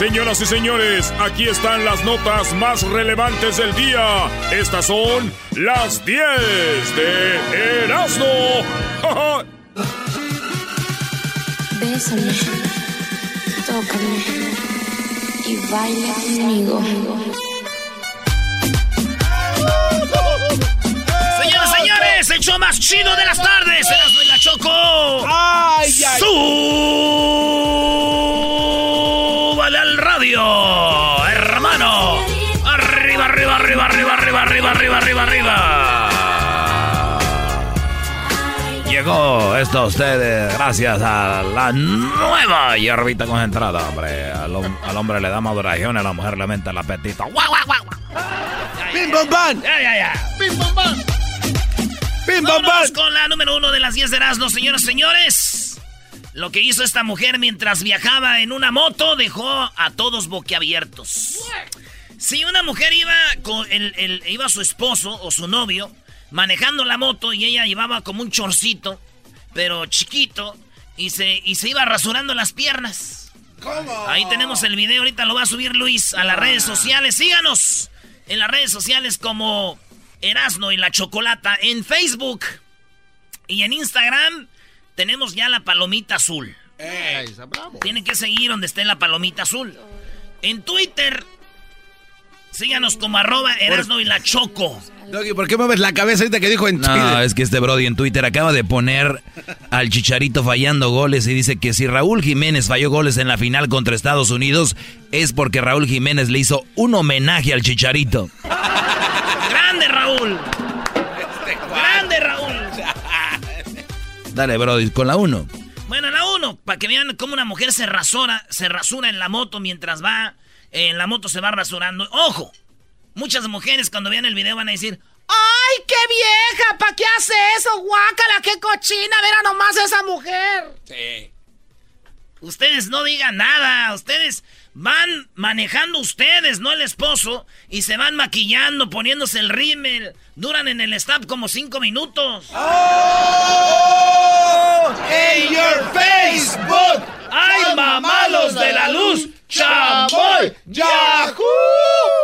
Señoras y señores, aquí están las notas más relevantes del día. Estas son las 10 de Erasmo. Bésame, tócame y baila conmigo. Señoras y señores, el show más chido de las tardes. Erasmo y la Choco. ¡Ay, ay! ¡Súbale al radio, hermano! Arriba, arriba, arriba, arriba, arriba, arriba, arriba, arriba, arriba. Llegó esto a ustedes gracias a la nueva hierbita concentrada, hombre. Al, hom- al hombre le da maduración, a la mujer le aumenta el apetito. ¡Guau, guau, guau! ¡Pim, pam, pam! Ya, ya, ya. ¡Pim, pam, pam! ¡Pim, Vámonos pam! con la número uno de las 10 de Erasmo, señoras y señores. Lo que hizo esta mujer mientras viajaba en una moto dejó a todos boquiabiertos. Si una mujer iba con el, el- iba su esposo o su novio manejando la moto y ella llevaba como un chorcito, pero chiquito, y se, y se iba rasurando las piernas. ¿Cómo? Ahí tenemos el video, ahorita lo va a subir Luis a las redes sociales. Síganos en las redes sociales como Erasno y la Chocolata en Facebook. Y en Instagram tenemos ya la palomita azul. Ey. Tienen que seguir donde esté la palomita azul. En Twitter, síganos como arroba Erasno y la Choco. Doggy, ¿por qué mueves la cabeza ahorita que dijo en No, Twitter? es que este Brody en Twitter acaba de poner al Chicharito fallando goles y dice que si Raúl Jiménez falló goles en la final contra Estados Unidos es porque Raúl Jiménez le hizo un homenaje al Chicharito. ¡Grande Raúl! Dale, Brody, con la 1. Bueno, la uno, para que vean cómo una mujer se rasura, se rasura en la moto mientras va, eh, en la moto se va rasurando. ¡Ojo! Muchas mujeres cuando vean el video van a decir, ¡Ay, qué vieja! ¿Para qué hace eso? ¡Guácala, qué cochina! ¡Vera nomás a esa mujer! Sí. Ustedes no digan nada, ustedes van manejando ustedes, no el esposo, y se van maquillando, poniéndose el rímel. Duran en el stop como cinco minutos. ¡En your Facebook! ¡Ay, mamalos de la luz! ¡Chamoy! ¡Yahoo!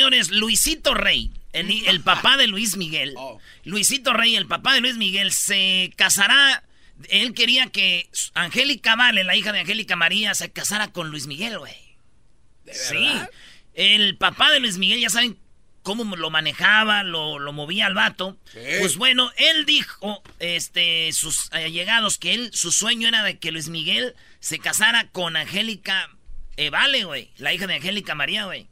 Señores, Luisito Rey, el, el papá de Luis Miguel. Luisito Rey, el papá de Luis Miguel, se casará. Él quería que Angélica Vale, la hija de Angélica María, se casara con Luis Miguel, güey. Sí. El papá de Luis Miguel, ya saben cómo lo manejaba, lo, lo movía al vato. Pues bueno, él dijo, este, sus allegados, que él, su sueño era de que Luis Miguel se casara con Angélica eh, Vale, güey. La hija de Angélica María, güey.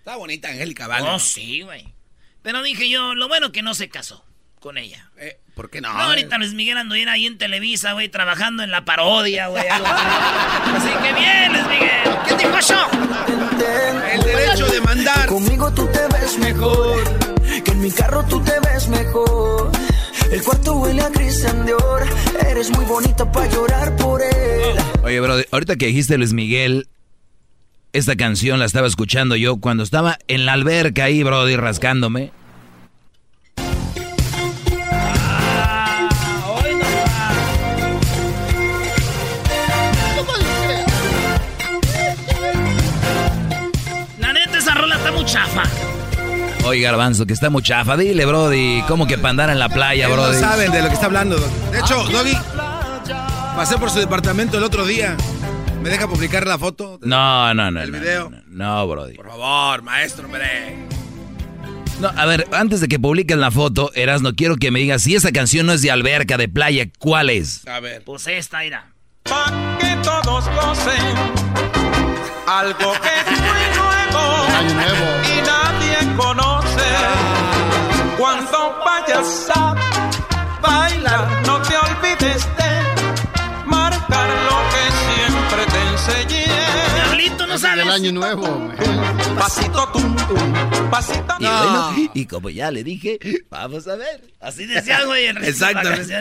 Está bonita Angélica, ¿vale? Oh, sí, güey. Pero dije yo, lo bueno que no se casó con ella. Eh, ¿Por qué no? No, ahorita Luis Miguel anduviera ahí en Televisa, güey, trabajando en la parodia, güey. algo así. Así que bien, Luis Miguel. ¿Qué dijo eso? El derecho de mandar. Conmigo tú te ves mejor, que en mi carro tú te ves mejor. El cuarto huele a Christian Dior. Eres muy bonita para llorar por él. Oye, bro, ahorita que dijiste Luis Miguel, esta canción la estaba escuchando yo cuando estaba en la alberca ahí, Brody, rascándome. La neta, esa rola está muy chafa. Oye, Garbanzo, que está muy chafa. Dile, Brody, ¿cómo que para andar en la playa, Brody? No saben de lo que está hablando. De hecho, Doggy, pasé por su departamento el otro día. ¿Me deja publicar la foto? No, no, no. ¿El no, video? No, no, Brody. Por favor, maestro, hombre. No, a ver, antes de que publiques la foto, Erasno, quiero que me digas si esa canción no es de alberca, de playa, ¿cuál es? A ver. Pues esta, mira. Pa' que todos gocen algo que es muy nuevo, y nadie conoce. Cuando vayas a bailar, no te olvides de no sabes. Del año nuevo. Pasito tum tum, pasito Y bueno, y como ya le dije, vamos a ver. Así decía, güey. Exactamente.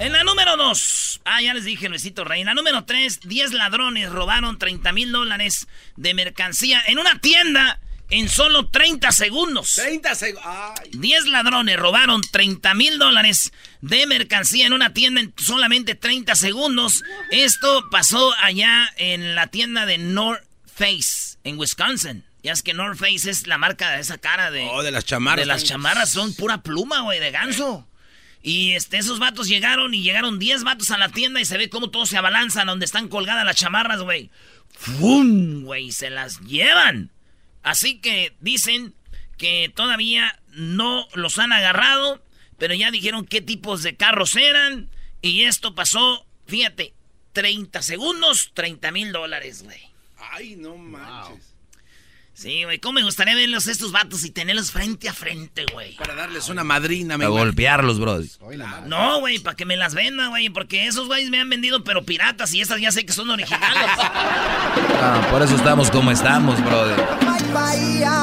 En la número 2. Ah, ya les dije, Luisito Rey. En la número 3, 10 ladrones robaron 30 mil dólares de mercancía en una tienda en solo 30 segundos. 30 segundos. 10 ladrones robaron 30 mil dólares de mercancía en una tienda en solamente 30 segundos. Esto pasó allá en la tienda de North Face, en Wisconsin. Ya es que North Face es la marca de esa cara de... Oh, de las chamarras. De las chamarras son pura pluma, güey, de ganso. Y este, esos vatos llegaron y llegaron 10 vatos a la tienda y se ve cómo todos se abalanzan donde están colgadas las chamarras, güey. ¡Fum! Güey, se las llevan. Así que dicen que todavía no los han agarrado, pero ya dijeron qué tipos de carros eran. Y esto pasó, fíjate, 30 segundos, 30 mil dólares, güey. Ay, no manches. Sí, güey, ¿cómo me gustaría verlos estos vatos y tenerlos frente a frente, güey? Para darles una madrina, me A golpearlos, Brody. No, güey, para que me las vendan, güey, porque esos güeyes me han vendido, pero piratas, y esas ya sé que son originales. Ah, por eso estamos como estamos, Brody.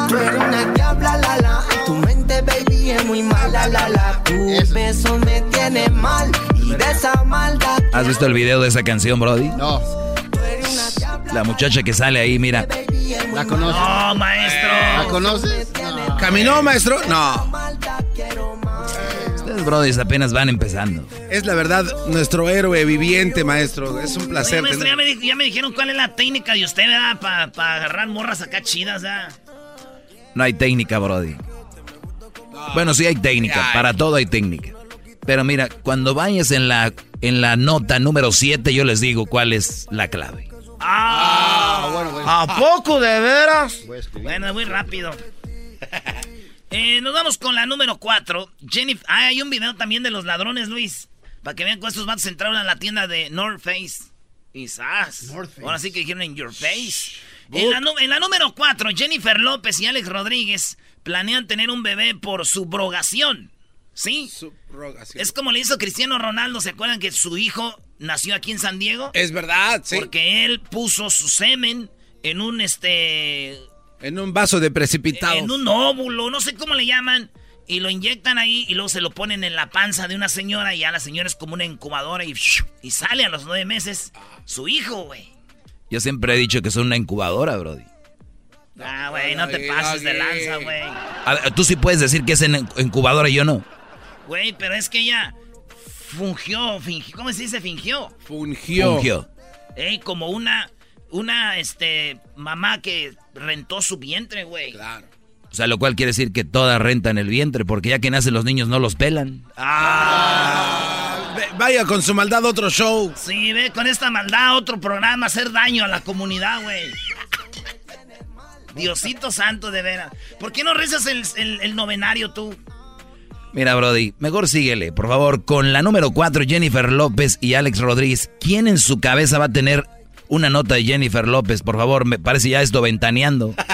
Tú eres una diabla, la la. Tu mente, baby, es muy mala, la la. Tu beso me tiene mal. Y de esa maldad. ¿Has visto el video de esa canción, Brody? No. La muchacha que sale ahí, mira. ¿La conoces? No, maestro. ¿La conoces? No. ¿Caminó, maestro? No. Ustedes, Brody, apenas van empezando. Es la verdad nuestro héroe viviente, maestro. Es un placer. Oye, maestro, ya me, di- ya me dijeron cuál es la técnica de usted, ¿verdad? Para agarrar morras acá chidas, ¿verdad? No hay técnica, Brody. Bueno, sí hay técnica. Para todo hay técnica. Pero mira, cuando vayas en la, en la nota número 7, yo les digo cuál es la clave. Ah, bueno, bueno. ¿A poco de veras? Bueno, muy rápido. Eh, nos vamos con la número 4. Jennifer. Ah, hay un video también de los ladrones, Luis. Para que vean cómo estos vatos entraron a la tienda de North Face. Face. Ahora sí que dijeron en Your Face. En la, en la número 4, Jennifer López y Alex Rodríguez planean tener un bebé por subrogación. ¿Sí? Subrogación. Es como le hizo Cristiano Ronaldo. ¿Se acuerdan que su hijo nació aquí en San Diego? Es verdad, sí. Porque él puso su semen en un este. En un vaso de precipitado. En un óvulo, no sé cómo le llaman. Y lo inyectan ahí y luego se lo ponen en la panza de una señora y ya la señora es como una incubadora y, y sale a los nueve meses su hijo, güey. Yo siempre he dicho que son una incubadora, Brody. Ah, güey, no te pases de lanza, güey. Tú sí puedes decir que es en incubadora y yo no. Güey, pero es que ella fungió, fingió, ¿cómo se dice? Fingió. Fungió. Fungió. Ey, como una, una, este, mamá que rentó su vientre, güey. Claro. O sea, lo cual quiere decir que toda renta en el vientre, porque ya que nacen los niños no los pelan. Ah, vaya con su maldad otro show. Sí, ve, con esta maldad otro programa, hacer daño a la comunidad, güey. Diosito santo, de veras. ¿Por qué no rezas el, el- el novenario tú? Mira, Brody, mejor síguele, por favor, con la número 4, Jennifer López y Alex Rodríguez. ¿Quién en su cabeza va a tener una nota de Jennifer López? Por favor, me parece ya esto ventaneando.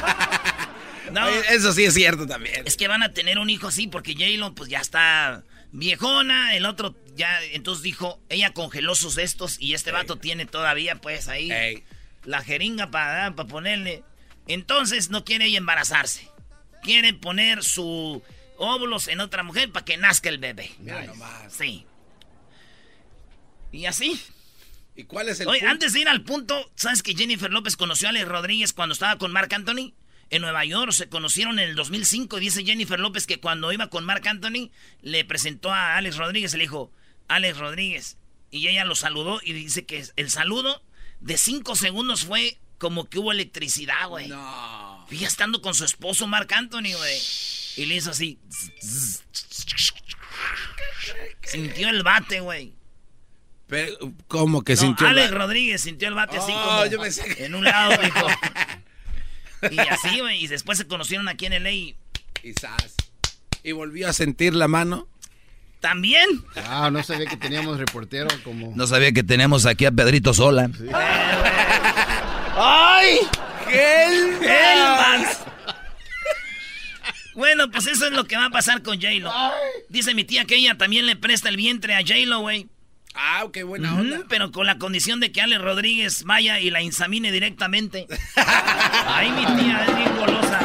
No, Oye, Eso sí es cierto también. es que van a tener un hijo así porque J-Lo pues ya está viejona, el otro ya, entonces dijo, ella congeló sus estos y este vato tiene todavía pues ahí Ey. la jeringa para, para ponerle. Entonces no quiere ella embarazarse. Quiere poner su óvulos en otra mujer para que nazca el bebé. Sí. Y así. ¿Y cuál es el Oye, punto? antes de ir al punto, ¿sabes que Jennifer López conoció a Alex Rodríguez cuando estaba con Marc Anthony? En Nueva York se conocieron en el 2005 y dice Jennifer López que cuando iba con Marc Anthony le presentó a Alex Rodríguez y le dijo, Alex Rodríguez. Y ella lo saludó y dice que el saludo de cinco segundos fue como que hubo electricidad, güey. No. Fíjate, estando con su esposo Marc Anthony, güey. Y le hizo así. Sintió el bate, güey. Pero, ¿Cómo que No, sintió? Alex la- Rodríguez sintió el bate así Oh, como yo pensé que- en un lado, dijo. Y así, güey. Y después se conocieron aquí en LA. y Quizás. ¿Y volvió a sentir la mano? También. Ah, no sabía que teníamos reportero como. No sabía que tenemos aquí a Pedrito Sola. ¡Ay! ¡Hellman! Bueno, pues eso es lo que va a pasar con J-Lo. Dice mi tía que ella también le presta el vientre a J-Lo, güey. Ah, qué buena onda. pero con la condición de que Ale Rodríguez vaya y la insamine directamente. Ay, mi tía es bien golosa.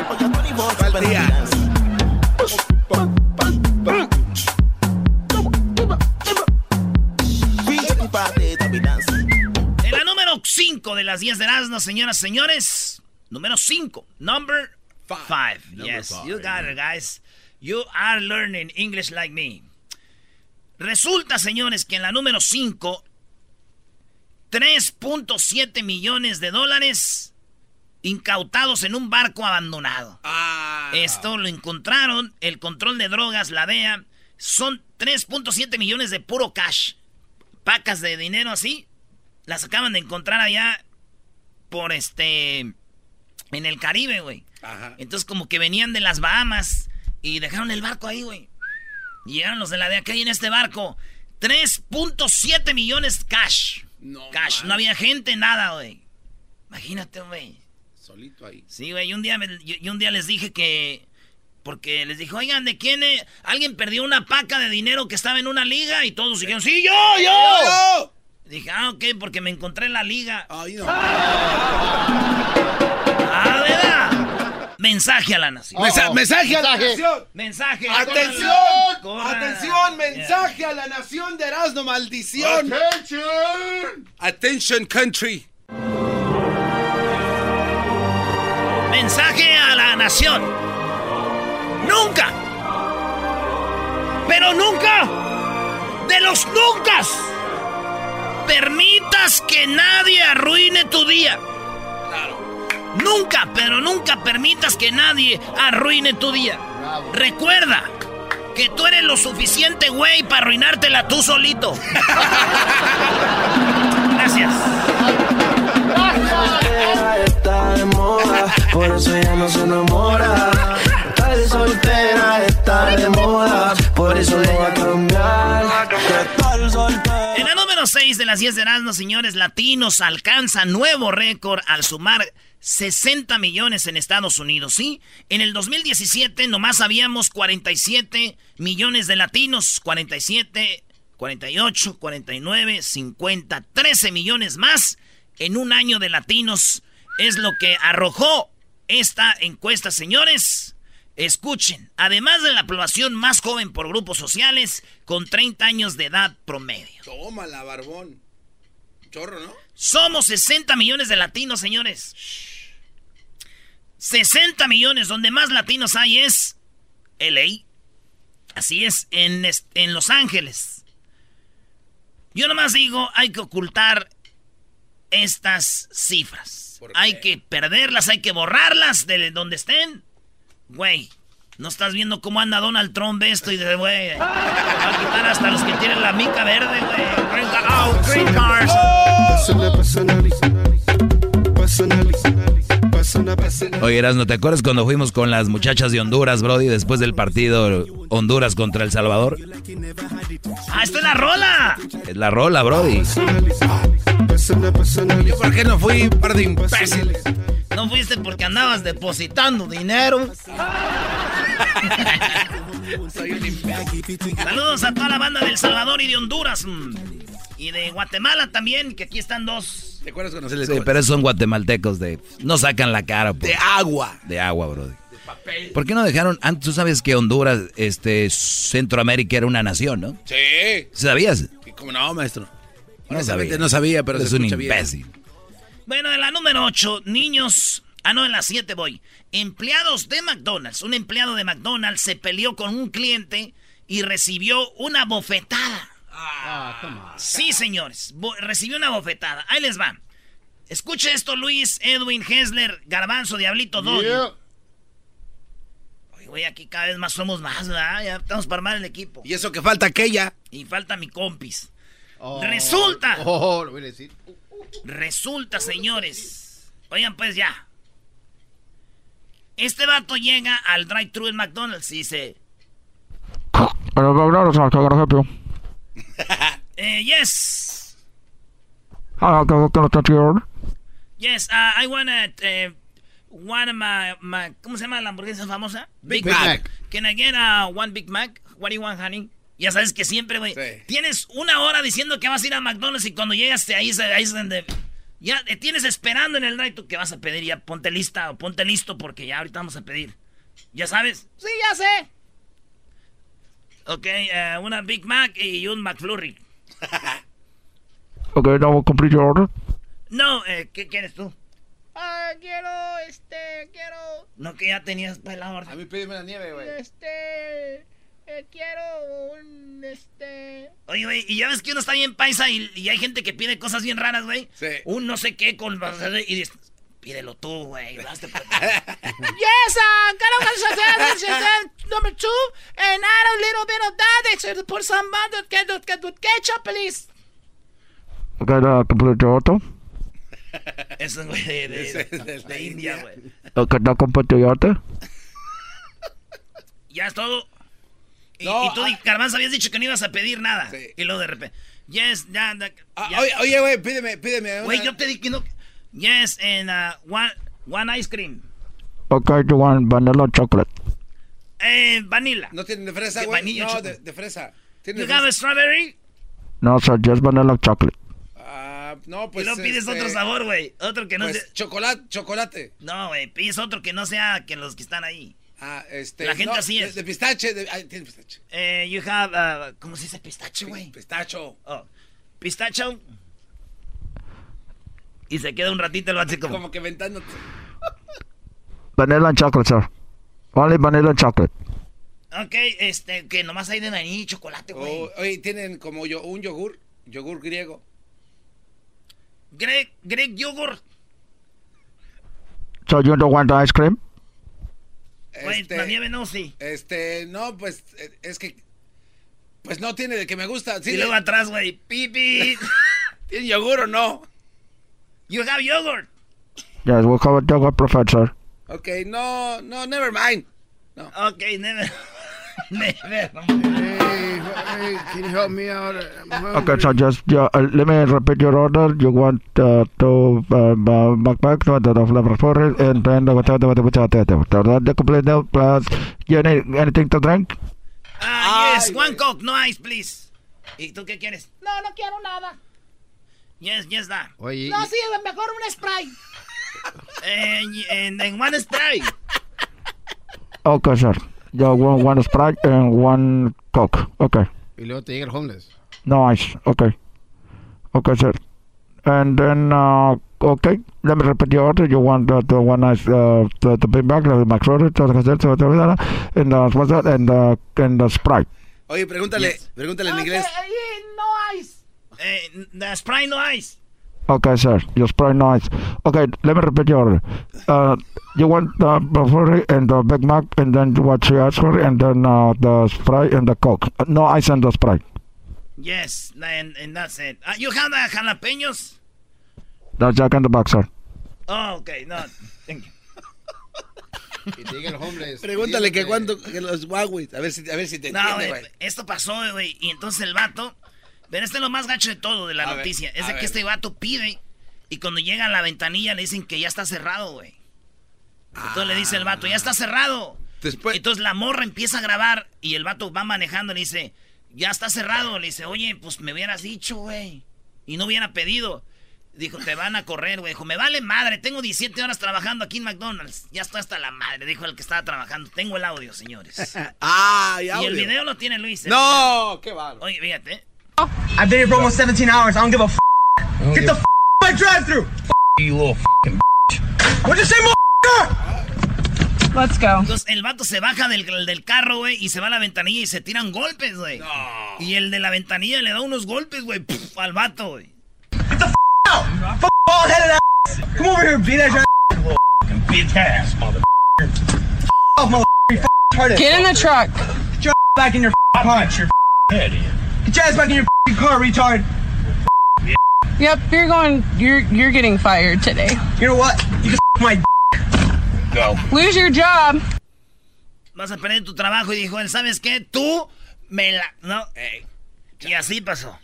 En la número 5 de las 10 de Erasmus, señoras y señores. Número 5. Number 5. Yes, you got it, guys. You are learning English like me. Resulta, señores, que en la número 5, 3.7 millones de dólares incautados en un barco abandonado. Ah. Esto lo encontraron, el control de drogas, la DEA, son 3.7 millones de puro cash. Pacas de dinero así, las acaban de encontrar allá por este, en el Caribe, güey. Ajá. Entonces como que venían de las Bahamas y dejaron el barco ahí, güey. Y Llegaron los de la DEA que hay en este barco. 3.7 millones cash. No cash, no había gente, nada, güey. Imagínate, güey. Solito ahí. Sí, güey, y un día me- y y un día les dije que porque les dije, "Oigan, ¿de quién es? Alguien perdió una paca de dinero que estaba en una liga?" y todos dijeron, "Sí, yo, yo." Dije, "Ah, ok, porque me encontré en la liga." Ay, no. Ah. Mensaje a la nación. Mensa- mensaje a la nación. Mensaje. ¡Atención! Corran. ¡Atención! ¡Mensaje a la nación de Erasmo, maldición! ¡Attention, country! Mensaje a la nación. Nunca. Pero nunca. De los nunca. Permitas que nadie arruine tu día. Nunca, pero nunca permitas que nadie arruine tu día. Recuerda que tú eres lo suficiente güey para arruinártela tú solito. Gracias. Está de moda, por eso ella no se enamora. Está de soltera, está de moda, por eso no va a cambiar. Está soltera. En la número 6 de las 10 de Erasmus, señores, latinos alcanza nuevo récord al sumar 60 millones en Estados Unidos, ¿sí? En el 2017 nomás habíamos 47 millones de latinos, 47, 48, 49, 50, 13 millones más en un año de latinos es lo que arrojó esta encuesta, señores. Escuchen, además de la población más joven por grupos sociales, con 30 años de edad promedio. Tómala, barbón. Chorro, ¿no? Somos 60 millones de latinos, señores. 60 millones, donde más latinos hay es LA. Así es, en, en Los Ángeles. Yo nomás digo, hay que ocultar estas cifras. ¿Por Hay que perderlas, hay que borrarlas de donde estén. Güey, ¿no estás viendo cómo anda Donald Trump esto y de, güey? Va a quitar hasta los que tienen la mica verde, güey. Green oh, green cars. Oye, Erasno, ¿te acuerdas cuando fuimos con las muchachas de Honduras, Brody, después del partido Honduras contra El Salvador? ¡Ah, esta es la rola! Es la rola, Brody. ¿Yo por qué no fui par de imbéciles? No fuiste porque andabas depositando dinero. Soy un imbécil. Saludos a toda la banda de El Salvador y de Honduras. Y de Guatemala también, que aquí están dos. ¿Te acuerdas cuando se les Sí, pero esos son guatemaltecos de... No sacan la cara, pues. De agua. De agua, Brody. ¿Por qué no dejaron? Antes tú sabes que Honduras, este, Centroamérica era una nación, ¿no? Sí. ¿Sabías? ¿Cómo no, maestro? No sabía. no sabía, pero Es se un bien. imbécil. Bueno, en la número 8, niños. Ah, no, en la 7 voy. Empleados de McDonald's. Un empleado de McDonald's se peleó con un cliente y recibió una bofetada. Sí, señores. recibió una bofetada. Ahí les va. Escuche esto, Luis, Edwin, Hessler, Garbanzo, Diablito, Doggy. Yeah. Oye, güey, aquí cada vez más somos más, ¿verdad? Ya estamos para armar el equipo. Y eso que falta aquella. Y falta mi compis. Oh. Resulta. Oh, lo voy a decir. Resulta, señores. Oigan, pues ya. Este vato llega al drive-thru en McDonald's y dice, eh, yes, yes, uh, I want a, uh, one of my, my, ¿cómo se llama la hamburguesa famosa? Big Mac. Can I get uh, one Big Mac? What do you want, honey? Ya sabes que siempre, güey, Sí. tienes una hora diciendo que vas a ir a McDonald's y cuando llegas ahí, es- ahí es donde... Ya te tienes esperando en el drive que vas a pedir, ya ponte lista o ponte listo porque ya ahorita vamos a pedir. ¿Ya sabes? Sí, ya sé. Ok, eh, una Big Mac y un McFlurry. Okay, now complete your order. No, eh, ¿qué quieres tú? Ah, quiero, este, quiero... No, que ya tenías para la A orden. mí pídeme la nieve, güey. Este, eh, quiero un, este... Oye, güey, y ya ves que uno está bien paisa y, y hay gente que pide cosas bien raras, güey. Sí. Un no sé qué con... Y dices, pídelo tú, güey. yes, uh, got a number two, and add a little bit of that, and put some ketchup, please. Okay, now complete your order. Eso, güey, de, de, es de de India, güey. Ya es todo. Y, No, y tú, ah. Habías dicho que no ibas a pedir nada. Sí. Y luego de repente, yes, ya, ya. Ah, ya. oye, oye, güey, pídeme, pídeme. Güey, yo te dije que no. Yes, and uh, one, one ice cream. Okay, you want vanilla chocolate? Eh, vanilla. ¿No tienen de fresa, ¿Qué güey? No, de, de fresa. ¿Tienen You de have a strawberry? No, sir, just vanilla chocolate. Ah, no, y pues. luego pides este, otro sabor, güey. Otro que no pues, sea. chocolate, chocolate. No, güey, pides otro que no sea que los que están ahí. Ah, este. La gente no, así de- es. De, pistache. De, ay, tiene pistache. Eh, you have, uh, ¿cómo se dice pistache, güey? Pistacho. Oh, pistacho. Y se queda un ratito el así como. Como que ventándote. Vanilla and chocolate, sir. Only vanilla and chocolate. Ok, este, que nomás hay de vainilla y chocolate, güey. O- oye, tienen como yo, un yogur. Yogur griego. Greg, Greg Yogurt. So you don't want ice cream? Güey, Este, la nieve no, sí. Este, no, pues eh, es que. Pues no tiene de que me gusta. Sí, y luego le- atrás, güey, pipi. ¿Tiene yogur o no? You have yogurt. Yes, we'll have a yogurt preferred, sir. Ok, no, no, never mind. Ok, never. never. Hey, hey, can you help me out? Okay, so just yeah, uh, let me repeat your order. You want uh, to uh, backpack to the it, and then the the the the the the complete meal plus you need anything to drink? Ah, yes, Ay, one coke, no ice, please. ¿Y tú qué quieres? No, no quiero nada. Yes, yes, da. Oye, No, sí, mejor un spray. eh, y- en, en one spray. Okay, sir. You want one Sprite and one Coke. Okay. y luego te llega el homeless. No ice. Okay. Okay, sir. And then, uh, okay, let me repeat your order. You want uh, the one ice, uh, the, the Big Mac, the McFlurry, the cassette, the, the, and uh, what's that, and uh, and the Sprite. Oye, pregúntale, Yes. pregúntale en inglés. no ice. Eh, the spray no ice. Okay, sir. Your Sprite, no ice. Okay, let me repeat your order. Uh, you want the McFlurry and the Big Mac, and then what you asked for, and then uh, the Sprite and the Coke. Uh, no ice and the Sprite. Yes, and, and that's it. Uh, you have the jalapenos? That's Jack in the Box, sir. Oh, okay, no. Thank you. Y te llega el homeless. Pregúntale que cuánto, que los Huawei. A ver si, a ver si te No, entiende, güey. esto pasó, güey. Y entonces el vato. Pero este es lo más gacho de todo de la A ver, noticia. es de que ver. este vato pide. Y cuando llega a la ventanilla le dicen que ya está cerrado, güey. Entonces le dice el vato, ya está cerrado. Después, Entonces la morra empieza a grabar y el vato va manejando y le dice, ya está cerrado. Le dice, oye, pues me hubieras dicho, güey. Y no hubiera pedido. Dijo, te van a correr, güey. Dijo, me vale madre, tengo 17 horas trabajando aquí en McDonald's. Ya estoy hasta la madre, dijo el que estaba trabajando. Tengo el audio, señores. ah, Y el video lo tiene Luis. ¿eh? No, qué bárbaro. Oye, fíjate. I've been here for almost 17 hours. I don't give a f. Get the f my drive through. You little f***ing What'd you say, motherfucker? Let's go. Entonces el vato se baja del, del carro, güey, y se va a la ventanilla y se tiran golpes, güey. Y el de la ventanilla le da unos golpes, güey, al vato, güey. Get the f out. F bald headed ass. Come over here, beat ass. bitch ass, mother. Off, mother. You f retarded. Get in the truck. Get your back in your f car. your head in. Get your ass back in your car, retard. Yep, you're going. You're you're getting fired today. You know what? You can f my. Go. Lose your job. Vas a perder tu trabajo. Y dijo él, ¿sabes qué? Tú me la... No. Y así pasó.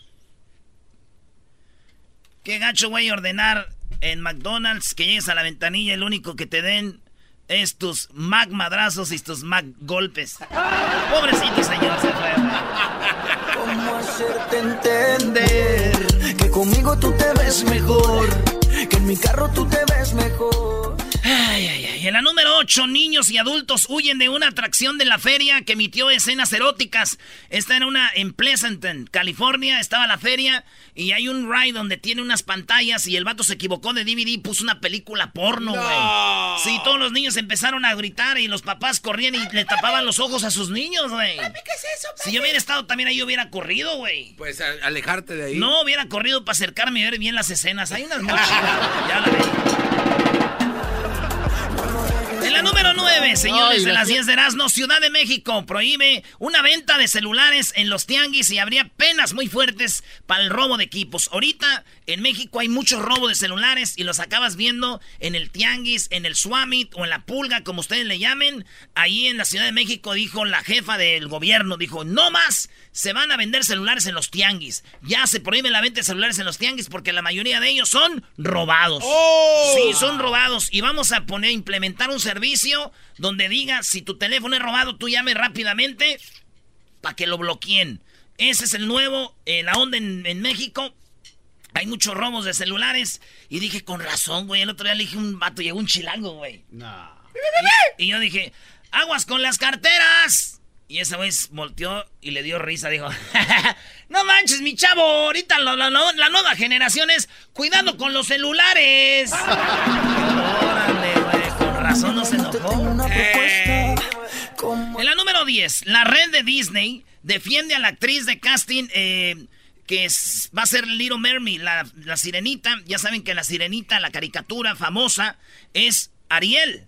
Qué gacho, güey, ordenar en McDonald's que llegues a la ventanilla y lo único que te den es tus Mac madrazos y tus Mac golpes. Pobrecito señor, se fue. ¿Cómo hacerte entender que conmigo tú te ves mejor? Que en mi carro tú te ves mejor. En la número 8, niños y adultos huyen de una atracción de la feria que emitió escenas eróticas. Esta era una en Pleasanton, California. Estaba la feria y hay un ride donde tiene unas pantallas y el vato se equivocó de DVD y puso una película porno, güey. Sí, todos los niños empezaron a gritar y los papás corrían y le tapaban los ojos a sus niños, güey. ¿qué es eso, Si yo hubiera estado también ahí, hubiera corrido, güey. Pues a- alejarte de ahí. No hubiera corrido para acercarme y ver bien las escenas. Hay unas muy. Ya la ven. La número 9, señores Ay, de las la- 10 de Erasmo, Ciudad de México prohíbe una venta de celulares en los tianguis y habría penas muy fuertes para el robo de equipos. Ahorita en México hay mucho robo de celulares y los acabas viendo en el tianguis, en el Swamit o en la pulga, como ustedes le llamen. Ahí en la Ciudad de México dijo la jefa del gobierno, dijo, no más se van a vender celulares en los tianguis. Ya se prohíbe la venta de celulares en los tianguis porque la mayoría de ellos son robados. Sí, son robados. Y vamos a poner, implementar un servicio donde diga si tu teléfono es robado, tú llame rápidamente para que lo bloqueen. Ese es el nuevo, eh, la onda en, en México. Hay muchos robos de celulares. Y dije, con razón, güey. El otro día le dije un vato, llegó un chilango, güey. Y, y yo dije, aguas con las carteras. Y ese güey volteó y le dio risa. Dijo, no manches, mi chavo. Ahorita la, la- nueva generación es cuidando con los celulares. Órale, güey. Con razón no se enojó. Eh. En la número 10, la red de Disney defiende a la actriz de casting eh, que es- va a ser Little Mermaid, la, la sirenita. Ya saben que la sirenita, la caricatura famosa, es Ariel.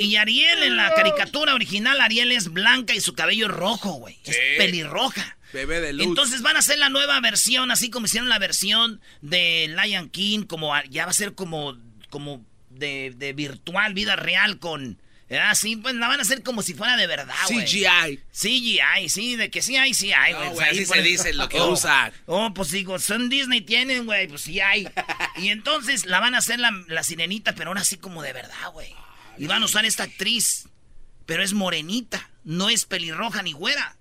Y Ariel en la caricatura original, Ariel es blanca y su cabello es rojo, güey. Es pelirroja. Bebé de luz. Entonces van a hacer la nueva versión, así como hicieron la versión de Lion King, como ya va a ser como, como de, de virtual, vida real con... Ah, sí, pues la van a hacer como si fuera de verdad, güey. CGI. CGI, sí, de que sí hay, sí hay, No, güey. así por se dice lo que Oh. usan. Oh, pues digo, son Disney tienen, güey, pues sí hay. Y entonces la van a hacer la, la sirenita, pero ahora sí como de verdad, güey. Y van a usar esta actriz, pero es morenita, no es pelirroja ni güera.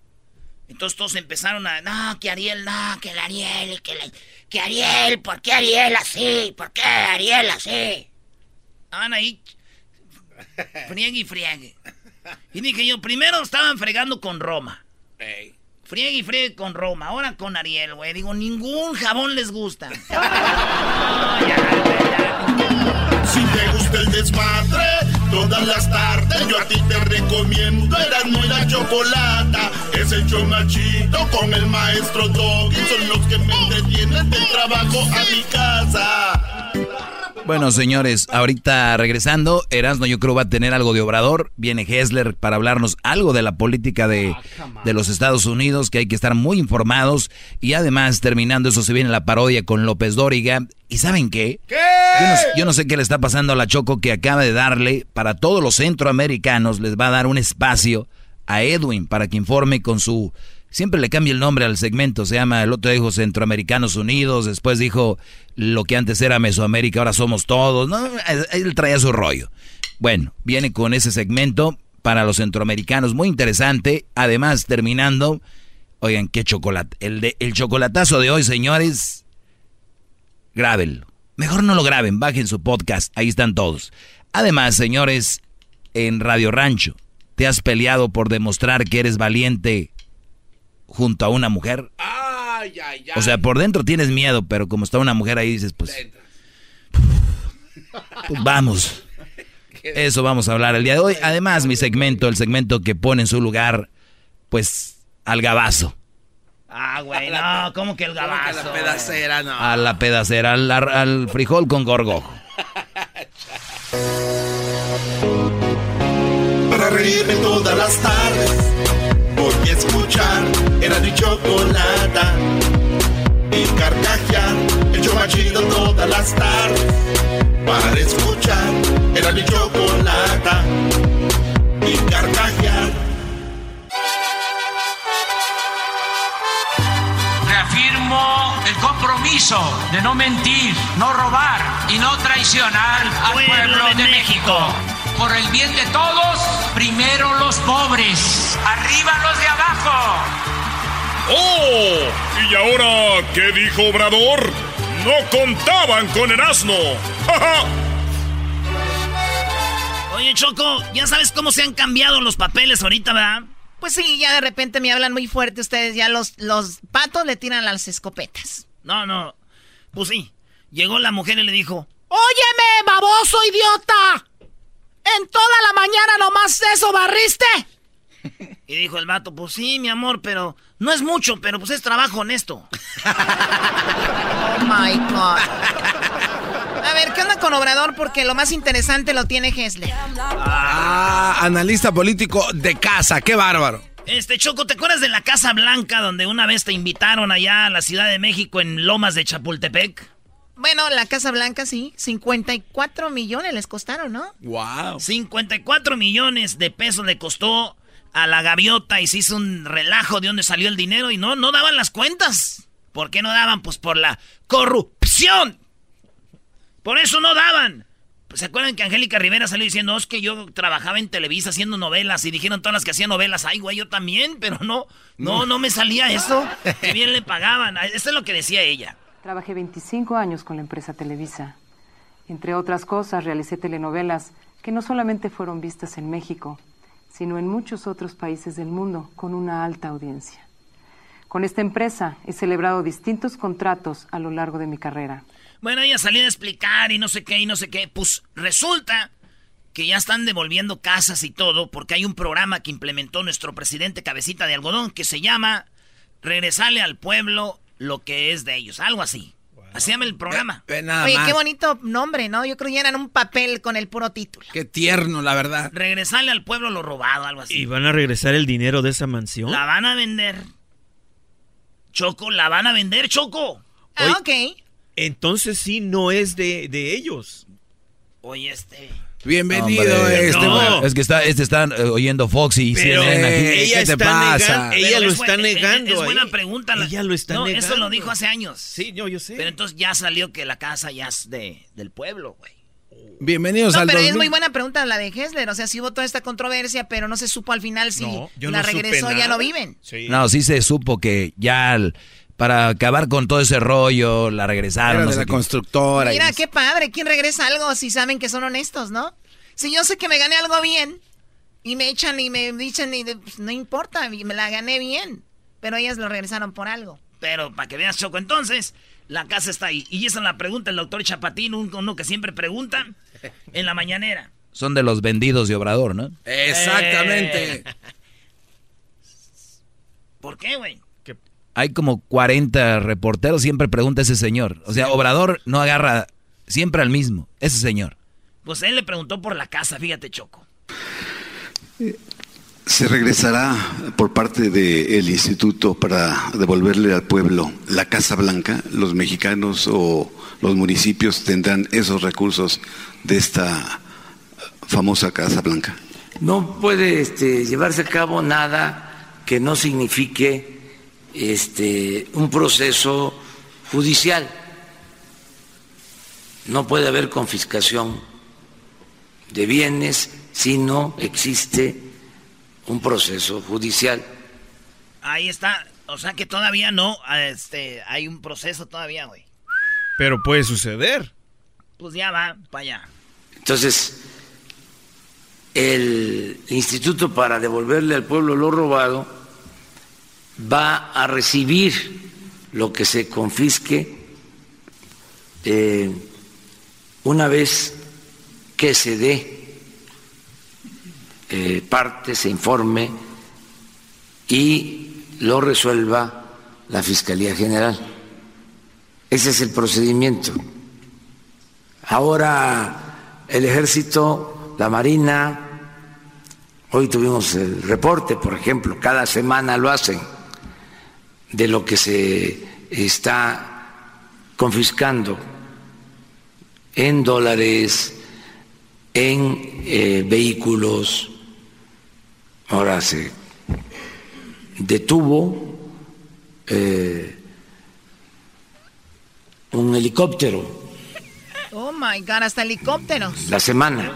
Entonces todos empezaron a, no, que Ariel, no, que el Ariel, que, la- que Ariel, ¿por qué Ariel así? ¿Por qué Ariel así? Estaban ahí, friegue y friegue. Y dije yo, primero estaban fregando con Roma. Ey. Friegue y friegue con Roma, ahora con Ariel, güey. Digo, ningún jabón les gusta. Si te gusta el desmadre, todas las tardes yo a ti te recomiendo Erasmo y la Chocolata. Es el chido con el maestro Doggy. Son los que me entretienen del trabajo a mi casa. Bueno, señores, ahorita regresando, Erasmo yo creo va a tener algo de obrador. Viene Hessler para hablarnos algo de la política de, de los Estados Unidos, que hay que estar muy informados. Y además, terminando eso, se viene la parodia con López Dóriga. ¿Y saben qué? ¿Qué? Yo no, yo no sé qué le está pasando a la Choco que acaba de darle para todos los centroamericanos, les va a dar un espacio a Edwin para que informe con su... Siempre le cambia el nombre al segmento, se llama, el otro dijo Centroamericanos Unidos, después dijo lo que antes era Mesoamérica, ahora somos todos, ¿no? Él traía su rollo. Bueno, viene con ese segmento para los centroamericanos, muy interesante. Además, terminando, oigan, qué chocolate. El, de, el chocolatazo de hoy, señores, grábenlo. Mejor no lo graben, bajen su podcast, ahí están todos. Además, señores, en Radio Rancho, ¿te has peleado por demostrar que eres valiente junto a una mujer? Ay, ay, ay. O sea, por dentro tienes miedo, pero como está una mujer ahí dices, pues, pues vamos. Eso vamos a hablar el día de hoy. Además, mi segmento, el segmento que pone en su lugar, pues, al gabazo. Ah, güey, no, ¿cómo que el gabazo? la pedacera, no. A la pedacera, al, al frijol con gorgojo. Para reírme todas las tardes, voy a escuchar era mi chocolata. Y carcajear, el show más chido todas las tardes. Para escuchar era mi chocolata. Y carcajear. Reafirmo el compromiso de no mentir, no robar y no traicionar al pueblo, de, México. Por el bien de todos, primero los pobres, arriba los de abajo. ¡Oh! ¿Y ahora qué dijo Obrador? No contaban con el asno. ¡Ja, ja! Oye, Choco, ya sabes cómo se han cambiado los papeles ahorita, ¿verdad? Pues sí, ya de repente me hablan muy fuerte ustedes, ya los, los patos le tiran las escopetas. No, no. Pues sí. Llegó la mujer y le dijo, ¡Óyeme, baboso idiota! ¿En toda la mañana nomás eso barriste? y dijo el vato, pues sí, mi amor, pero no es mucho, pero pues es trabajo honesto. Oh my God. A ver, ¿qué onda con Obrador? Porque lo más interesante lo tiene Hesler. Ah, analista político de casa, qué bárbaro. Este, Choco, ¿te acuerdas de la Casa Blanca donde una vez te invitaron allá a la Ciudad de México en Lomas de Chapultepec? Bueno, la Casa Blanca sí, 54 millones les costaron, ¿no? Wow. 54 millones de pesos le costó a la gaviota y se hizo un relajo de dónde salió el dinero y no, no daban las cuentas. ¿Por qué no daban? Pues por la corrupción. Por eso no daban. Pues, ¿Se acuerdan que Angélica Rivera salió diciendo, "Oh, es que yo trabajaba en Televisa haciendo novelas y dijeron todas las que hacían novelas, ay, güey, yo también, pero no, no, no me salía eso. Que bien le pagaban. Eso es lo que decía ella. Trabajé 25 años con la empresa Televisa. Entre otras cosas, realicé telenovelas que no solamente fueron vistas en México, sino en muchos otros países del mundo con una alta audiencia. Con esta empresa he celebrado distintos contratos a lo largo de mi carrera. Bueno, ella salió a explicar y no sé qué y no sé qué. Pues resulta que ya están devolviendo casas y todo porque hay un programa que implementó nuestro presidente Cabecita de Algodón que se llama Regresarle al pueblo lo que es de ellos. Algo así. Así llama el programa. Nada Oye, más. qué bonito nombre, ¿no? Yo creo que llenan un papel con el puro título. Qué tierno, la verdad. Regresarle al pueblo lo robado, algo así. ¿Y van a regresar el dinero de esa mansión? La van a vender. Choco, la van a vender, Choco. Ah, ok. Entonces sí no es de, de ellos. Oye, este. Bienvenido, Hombre, este. no, Es que está, este está eh, oyendo Fox y Pero CNN aquí. ella ¿qué te está pasa? negando, ella lo es está buen- es- negando. Es, buena pregunta. la- Ella lo está no, negando. eso lo dijo hace años. Sí, yo, yo sé. Pero entonces ya salió que la casa ya es de, del pueblo, güey. Bienvenidos No, al pero es 2000. muy buena pregunta la de Hessler. O sea, sí hubo toda esta controversia, pero no se supo al final si No, la no regresó, ya no viven. Sí. No, sí se supo que ya para acabar con todo ese rollo la regresaron. Era no de sé la qué. constructora. Mira, qué padre. ¿Quién regresa algo si saben que son honestos, no? Si yo sé que me gané algo bien y me echan y me dicen, y de- pues, no importa, me la gané bien. Pero ellas lo regresaron por algo. Pero para que veas, Choco, entonces, la casa está ahí. Y esa es la pregunta el doctor Chapatín, un- uno que siempre pregunta en la mañanera. Son de los vendidos de Obrador, ¿no? Exactamente. ¿Por qué, güey? Hay como 40 reporteros, siempre pregunta ese señor. O sea, Obrador no agarra siempre al mismo, ese señor. Pues él le preguntó por la casa, fíjate, Choco. Se regresará por parte del instituto para devolverle al pueblo la Casa Blanca. Los mexicanos o los municipios tendrán esos recursos de esta famosa Casa Blanca. No puede este, llevarse a cabo nada que no signifique este, un proceso judicial. No puede haber confiscación de bienes si no existe un proceso judicial. Ahí está. O sea que todavía no, este, hay un proceso todavía, güey. Pero puede suceder. Pues ya va para allá. Entonces, el Instituto para devolverle al pueblo lo robado va a recibir lo que se confisque eh, una vez que se dé eh, parte, se informe y lo resuelva la Fiscalía General. Ese es el procedimiento. Ahora el ejército, la marina, hoy tuvimos el reporte, por ejemplo, cada semana lo hacen, de lo que se está confiscando en dólares, en eh, vehículos. Ahora se detuvo eh, un helicóptero Oh my God, hasta helicópteros. la semana.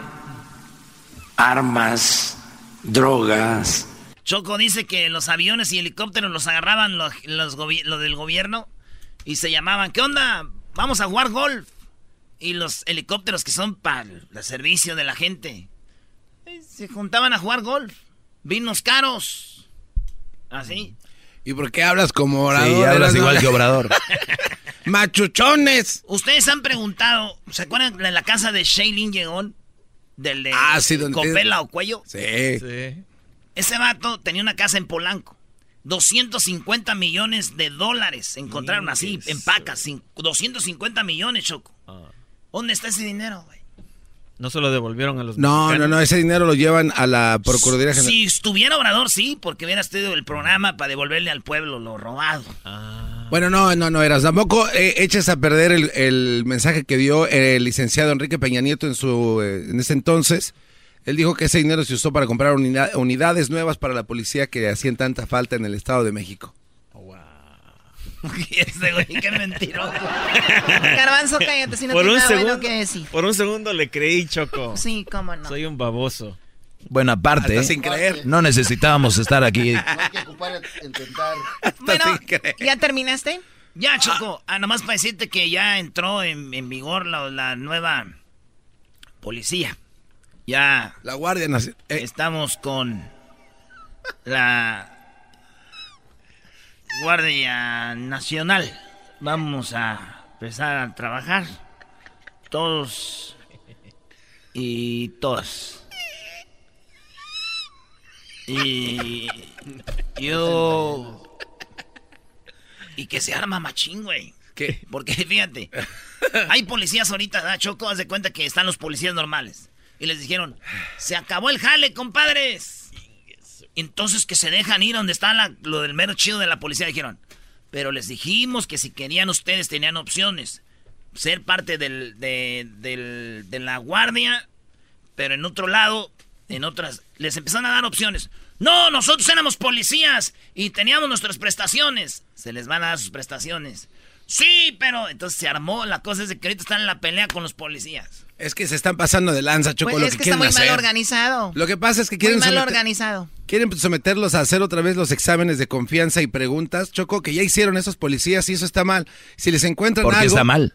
Armas, drogas. Choco dice que los aviones y helicópteros los agarraban los, los del gobierno y se llamaban, ¿qué onda? Vamos a jugar golf. Y los helicópteros que son para el servicio de la gente eh, se juntaban a jugar golf. Vinos caros. Así. ¿Y por qué hablas como Obrador? Sí, hablas igual que Obrador. ¡Machuchones! Ustedes han preguntado, ¿se acuerdan de la casa de Shailene Llegón? Del de Ah, sí, Copela o Cuello. Sí. Ese vato tenía una casa en Polanco. 250 millones de dólares encontraron así, en pacas. cin- 250 millones, Choco. ¿Dónde está ese dinero, güey? No se lo devolvieron a los No, no, mexicanos. no, ese dinero lo llevan a la Procuraduría General. Si estuviera Obrador, sí, porque hubiera tenido el programa para devolverle al pueblo lo robado. Bueno, no, no, no eras. Tampoco eh, eches a perder el, el mensaje que dio el licenciado Enrique Peña Nieto en su eh, en ese entonces. Él dijo que ese dinero se usó para comprar unida- unidades nuevas para la policía que hacían tanta falta en el Estado de México. Ese güey, qué mentiroso. Garbanzo, cállate, si no Por un, nada segundo, bueno que decir. por un segundo le creí, Choco. Sí, cómo no. Soy un baboso. Bueno, aparte, Hasta sin creer. no necesitábamos estar aquí. hay que ocupar, intentar. Bueno, ¿ya terminaste? Ya, Choco. Ah, nomás para decirte que ya entró en, en vigor la, la nueva policía. Ya. La Guardia Nacional. Estamos con la Guardia Nacional. Vamos a empezar a trabajar. Todos y todas. Y yo... Y que se arma machín, güey. ¿Qué? Porque fíjate, hay policías ahorita, ¿da? Choco, haz de cuenta que están los policías normales. Y les dijeron, se acabó el jale, compadres. Entonces que se dejan ir donde está la- lo del mero chido de la policía. Dijeron, pero les dijimos que si querían ustedes tenían opciones. Ser parte del, de, del- de la guardia, pero en otro lado, en otras, les empezaron a dar opciones. No, nosotros éramos policías y teníamos nuestras prestaciones. Se les van a dar sus prestaciones. Sí, pero entonces se armó. La cosa es de que ahorita están en la pelea con los policías. Es que se están pasando de lanza, Choco, Pues lo es que, que está quieren muy hacer. mal organizado. Lo que pasa es que Muy quieren, mal someter- organizado. quieren someterlos a hacer otra vez los exámenes de confianza y preguntas, Choco, que ya hicieron esos policías y eso está mal. Si les encuentran ¿Por qué algo... está mal?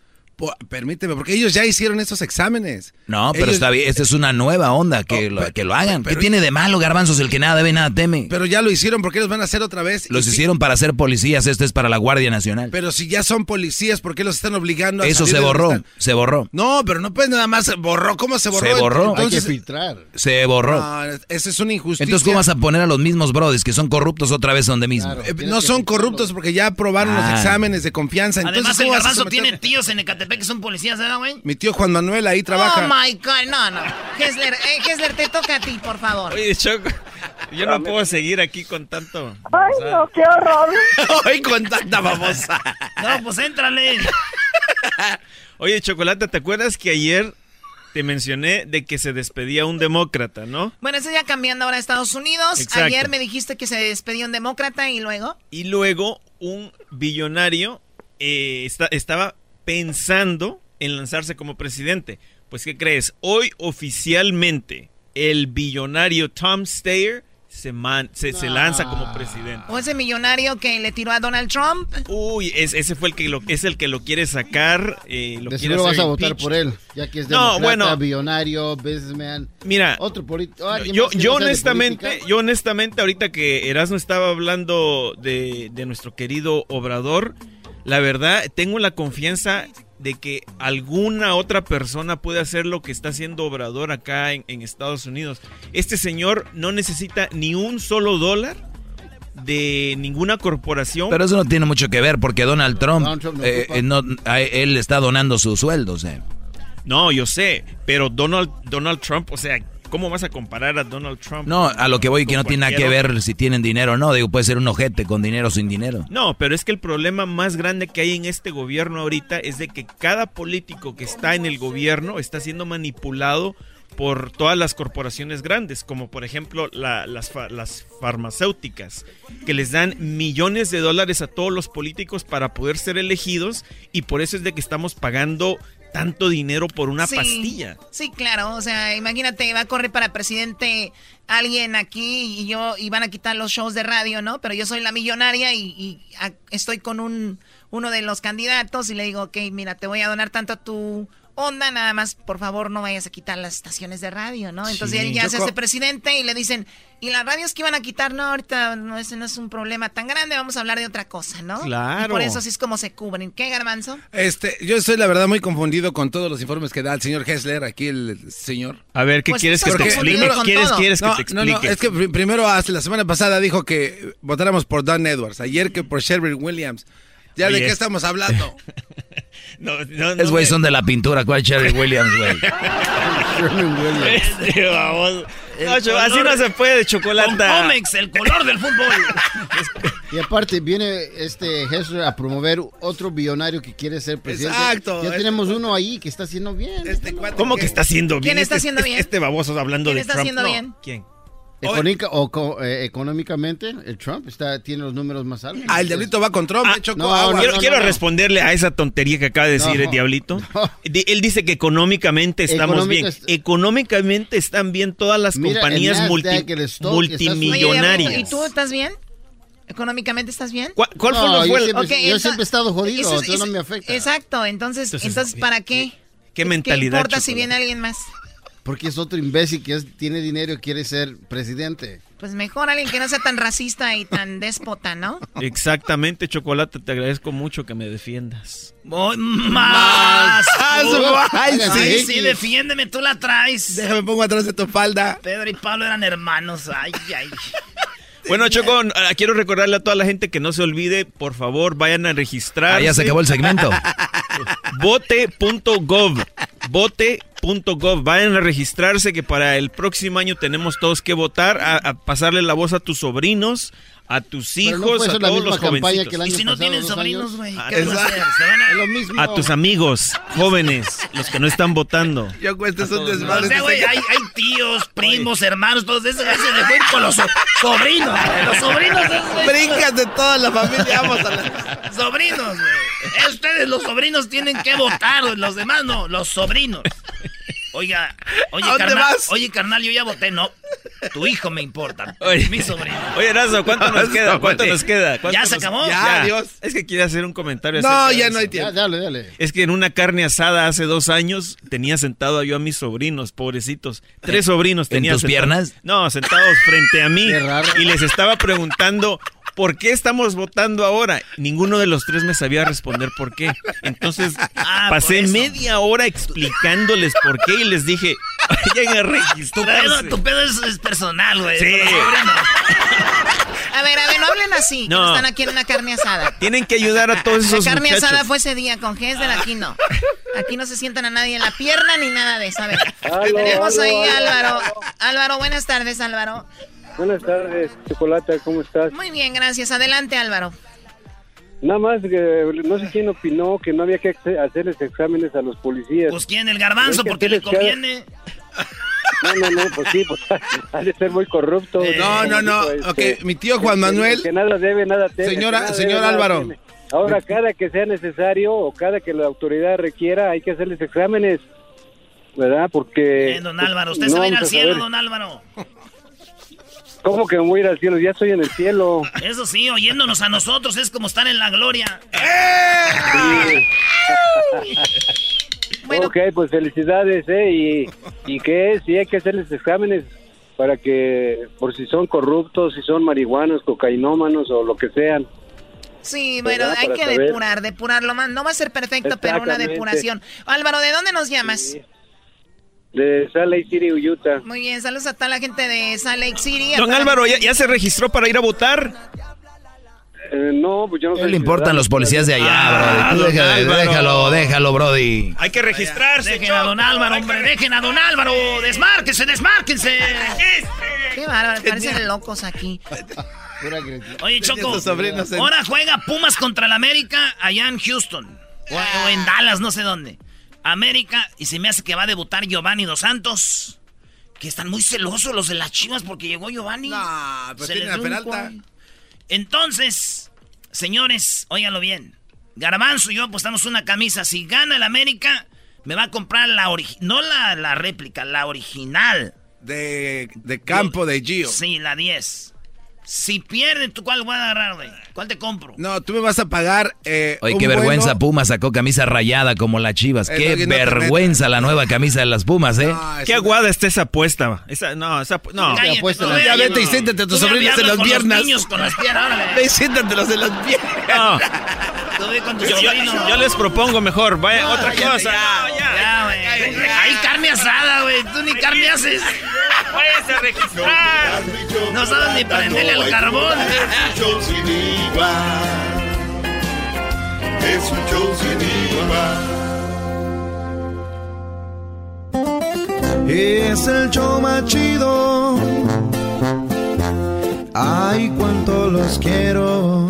Permíteme, porque ellos ya hicieron esos exámenes. No, pero Ellos- está bien. Esta es una nueva onda. Que, lo, que lo hagan. ¿Qué tiene de malo, garbanzos? El que nada debe, nada teme. Pero ya lo hicieron, ¿por qué los van a hacer otra vez? Los Y si- hicieron para ser policías. Este es para la Guardia Nacional. Pero si ya son policías, ¿por qué los están obligando a Eso salir se borró. Se borró. No, pero no puedes nada más borró. ¿Cómo se borró? Se borró. Entonces, Hay que filtrar. Se borró. No, esa es una injusticia. Entonces, ¿cómo vas a poner a los mismos brodis que son corruptos otra vez donde mismo? Eh, no son corruptos porque ya aprobaron Ah. los exámenes de confianza. Entonces, Además, el ¿cómo vas a garbanzo tiene tíos en Ecatepec que son policías, ¿verdad, güey? Mi tío Juan Manuel ahí trabaja. Oh my God, no, no. Hessler, eh, Hessler, te toca a ti, por favor. Oye, Choco, yo no puedo seguir aquí con tanto. Ay, no, qué horror. Ay, con tanta babosa. No, pues éntrale. Oye, Chocolate, ¿te acuerdas que ayer te mencioné de que se despedía un demócrata, no? Bueno, eso ya cambiando ahora a Estados Unidos. Exacto. Ayer me dijiste que se despedió un demócrata y luego. Y luego un billonario eh, esta- estaba pensando en lanzarse como presidente. Pues, ¿qué crees? Hoy oficialmente el billonario Tom Steyer se, man- se, se lanza como presidente. O ese millonario que le tiró a Donald Trump. Uy, es- ese fue el que lo, es el que lo quiere sacar. eh, lo De quiere seguro vas a votar por él, ya que es No, bueno. billonario, businessman. Mira, otro político. yo, yo honestamente, yo honestamente, ahorita que Erasmo estaba hablando de, de nuestro querido Obrador, la verdad, tengo la confianza de que alguna otra persona puede hacer lo que está haciendo Obrador acá en, en Estados Unidos. Este señor no necesita ni un solo dólar de ninguna corporación. Pero eso no tiene mucho que ver porque Donald Trump, Donald Trump no eh, eh, no- él está donando sus sueldos. eh. No, yo sé, pero Donald, Donald Trump, o sea, ¿cómo vas a comparar a Donald Trump? No, a lo que voy que no tiene nada que ver si tienen dinero o no. Digo, puede ser un ojete con dinero o sin dinero. No, pero es que el problema más grande que hay en este gobierno ahorita es de que cada político que está en el gobierno está siendo manipulado por todas las corporaciones grandes, como por ejemplo la- las, fa- las farmacéuticas, que les dan millones de dólares a todos los políticos para poder ser elegidos y por eso es de que estamos pagando tanto dinero por una Sí, pastilla. Sí, claro. O sea, imagínate, va a correr para presidente alguien aquí y yo y van a quitar los shows de radio, ¿no? Pero yo soy la millonaria y, y, ah, estoy con un uno de los candidatos y le digo, ok, mira, te voy a donar tanto a tu onda, nada más, por favor, no vayas a quitar las estaciones de radio, ¿no? Entonces Sí. él ya se hace presidente y le dicen, y las radios que iban a quitar, no, ahorita no, ese no es un problema tan grande, vamos a hablar de otra cosa, ¿no? Claro. Y por eso así es como se cubren. ¿Qué, Garbanzo? Este, yo estoy la verdad muy confundido con todos los informes que da el señor Hessler, aquí el señor. A ver, ¿qué Pues quieres que te explique? primero- ¿Quieres, quieres que no, te no, explique? no, es que pri- primero hace la semana pasada dijo que votáramos por Don Edwards, ayer que por Sherwin Williams. ¿Ya de qué estamos hablando? No, no, Es güey son de la pintura. ¿Cuál Cherry Williams, güey? Este baboso. No, cho- así no se puede, chocolate. Comex, el color del fútbol. Y aparte viene este Hessler a promover otro billonario que quiere ser presidente. Exacto. Ya Este- tenemos uno ahí que está haciendo bien. ¿Cómo que está haciendo bien? ¿Quién está Este- haciendo este- bien? Este baboso hablando ¿Quién de está Trump. haciendo No, bien? ¿Quién? Económica- o co- eh, económicamente, el Trump está, tiene los números más altos. Ah, el diablito va con Trump, Ah, hecho, no, agua. quiero no, quiero no. responderle a esa tontería que acaba de decir No. el diablito. Di- Él dice que económicamente estamos Económica bien. est- Económicamente están bien todas las Mira, compañías multi- multimillonarias. Oye, ¿y tú estás bien? ¿Económicamente estás bien? ¿Cuál, cuál fue, yo el- siempre- yo siempre he estado jodido, eso es- no me afecta. Exacto, entonces, Entonces, entonces ¿para qué? qué mentalidad? ¿Qué importa si viene alguien más? Porque es otro imbécil que es- tiene dinero y quiere ser presidente. Pues mejor alguien que no sea tan racista y tan déspota, ¿no? Exactamente, Chocolate, te agradezco mucho que me defiendas. Voy más. Ah, Ay, sí, sí, defiéndeme, tú la traes. Déjame pongo atrás de tu falda. Pedro y Pablo eran hermanos. Ay, ay. Bueno, Choco, ah, quiero recordarle a toda la gente que no se olvide, por favor, vayan a registrar. Ah, ya se acabó el segmento. Vote.gov. Vote.gov. Vayan a registrarse que para el próximo año tenemos todos que votar, a, a pasarle la voz a tus sobrinos, a tus no hijos, puede a todos los jovencitos. que el año Y si no tienen sobrinos, güey, Ah, ¿qué van a? Se a... Es lo mismo. A tus amigos jóvenes, los que no están votando. Yo cuento es un O sea, güey, hay, hay tíos, primos, hermanos, todos esos. Ese dejó ir con los so- sobrinos. güey, Los sobrinos. esos. Brincas de toda la familia, vamos a la... Sobrinos, güey. Eh, Ustedes, los sobrinos, tienen que votar. Los demás no, los sobrinos. Oiga, oye, ¿A dónde carnal, vas? oye, carnal, yo ya voté. No, tu hijo me importa. Oye. Mi sobrino. Oye, Razo, ¿cuánto nos queda? ¿Cuánto nos queda? ¿Cuánto ¿Ya se nos- acabó? Ya, adiós. Es que quiere hacer un comentario. No, ya no hay tiempo. Ya, dale, dale. Es que en una carne asada hace dos años tenía sentado yo a mis sobrinos, pobrecitos. Tres sobrinos ¿En tenía tus sentados- piernas? No, sentados frente a mí. Qué raro. Y les estaba preguntando, ¿por qué estamos votando ahora? Ninguno de los tres me sabía responder por qué. Entonces Ah, pasé media hora explicándoles por qué y les dije, vayan a Tu pedo, registrarse. tu pedo es, es personal, güey. Sí. A ver, a ver, no hablen así, No. están aquí en una carne asada. Tienen que ayudar a todos La esos carne muchachos. asada fue ese día con Gesder, aquí no. Aquí no se sientan a nadie en la pierna ni nada de eso. A ver, Aló, tenemos aló, ahí a aló, Álvaro. Álvaro, buenas tardes, Álvaro. Buenas tardes, Chocolata, ¿cómo estás? Muy bien, gracias. Adelante, Álvaro. Nada más, que no sé quién opinó que no había que hace- hacerles exámenes a los policías. Pues quién, el garbanzo, Es que porque le conviene. No, no, no, pues sí, pues ha de ser muy corrupto. Eh, No, no, no. Como Ok, este, mi tío Juan que- Manuel. Que nada debe, nada teme. Señora- nada señor debe, Álvaro. Ahora, cada que sea necesario o cada que la autoridad requiera, hay que hacerles exámenes. ¿Verdad? Porque... Eh, don Álvaro, usted no se va a ir al cielo, don Álvaro. ¿Cómo que me voy a ir al cielo? Ya estoy en el cielo. Eso sí, oyéndonos a nosotros es como estar en la gloria. Ok, pues felicidades, ¿eh? ¿Y, y qué? Sí, hay que hacerles exámenes para que, por si son corruptos, si son marihuanos, cocainómanos o lo que sean. Sí, bueno, hay que saber. depurar, depurarlo más. No va a ser perfecto, pero una depuración. Álvaro, ¿de dónde nos llamas? De Salt Lake City, Utah. Muy bien, saludos a toda la gente de Salt Lake City. Don Álvaro, ¿ya, se registró para ir a votar? Eh, no, pues yo no ¿Qué le importan los policías de allá, Brody? Álvaro. déjalo, déjalo, Brody. Hay que registrarse. Dejen a don Álvaro, hombre, dejen a don Álvaro. Desmárquense, desmárquense. Qué bárbaro, parecen locos aquí. Oye, Choco, ahora juega Pumas contra el América allá en Houston. O, o en Dallas, no sé dónde. América, y se me hace que va a debutar Giovanni Dos Santos. Que están muy celosos los de las chivas porque llegó Giovanni. No, pues Se tienen les a dio un Peralta. Entonces, señores, óiganlo bien. Garbanzo y yo apostamos una camisa. Si gana el América, me va a comprar la original. No la, la réplica, la original. De, de campo de Gio. Sí, la 10. Si pierden, ¿tú cuál voy a agarrar, güey? ¿Cuál te compro? No, tú me vas a pagar. Eh, Oye, un qué vergüenza, vuelo- Puma sacó camisa rayada como las chivas. Qué no, no vergüenza la nueva camisa de las Pumas, ¿eh? No, Qué aguada está esa apuesta. Esa, no, esa, no. Cállate, apuesta la- ve Ya vete y no. siéntate a tus sobrinos en las con los piernas. niños con las piernas. Ve y siéntatelos en las piernas. No. Yo, yo- les propongo mejor, vaya, otra cosa. ya. No, ya. Ya, güey. Hay carne asada, güey. Tú ni carne haces. A registrar. No sabes ni prenderle al carbón. Es un show sin igual. Es un show sin igual. Es el show más chido. Ay, cuánto los quiero.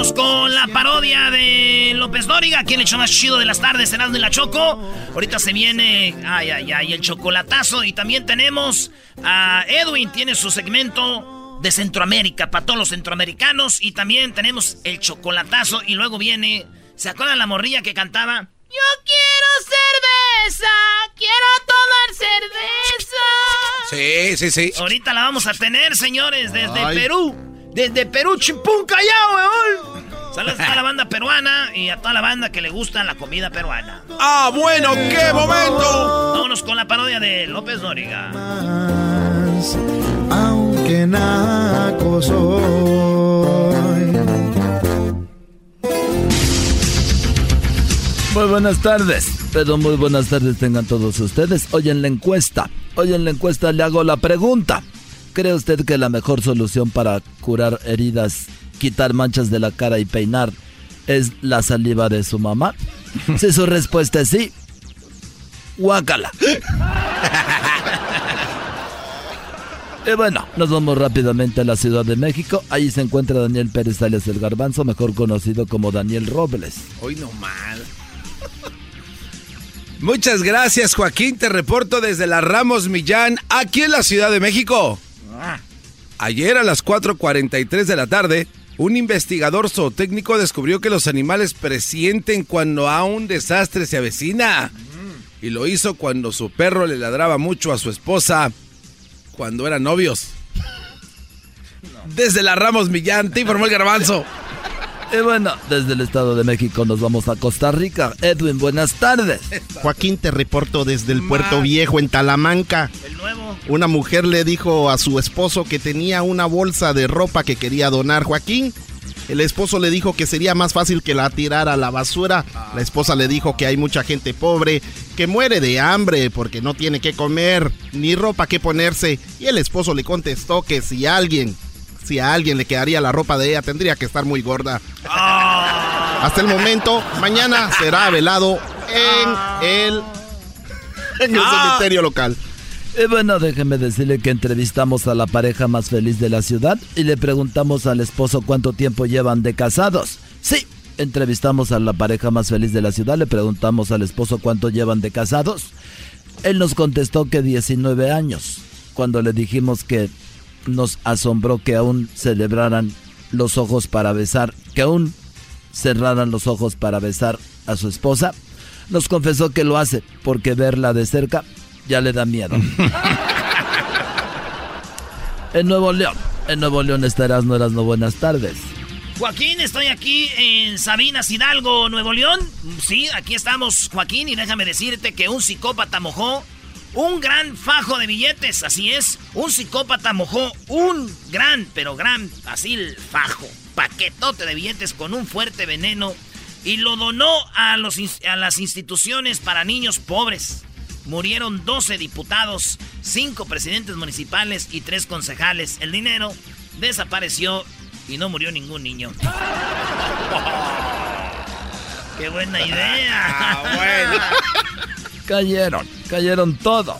Vámonos con la parodia de López Dóriga. Aquí en el show más chido de las tardes, Cenando de la Choco. Ahorita se viene, ay, ay, ay, el chocolatazo. Y también tenemos a Edwin, tiene su segmento de Centroamérica, para todos los centroamericanos. Y también tenemos el chocolatazo. Y luego viene, ¿se acuerdan la morrilla que cantaba? Yo quiero cerveza, quiero tomar cerveza. Sí, sí, sí. Ahorita la vamos a tener, señores, desde Ay. Perú. Desde Perú, Chimpún, Callao, weón. Saludos a toda la banda peruana y a toda la banda que le gusta la comida peruana. Ah, bueno, qué momento. Vámonos con la parodia de López Dóriga. Más, aunque naco soy. Muy buenas tardes, pero muy buenas tardes tengan todos ustedes. Hoy en la encuesta, hoy en la encuesta le hago la pregunta. ¿Cree usted que la mejor solución para curar heridas, quitar manchas de la cara y peinar es la saliva de su mamá? Si su respuesta es sí, guácala. Y bueno, nos vamos rápidamente a la Ciudad de México. Ahí se encuentra Daniel Pérez alias el Garbanzo, mejor conocido como Daniel Robles. Hoy no mal. Muchas gracias, Joaquín. Te reporto desde la Ramos Millán, aquí en la Ciudad de México. Ayer a las 4.43 de la tarde, un investigador zootécnico descubrió que los animales presienten cuando a un desastre se avecina. Y lo hizo cuando su perro le ladraba mucho a su esposa cuando eran novios. Desde la Ramos Millán, te informó el garbanzo. Y bueno, desde el Estado de México nos vamos a Costa Rica. Edwin, buenas tardes. Joaquín, te reporto desde el Puerto Viejo en Talamanca. El nuevo. Una mujer le dijo a su esposo que tenía una bolsa de ropa que quería donar. Joaquín, el esposo le dijo que sería más fácil que la tirara a la basura. La esposa le dijo que hay mucha gente pobre que muere de hambre porque no tiene que comer ni ropa que ponerse. Y el esposo le contestó que si alguien, si a alguien le quedaría la ropa de ella, tendría que estar muy gorda. Hasta el momento, mañana será velado en el, en el Ah. cementerio local. Y bueno, déjeme decirle que entrevistamos a la pareja más feliz de la ciudad y le preguntamos al esposo cuánto tiempo llevan de casados. Sí, entrevistamos a la pareja más feliz de la ciudad, le preguntamos al esposo cuánto llevan de casados. Él nos contestó que 19 años. Cuando le dijimos que nos asombró que aún celebraran los ojos para besar, que aún cerraran los ojos para besar a su esposa, nos confesó que lo hace porque verla de cerca ya le da miedo. en Nuevo León. En Nuevo León estarás, no eras no buenas tardes. Joaquín, estoy aquí en Sabinas Hidalgo, Nuevo León. Sí, aquí estamos, Joaquín, y déjame decirte que un psicópata mojó un gran fajo de billetes, así es. Un psicópata mojó un gran, pero gran, así el fajo, paquetote de billetes con un fuerte veneno y lo donó a, los, a las instituciones para niños pobres. Murieron 12 diputados, 5 presidentes municipales y 3 concejales. El dinero desapareció y no murió ningún niño. ¡Qué buena idea! Ah, cayeron, cayeron todos.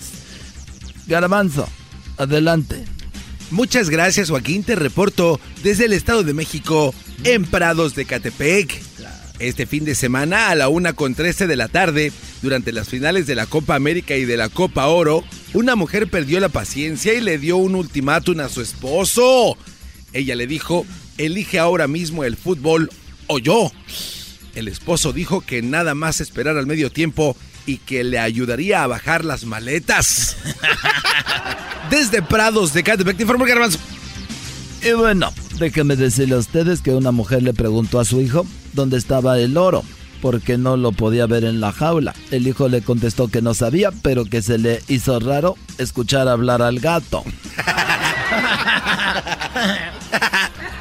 Garbanzo, adelante. Muchas gracias Joaquín, te reporto desde el Estado de México en Prados de Catepec. Este fin de semana a la una con 13 de la tarde, durante las finales de la Copa América y de la Copa Oro, una mujer perdió la paciencia y le dio un ultimátum a su esposo. Ella le dijo, elige ahora mismo el fútbol o yo. El esposo dijo que nada más esperar al medio tiempo y que le ayudaría a bajar las maletas. Desde Prados de Catepec, te informo Garbanzo. Y bueno, déjenme decirle a ustedes que una mujer le preguntó a su hijo dónde estaba el oro, porque no lo podía ver en la jaula. El hijo le contestó que no sabía, pero que se le hizo raro escuchar hablar al gato.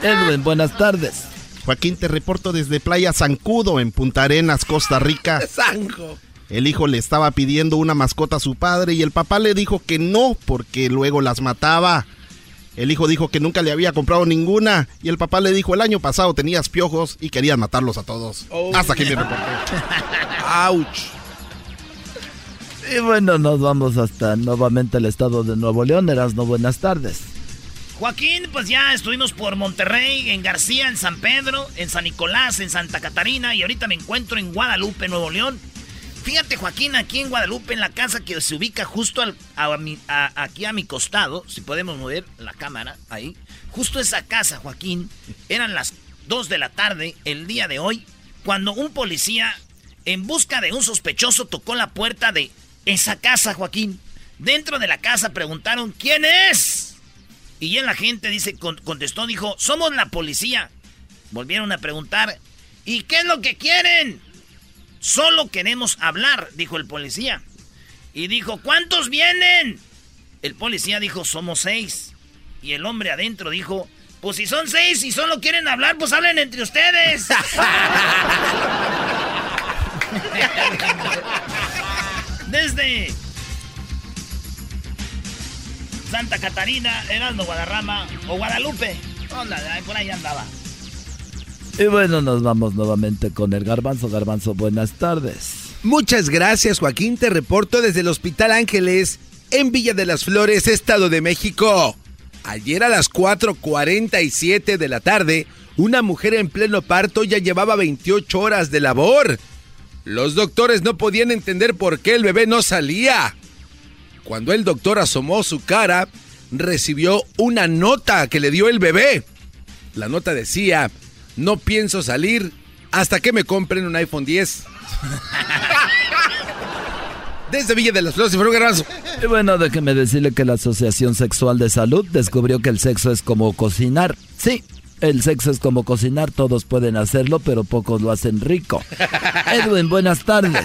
Edwin, buenas tardes. Joaquín, te reporto desde Playa Zancudo, en Punta Arenas, Costa Rica. Zanjo. El hijo le estaba pidiendo una mascota a su padre y el papá le dijo que no, porque luego las mataba. El hijo dijo que nunca le había comprado ninguna y el papá le dijo el año pasado tenías piojos y querían matarlos a todos. Hasta aquí me reporté. ¡Auch! Y bueno, nos vamos hasta nuevamente el estado de Nuevo León. Erasno, buenas tardes. Joaquín, pues ya estuvimos por Monterrey, en García, en San Pedro, en San Nicolás, en Santa Catarina y ahorita me encuentro en Guadalupe, Nuevo León. Fíjate, Joaquín, aquí en Guadalupe, en la casa que se ubica justo al, aquí a mi costado, si podemos mover la cámara ahí, justo esa casa, Joaquín, eran las 2 de la tarde el día de hoy, cuando un policía, en busca de un sospechoso, tocó la puerta de esa casa, Joaquín. Dentro de la casa preguntaron, ¿quién es? Y en la gente dice, contestó, dijo, somos la policía. Volvieron a preguntar, ¿y qué es lo que quieren? Solo queremos hablar, dijo el policía. Y dijo, ¿cuántos vienen? El policía dijo, somos seis. Y el hombre adentro dijo, pues si son seis y solo quieren hablar, pues hablen entre ustedes. Desde Santa Catarina, Heraldo Guadarrama o Guadalupe. Onda, por ahí andaba. Y bueno, nos vamos nuevamente con el garbanzo. Garbanzo, buenas tardes. Muchas gracias, Joaquín. Te reporto desde el Hospital Ángeles en Villa de las Flores, Estado de México. Ayer a las 4.47 de la tarde, una mujer en pleno parto ya llevaba 28 horas de labor. Los doctores no podían entender por qué el bebé no salía. Cuando el doctor asomó su cara, recibió una nota que le dio el bebé. La nota decía, no pienso salir hasta que me compren un iPhone 10. Desde Villa de las Flores y Garbanzo. Y bueno, déjeme decirle que la Asociación Sexual de Salud descubrió que el sexo es como cocinar. Sí, el sexo es como cocinar, todos pueden hacerlo, pero pocos lo hacen rico. Edwin, buenas tardes.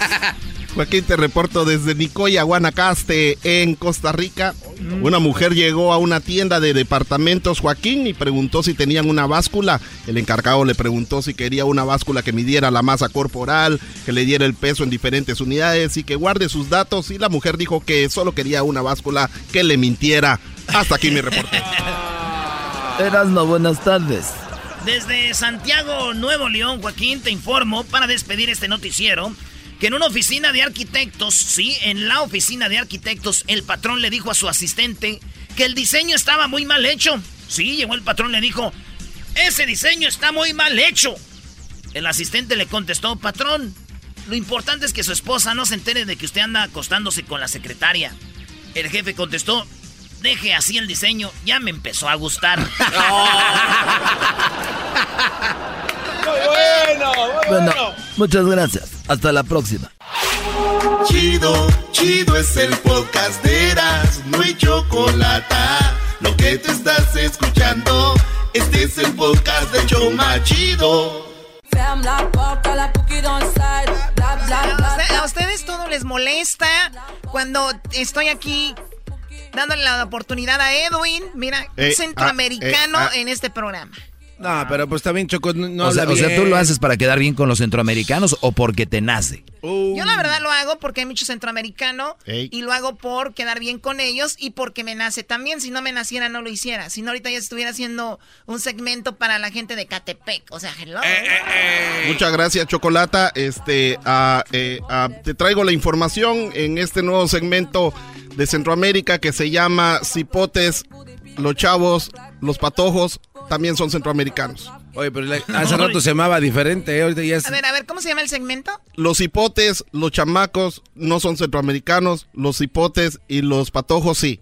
Joaquín, te reporto desde Nicoya, Guanacaste, en Costa Rica. Una mujer llegó a una tienda de departamentos, Joaquín, y preguntó si tenían una báscula. El encargado le preguntó si quería una báscula que midiera la masa corporal, que le diera el peso en diferentes unidades y que guarde sus datos. Y la mujer dijo que solo quería una báscula que le mintiera. Hasta aquí mi reporte. Buenas tardes. Desde Santiago, Nuevo León, Joaquín, te informo para despedir este noticiero que en una oficina de arquitectos, sí, en la oficina de arquitectos, el patrón le dijo a su asistente que el diseño estaba muy mal hecho. Sí, llegó el patrón le dijo, ese diseño está muy mal hecho. El asistente le contestó, patrón, lo importante es que su esposa no se entere de que usted anda acostándose con la secretaria. El jefe contestó, deje así el diseño, ya me empezó a gustar. Muy bueno, muy bueno. Muchas gracias. Hasta la próxima. Chido, chido es el podcast de Eras, no hay chocolate. lo que te estás escuchando, este es el podcast de Choma Chido. ¿A ustedes todo les molesta cuando estoy aquí dándole la oportunidad a Edwin? Mira, Eh, centroamericano ah, eh, ah. en este programa. No, pero pues también Choco no, o, sea, o. ¿tú lo haces para quedar bien con los centroamericanos o porque te nace? Yo la verdad lo hago porque hay mucho centroamericano Ey. y lo hago por quedar bien con ellos y porque me nace también. Si no me naciera no lo hiciera. Si no ahorita ya estuviera haciendo un segmento para la gente de Catepec. O sea, hello. Muchas gracias, Chocolata. Este, ah, eh, ah, te traigo la información en este nuevo segmento de Centroamérica que se llama Cipotes, los chavos, los patojos, también son centroamericanos. Oye, pero la- hace rato se llamaba diferente, ¿eh? ahorita ya es... A ver, a ver, ¿cómo se llama el segmento? Los hipotes, los chamacos no son centroamericanos, los hipotes y los patojos sí.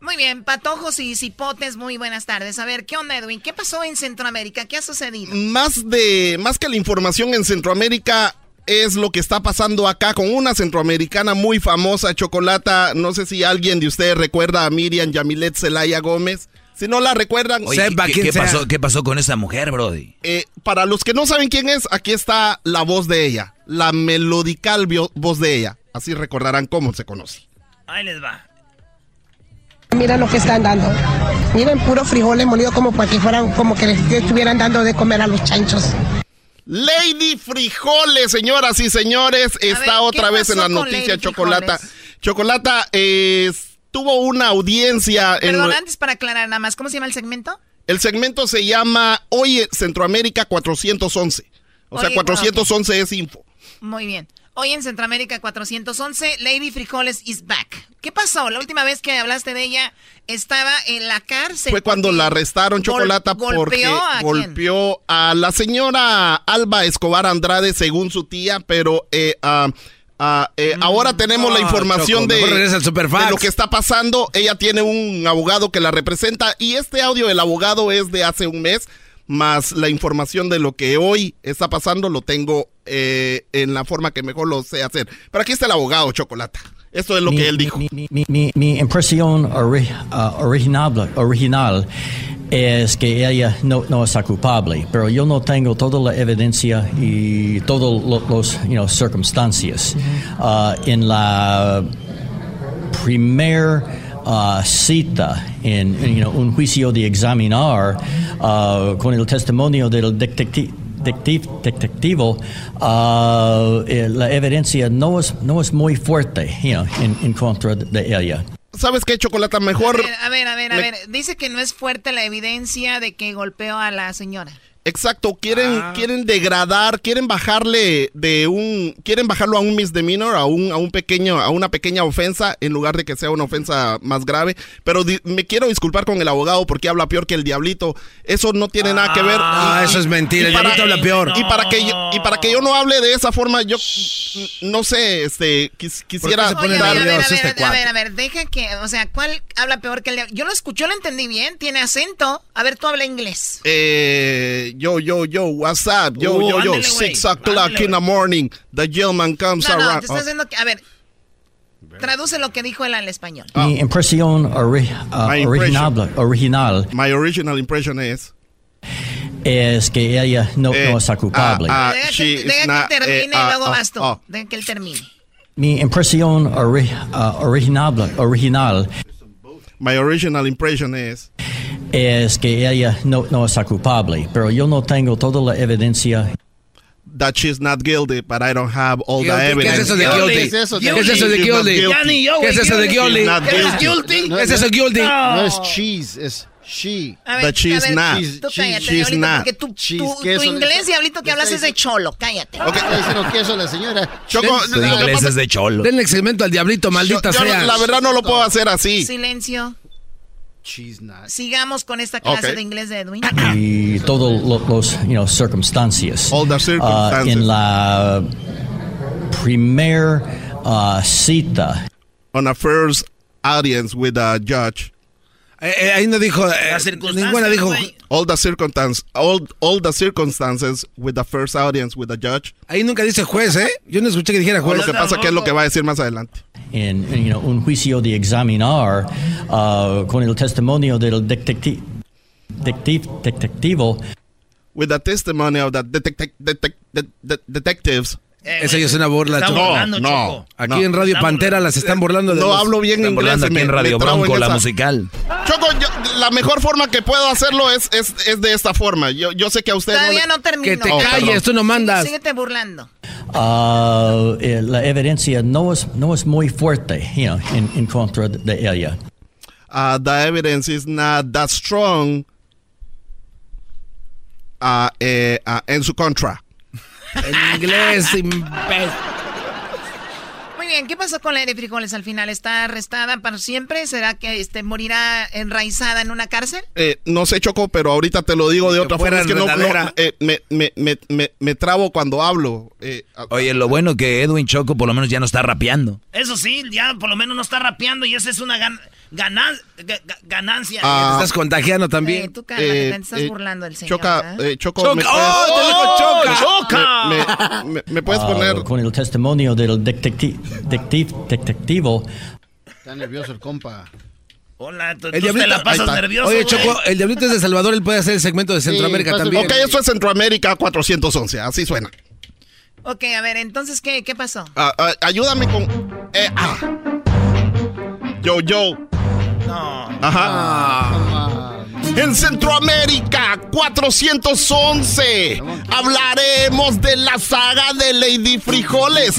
Muy bien, patojos y cipotes, muy buenas tardes. A ver, ¿qué onda, Edwin? ¿Qué pasó en Centroamérica? ¿Qué ha sucedido? Más de, más que la información en Centroamérica es lo que está pasando acá con una centroamericana muy famosa, Chocolata. No sé si alguien de ustedes recuerda a Miriam Yamilet Zelaya Gómez. Si no la recuerdan, Oye, ¿qué, qué pasó, ¿qué pasó con esa mujer, Brody? Eh, para los que no saben quién es, aquí está la voz de ella, la melodical voz de ella. Así recordarán cómo se conoce. Ahí les va. Mira lo que están dando. Miren, puro frijoles molidos como para que fueran, como que les estuvieran dando de comer a los chanchos. Lady Frijoles, señoras y señores, está ver, otra ¿qué vez en la noticia Chocolata. Frijoles? Chocolata eh, tuvo una audiencia en Perdón, antes para aclarar nada más, ¿cómo se llama el segmento? el segmento se llama Oye Centroamérica 411. O sea, Oye, 411 es info. Muy bien. Hoy en Centroamérica 411, Lady Frijoles is back. ¿Qué pasó? La última vez que hablaste de ella estaba en la cárcel. Fue cuando la arrestaron gol- Chocolata porque golpeó a quién? golpeó a la señora Alba Escobar Andrade según su tía, pero eh, ah, ah, eh, ahora tenemos la información Choco, de lo que está pasando. Ella tiene un abogado que la representa y este audio del abogado es de hace un mes, más la información de lo que hoy está pasando lo tengo eh, en la forma que mejor lo sé hacer. Pero aquí está el abogado Chocolata. Esto es lo mi, que él dijo. Mi, mi- mi- impresión ori- uh, original, original es que ella no, no es culpable, pero yo no tengo toda la evidencia y todas las you know, circunstancias. Uh, en la primer uh, cita en, en, you know, un juicio de examinar uh, con el testimonio del detecti- detectiv- detectivo, uh, eh, la evidencia no es, no es muy fuerte you know, en, en contra de ella. ¿Sabes qué, Chocolata? Mejor... A ver, a ver, a ver. Dice que no es fuerte la evidencia de que golpeó a la señora. Exacto, quieren, Ah. quieren degradar, quieren bajarle de un, quieren bajarlo a un misdemeanor, a un, a un pequeño, a una pequeña ofensa, en lugar de que sea una ofensa más grave. Pero di- me quiero disculpar con el abogado porque habla peor que el diablito. Eso no tiene nada que ver. Ah, eso es mentira, el diablito habla peor. Y para que yo, y para que yo no hable de esa forma, yo no sé, este, quis- quisiera se pone Oye, a ver, a ver, a ver, este a ver, a ver, deja que, o sea, ¿cuál habla peor que el de... Yo lo escuché, lo entendí bien, tiene acento. A ver, tú habla inglés. Eh, yo, yo, yo, what's up? Yo, Uh, yo, yo, ándale, six o'clock in the morning, the gentleman comes No, no, around. te estoy diciendo que, a ver, traduce lo que dijo él al español. Mi impresión ori- uh, My original, original My original impression is es que ella no, Eh, no es culpable. ah, ah, Deja, she que, deja not, que termine y luego vas tú. ah. Deja que él termine. Mi impresión ori- uh, original, original My original impression is es que ella no, no es culpable, pero yo no tengo toda la evidencia. that she's not guilty, but I don't have all the Guilty, ¿qué es evidence. eso de guilty? ¿Qué es eso de ¿Qué es eso de She's not guilty? guilty. Ya ni yo, ¿Qué es eso de guilty? She's not ¿Qué es guilty. guilty? No, ¿Qué es eso guilty? No es cheese, es she. A But she's a ver, not. Tú She's- cállate, she's Diablito, not. porque tu, She's tu, inglés, Diablito, que hablas es de cholo. Cállate. Ok, está diciendo queso la señora. Choco, Tu inglés es de cholo. Denle segmento al diablito, maldita sea. la verdad no lo puedo hacer así. Silencio. She's not. Sigamos con esta clase Ok. de inglés de Edwin. y todas las you know, circunstancias. All the Uh, circumstances. en la primer uh, cita, On a first audience with a judge. Eh, eh, ahí no dijo, eh, ninguna dijo. All the circumstances, all, all the circumstances with the first audience with a judge. ahí nunca dice juez, ¿eh? Yo no escuché que dijera juez. lo que pasa que es lo que va a decir más adelante. En, en, you know, un juicio de examinar uh, con el testimonio del detecti- detective, detectivo. With the testimony of the detec- detec- det- det- detectives. Eso ya es una burla, Choco. burlando, no, Choco. Aquí No. en Radio Pantera las están burlando de No los- hablo bien Están inglés. burlando aquí me- en Radio Bronco, en la esa. musical. Choco, yo- la mejor forma que puedo hacerlo es, es, es de esta forma. Yo, yo sé que a usted Todavía no termino. Que te Oh, calles, perdón. tú no mandas. Síguete burlando. Uh, eh, la evidencia no es, no es muy fuerte you know, en, en contra de ella. Uh, the evidence is not that strong uh, eh, uh, en su contra. En inglés, imbécil. Muy bien, ¿qué pasó con la de frijoles al final? ¿Está arrestada para siempre? ¿Será que este, morirá enraizada en una cárcel? Eh, no sé, Choco, pero ahorita te lo digo de otra forma. Es que no, no, enredadera. eh, me, me, me, me, me trabo cuando hablo. Eh, Oye, lo bueno que Edwin Choco por lo menos ya no está rapeando. Eso sí, ya por lo menos no está rapeando y esa es una gan- ganan- ga- ga- ganancia. Ah. Te estás contagiando también. Eh, tú cálmate, Eh, te estás eh, burlando del señor. Choca, eh, Choco, Choca. ¿me ¡Oh, puedes- te digo choca! ¡Choca! me, me- me puedes Uh, poner con el testimonio del detecti- detective- detectivo. Está nervioso el compa. Hola, tú, El tú te diablito- la pasas nervioso, Oye. Choco, el diablito es de Salvador, él puede hacer el segmento de Centroamérica también. Ok, eso es Centroamérica 411, así suena. Ok, a ver, entonces, ¿qué, qué pasó? Ah, ah, ayúdame con... eh, ah. Yo, yo. Ajá. En Centroamérica 411 hablaremos de la saga de Lady Frijoles.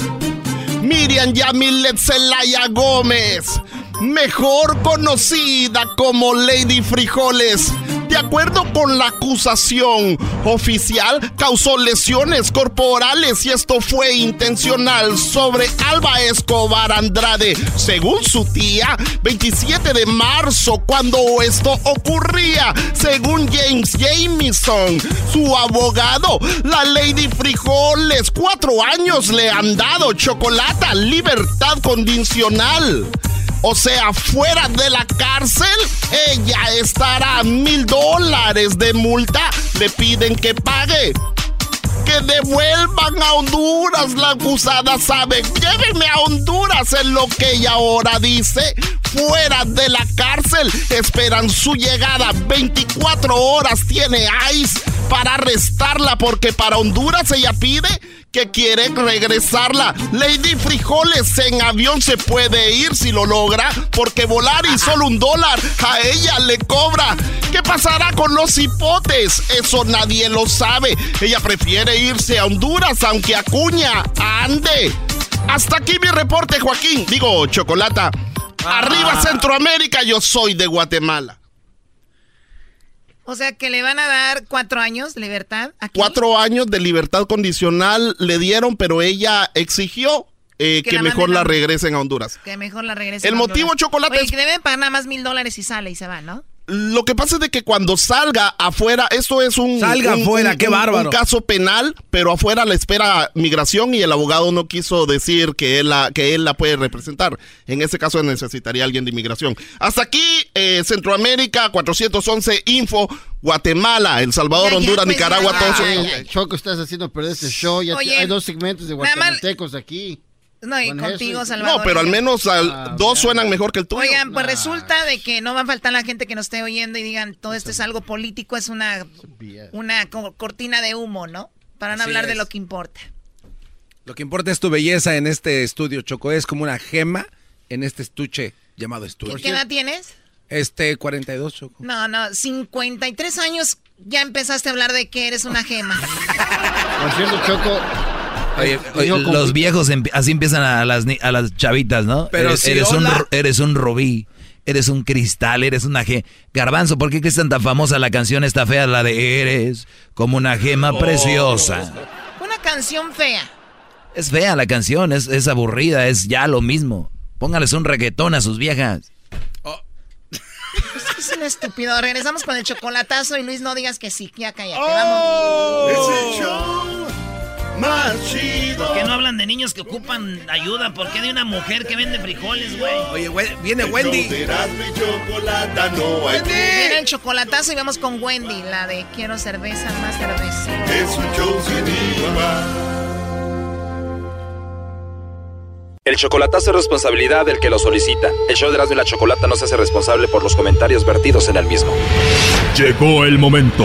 Miriam Yamilet Zelaya Gómez, mejor conocida como Lady Frijoles. De acuerdo con la acusación oficial, causó lesiones corporales y esto fue intencional sobre Alba Escobar Andrade. Según su tía, 27 de marzo, cuando esto ocurría, según James Jameson, su abogado, la Lady Frijoles, cuatro años le han dado chocolate, libertad condicional. O sea, fuera de la cárcel, ella estará a mil dólares de multa. Le piden que pague. Que devuelvan a Honduras. La acusada sabe. Llévenme a Honduras, es lo que ella ahora dice. Fuera de la cárcel, esperan su llegada. 24 horas tiene ICE para arrestarla porque para Honduras ella pide que quiere regresarla. Lady Frijoles en avión se puede ir si lo logra, porque volar y solo un dólar a ella le cobra. ¿Qué pasará con los hipotes? Eso nadie lo sabe. Ella prefiere irse a Honduras, aunque Acuña ande. Hasta aquí mi reporte, Joaquín. Digo, Chocolata. Arriba Centroamérica, yo soy de Guatemala. O sea, que le van a dar cuatro años de libertad aquí. Cuatro años de libertad condicional le dieron, pero ella exigió eh, Que que, la mejor la regresen a Honduras. Que mejor la regresen. El a motivo. Chocolate, Oye, es- que deben pagar nada más mil dólares y sale y se va, ¿no? Lo que pasa es de que cuando salga afuera, esto es un, Salga un- afuera, un- qué bárbaro. un caso penal, pero afuera la espera migración y el abogado no quiso decir que él la, que él la puede representar. En ese caso necesitaría alguien de inmigración. Hasta aquí, eh, Centroamérica, 411 Info, Guatemala, El Salvador, Ya, ya, Honduras, pues, Nicaragua, ya, son- ya. Choco, estás haciendo perder este show. Ya Oye, hay dos segmentos de guatemaltecos aquí. No, y Con contigo, Salvador. No, pero al menos al- Ah, dos suenan mejor que el tuyo. Oigan, pues resulta de que no va a faltar la gente que nos esté oyendo y digan, todo esto es algo político, es una, una co- cortina de humo, ¿no? Para no Así hablar de lo que importa. Lo que importa es tu belleza en este estudio, Choco. Es como una gema en este estuche llamado estudio. ¿Qué edad tienes? Este, 42, Choco. No, no, 53 años ya empezaste a hablar de que eres una gema. Por cierto, Choco. Oye, los viejos así empiezan a las, a las chavitas, ¿no? Pero eres, si eres un, eres un rubí, eres un cristal, eres una ge... Garbanzo, ¿por qué es tan famosa la canción esta fea, la de Eres como una gema Oh. preciosa? Una canción fea. Es fea la canción, es, es aburrida, es ya lo mismo. Póngales un reggaetón a sus viejas. Es un estúpido. Regresamos con el chocolatazo y Luis, no digas que sí. Ya cállate, Es vamos. Más chido. ¿Por qué no hablan de niños que ocupan ayuda? ¿Por qué de una mujer que vende frijoles, güey? Oye, güey, viene El Wendy. de Chocolata, no hay Viene el chocolatazo y vamos con Wendy, la de quiero cerveza, más cerveza. Es un show sin. El chocolatazo es responsabilidad del que lo solicita. El show de Erasmo y la Chocolata no se hace responsable por los comentarios vertidos en el mismo. Llegó el momento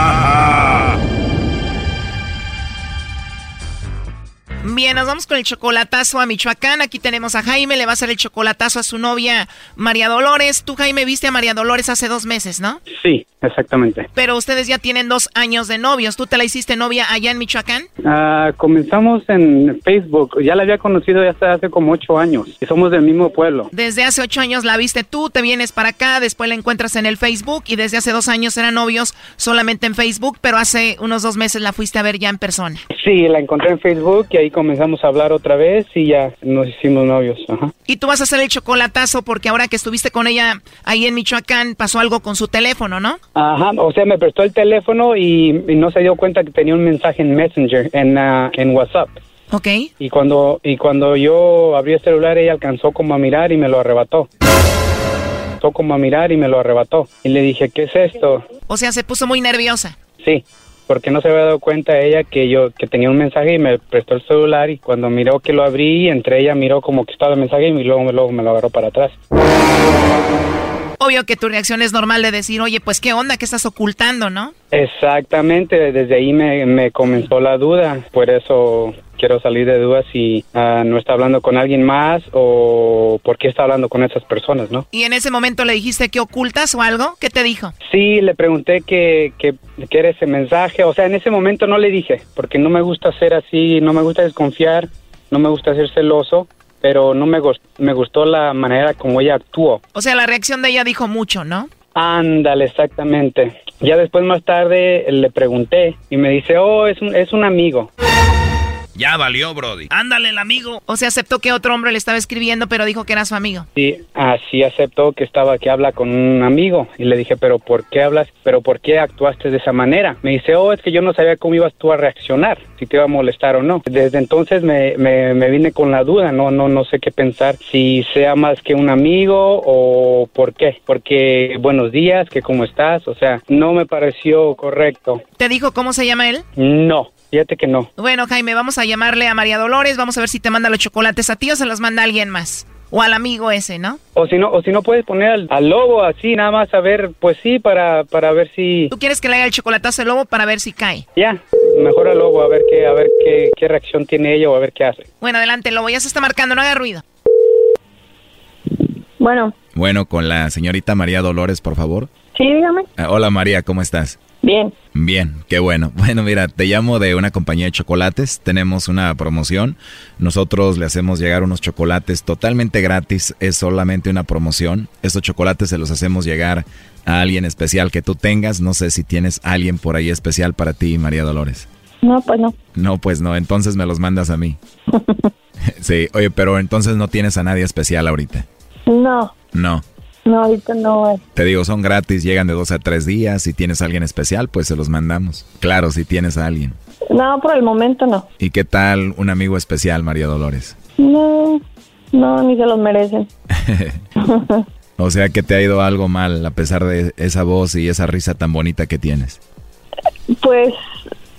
Bien, nos vamos con el chocolatazo a Michoacán. Aquí tenemos a Jaime, le va a hacer el chocolatazo a su novia María Dolores. Tú, Jaime, viste a María Dolores hace dos meses, ¿no? Sí, exactamente. Pero ustedes ya tienen dos años de novios. ¿Tú te la hiciste novia allá en Michoacán? Ah, comenzamos en Facebook. Ya la había conocido ya hace, hace como ocho años. Y somos del mismo pueblo. Desde hace ocho años la viste tú, te vienes para acá, después la encuentras en el Facebook y desde hace dos años eran novios solamente en Facebook, pero hace unos dos meses la fuiste a ver ya en persona. Sí, la encontré en Facebook y ahí comenzamos a hablar otra vez y ya nos hicimos novios. Ajá. Y tú vas a hacer el chocolatazo porque ahora que estuviste con ella ahí en Michoacán pasó algo con su teléfono, ¿no? Ajá, o sea, me prestó el teléfono y, y no se dio cuenta que tenía un mensaje en Messenger, en, ah, en WhatsApp. Ok. Y cuando, y cuando yo abrí el celular, ella alcanzó como a mirar y me lo arrebató. Alcanzó como a mirar y me lo arrebató. Y le dije, ¿qué es esto? O sea, se puso muy nerviosa. Sí, porque no se había dado cuenta ella que yo que tenía un mensaje y me prestó el celular y cuando miró que lo abrí, entre ella miró como que estaba el mensaje y luego, luego me lo agarró para atrás. Obvio que tu reacción es normal de decir, oye, pues qué onda, qué estás ocultando, ¿no? Exactamente, desde ahí me, me comenzó la duda, por eso quiero salir de dudas si ah, no está hablando con alguien más o por qué está hablando con esas personas, ¿no? Y en ese momento le dijiste que ocultas o algo, ¿qué te dijo? Sí, le pregunté que, que, que era ese mensaje, o sea, en ese momento no le dije, porque no me gusta ser así, no me gusta desconfiar, no me gusta ser celoso, pero no me, gust- me gustó la manera como ella actuó. O sea, la reacción de ella dijo mucho, ¿no? Ándale, exactamente. Ya después más tarde le pregunté y me dice, oh, es un, es un amigo. Ya valió, Brody. Ándale, el amigo. O sea, aceptó que otro hombre le estaba escribiendo, pero dijo que era su amigo. Sí, así aceptó que estaba que habla con un amigo y le dije, pero ¿por qué hablas? ¿Pero por qué actuaste de esa manera? Me dice, oh, es que yo no sabía cómo ibas tú a reaccionar, si te iba a molestar o no. Desde entonces me, me, me vine con la duda, no, no, no sé qué pensar, si sea más que un amigo o por qué. Porque buenos días, que cómo estás, o sea, no me pareció correcto. ¿Te dijo cómo se llama él? No, fíjate que no. Bueno, Jaime, vamos a llamarle a María Dolores, vamos a ver si te manda los chocolates a ti o se los manda a alguien más. O al amigo ese, ¿no? O si no, o si no puedes poner al, al lobo así, nada más a ver, pues sí, para, para ver si... ¿Tú quieres que le haga el chocolatazo al lobo para ver si cae? Ya, mejor al lobo, a ver qué, a ver qué, qué reacción tiene ella o a ver qué hace. Bueno, adelante, lobo, ya se está marcando, no haga ruido. Bueno, Bueno, con la señorita María Dolores, por favor. Sí, dígame. Ah, hola María, ¿cómo estás? Bien. Bien, qué bueno. Bueno, mira, te llamo de una compañía de chocolates. Tenemos una promoción. Nosotros le hacemos llegar unos chocolates totalmente gratis. Es solamente una promoción. Estos chocolates se los hacemos llegar a alguien especial que tú tengas. No sé si tienes alguien por ahí especial para ti, María Dolores. No, pues no. No, pues no. Entonces me los mandas a mí. Sí, oye, pero entonces no tienes a nadie especial ahorita. No, No. No, ahorita no. Te digo, son gratis, llegan de dos a tres días. Si tienes a alguien especial, pues se los mandamos. Claro, si tienes a alguien. No, por el momento no. ¿Y qué tal un amigo especial, María Dolores? No, no, ni se los merecen. O sea que te ha ido algo mal a pesar de esa voz y esa risa tan bonita que tienes. Pues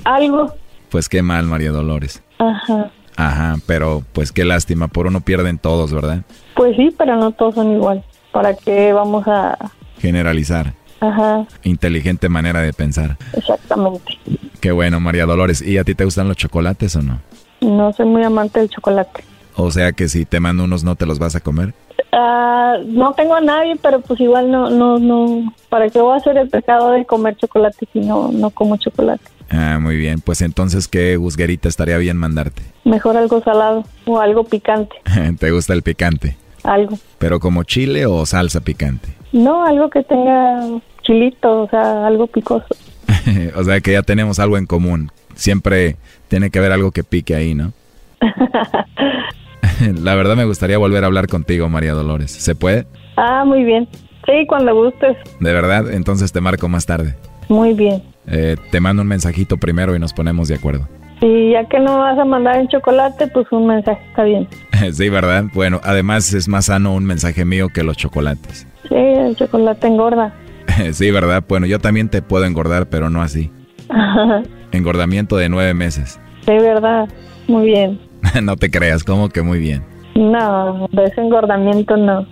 algo. Pues qué mal, María Dolores. Ajá. Ajá, pero pues qué lástima, por uno pierden todos, ¿verdad? Pues sí, pero no todos son igual. ¿Para qué vamos a...? Generalizar. Ajá, Inteligente manera de pensar. exactamente. Qué bueno, María Dolores. ¿Y a ti te gustan los chocolates o no? No soy muy amante del chocolate. O sea que si te mando unos no te los vas a comer. Ah, no tengo a nadie, pero pues igual no, no, no. ¿Para qué voy a hacer el pecado de comer chocolate si no, no como chocolate? Ah, muy bien. Pues entonces, ¿qué gusguerita estaría bien mandarte? Mejor algo salado o algo picante, ¿Te gusta el picante? Algo. ¿Pero como chile o salsa picante? No, algo que tenga chilito, o sea, algo picoso. o sea que ya tenemos algo en común. Siempre tiene que haber algo que pique ahí, ¿no? La verdad me gustaría volver a hablar contigo, María Dolores. ¿Se puede? Ah, muy bien. Sí, cuando gustes. ¿De verdad? Entonces te marco más tarde. Muy bien. Eh, te mando un mensajito primero y nos ponemos de acuerdo. Y ya que no vas a mandar en chocolate, pues un mensaje está bien. sí, ¿verdad? Bueno, además es más sano un mensaje mío que los chocolates. Sí, el chocolate engorda. sí, ¿verdad? Bueno, yo también te puedo engordar, pero no así. Engordamiento de nueve meses. Sí, verdad. Muy bien. no te creas, como que muy bien. No, de ese engordamiento no.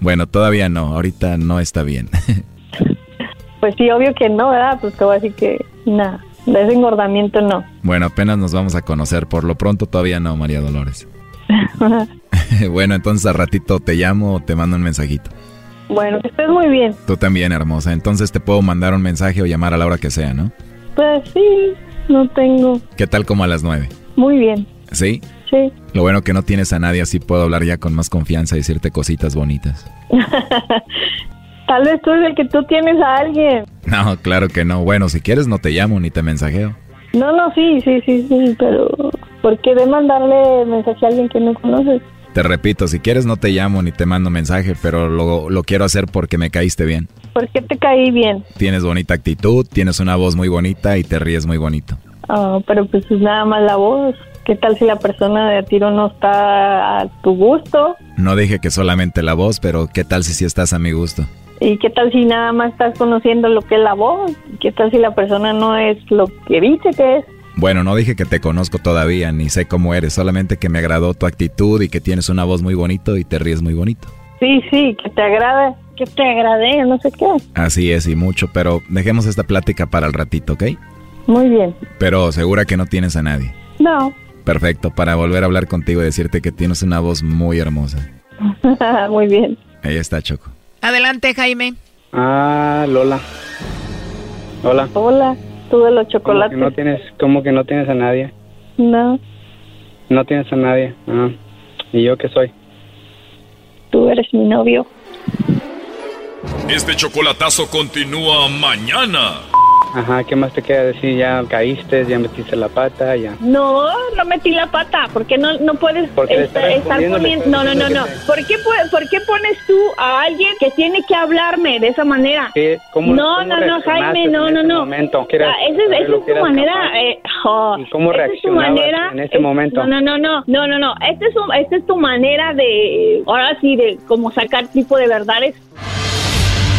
bueno, todavía no, ahorita no está bien. pues sí, obvio que no, ¿verdad? Pues te voy a decir que nada, de ese engordamiento no. Bueno, apenas nos vamos a conocer, por lo pronto todavía no, María Dolores. bueno, entonces al ratito te llamo o te mando un mensajito. Bueno, que estés muy bien. Tú también, hermosa. Entonces te puedo mandar un mensaje o llamar a la hora que sea, ¿no? Pues sí, no tengo. ¿Qué tal como a las nueve? Muy bien. ¿Sí? Sí. Lo bueno que no tienes a nadie, así puedo hablar ya con más confianza y decirte cositas bonitas. Tal vez tú es el que tú tienes a alguien. No, claro que no. Bueno, si quieres no te llamo ni te mensajeo. No, no, sí, sí, sí, sí, pero ¿por qué de mandarle mensaje a alguien que no conoces? Te repito, si quieres no te llamo ni te mando mensaje, pero lo, lo quiero hacer porque me caíste bien. ¿Por qué te caí bien? Tienes bonita actitud, tienes una voz muy bonita y te ríes muy bonito. Ah, pero pues es nada más la voz. ¿Qué tal si la persona de a tiro no está a tu gusto? No dije que solamente la voz, pero ¿qué tal si sí estás a mi gusto? ¿Y qué tal si nada más estás conociendo lo que es la voz? ¿Qué tal si la persona no es lo que dice que es? Bueno, no dije que te conozco todavía, ni sé cómo eres, solamente que me agradó tu actitud y que tienes una voz muy bonito y te ríes muy bonito. Sí, sí, que te agrade, que te agrade, no sé qué. Así es, y mucho, pero dejemos esta plática para el ratito, ¿ok? Muy bien. Pero segura que no tienes a nadie. No. Perfecto, para volver a hablar contigo y decirte que tienes una voz muy hermosa. muy bien. Ahí está, Choco. Adelante, Jaime. Ah, Lola. Hola. Hola. Tú de los chocolates. ¿Cómo que no tienes, cómo que no tienes a nadie? No. No tienes a nadie. Ah. ¿Y yo qué soy? Tú eres mi novio. Este chocolatazo continúa mañana. Ajá, ¿qué más te queda decir? Ya caíste, ya metiste la pata, ya. No, no metí la pata. ¿Por qué no, no puedes estar, estar poniendo? No, no, no, no. ¿Por qué, ¿Por qué pones tú a alguien que tiene que hablarme de esa manera? ¿Qué? ¿Cómo, no, no, no, Jaime, no, no, no. Momento? esa es, esa es tu manera. Eh, oh, ¿Cómo reaccionabas en ese momento? No, no, no, no, no, no. Esta es, esta es tu manera de, ahora sí, de como sacar tipo de verdades.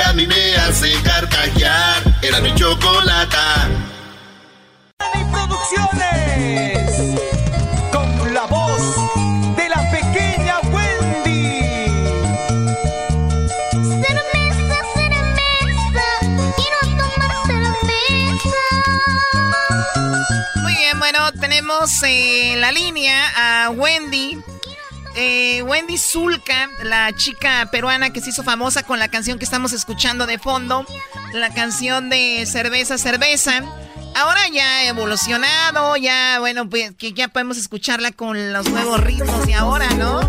que a mí me hace carcajear. Era mi chocolata. Producciones con la voz de la pequeña Wendy. Cerveza, cerveza, quiero tomar cerveza. Muy bien, bueno, tenemos en la línea a Wendy. Eh, Wendy Zulka, la chica peruana que se hizo famosa con la canción que estamos escuchando de fondo, la canción de Cerveza, Cerveza. Ahora ya ha evolucionado, ya, bueno, pues que ya podemos escucharla con los nuevos ritmos de ahora, ¿no?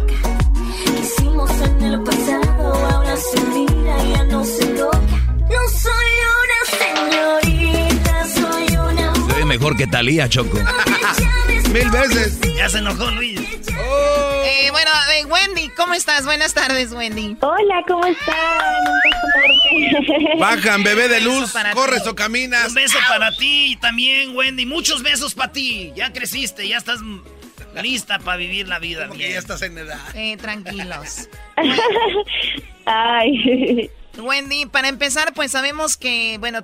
Hicimos en el pasado, ahora se mira, ya no se toca. No soy una señorita, soy una ve mejor que Talía, Choco. Mil veces. Ya se enojó Luis. Eh, bueno, eh, Wendy, ¿cómo estás? Buenas tardes, Wendy. Hola, ¿cómo están? Bajan, bebé de luz, corres ti. o caminas. Un beso para ti también, Wendy. Muchos besos para ti. Ya creciste, ya estás lista para vivir la vida. Porque ya estás en edad. Eh, tranquilos. Ay. Wendy, para empezar, pues sabemos que, bueno,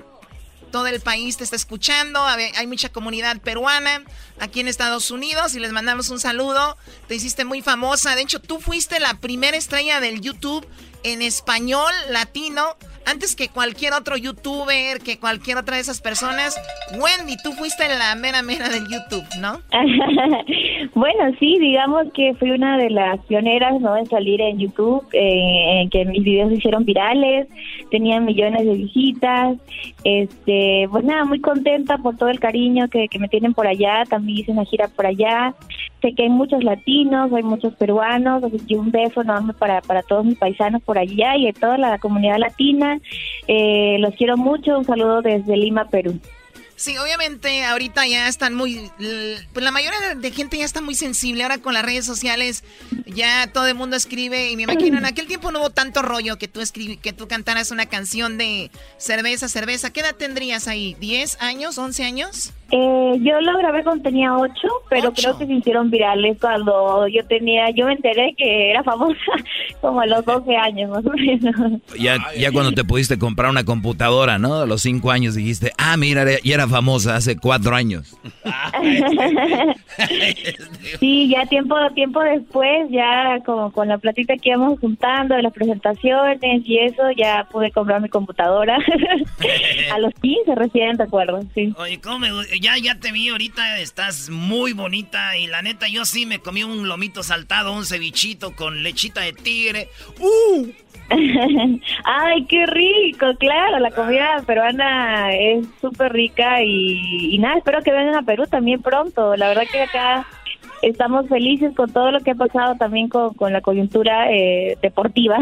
todo el país te está escuchando, hay mucha comunidad peruana aquí en Estados Unidos y les mandamos un saludo. Te hiciste muy famosa, de hecho tú fuiste la primera estrella del YouTube en español latino antes que cualquier otro youtuber, que cualquier otra de esas personas, Wendy, tú fuiste la mera mera del YouTube, ¿no? bueno, sí, digamos que fui una de las pioneras, ¿no? En salir en YouTube, eh, en que mis videos se hicieron virales, tenían millones de visitas, este, pues nada, muy contenta por todo el cariño que, que me tienen por allá, también hice una gira por allá, sé que hay muchos latinos, hay muchos peruanos, así que un beso enorme para, para todos mis paisanos por allá y de toda la comunidad latina, eh, los quiero mucho, un saludo desde Lima, Perú. Sí, obviamente ahorita ya están muy, pues la mayoría de gente ya está muy sensible ahora con las redes sociales, ya todo el mundo escribe y me imagino en aquel tiempo no hubo tanto rollo que tú escribí, que tú cantaras una canción de cerveza, cerveza. ¿Qué edad tendrías ahí? ¿10 años, 11 años? Eh, yo lo grabé cuando tenía ocho, pero creo que se hicieron virales cuando yo tenía, yo me enteré que era famosa como a los 12 años más o menos. Ya, ya cuando te pudiste comprar una computadora, ¿no? A los 5 años dijiste, ah, mira, ya era famosa hace 4 años. sí, ya tiempo tiempo después, ya como con la platita que íbamos juntando de las presentaciones y eso, ya pude comprar mi computadora. a los 15 recién, recuerdo, sí. Oye, ¿cómo me ya, ya te vi ahorita, estás muy bonita y la neta yo sí me comí un lomito saltado, un cevichito con lechita de tigre. ¡Uh! Ay, qué rico, claro, la comida peruana es súper rica y, y, nada, espero que vengan a Perú también pronto. La verdad que acá estamos felices con todo lo que ha pasado también con, con la coyuntura eh, deportiva,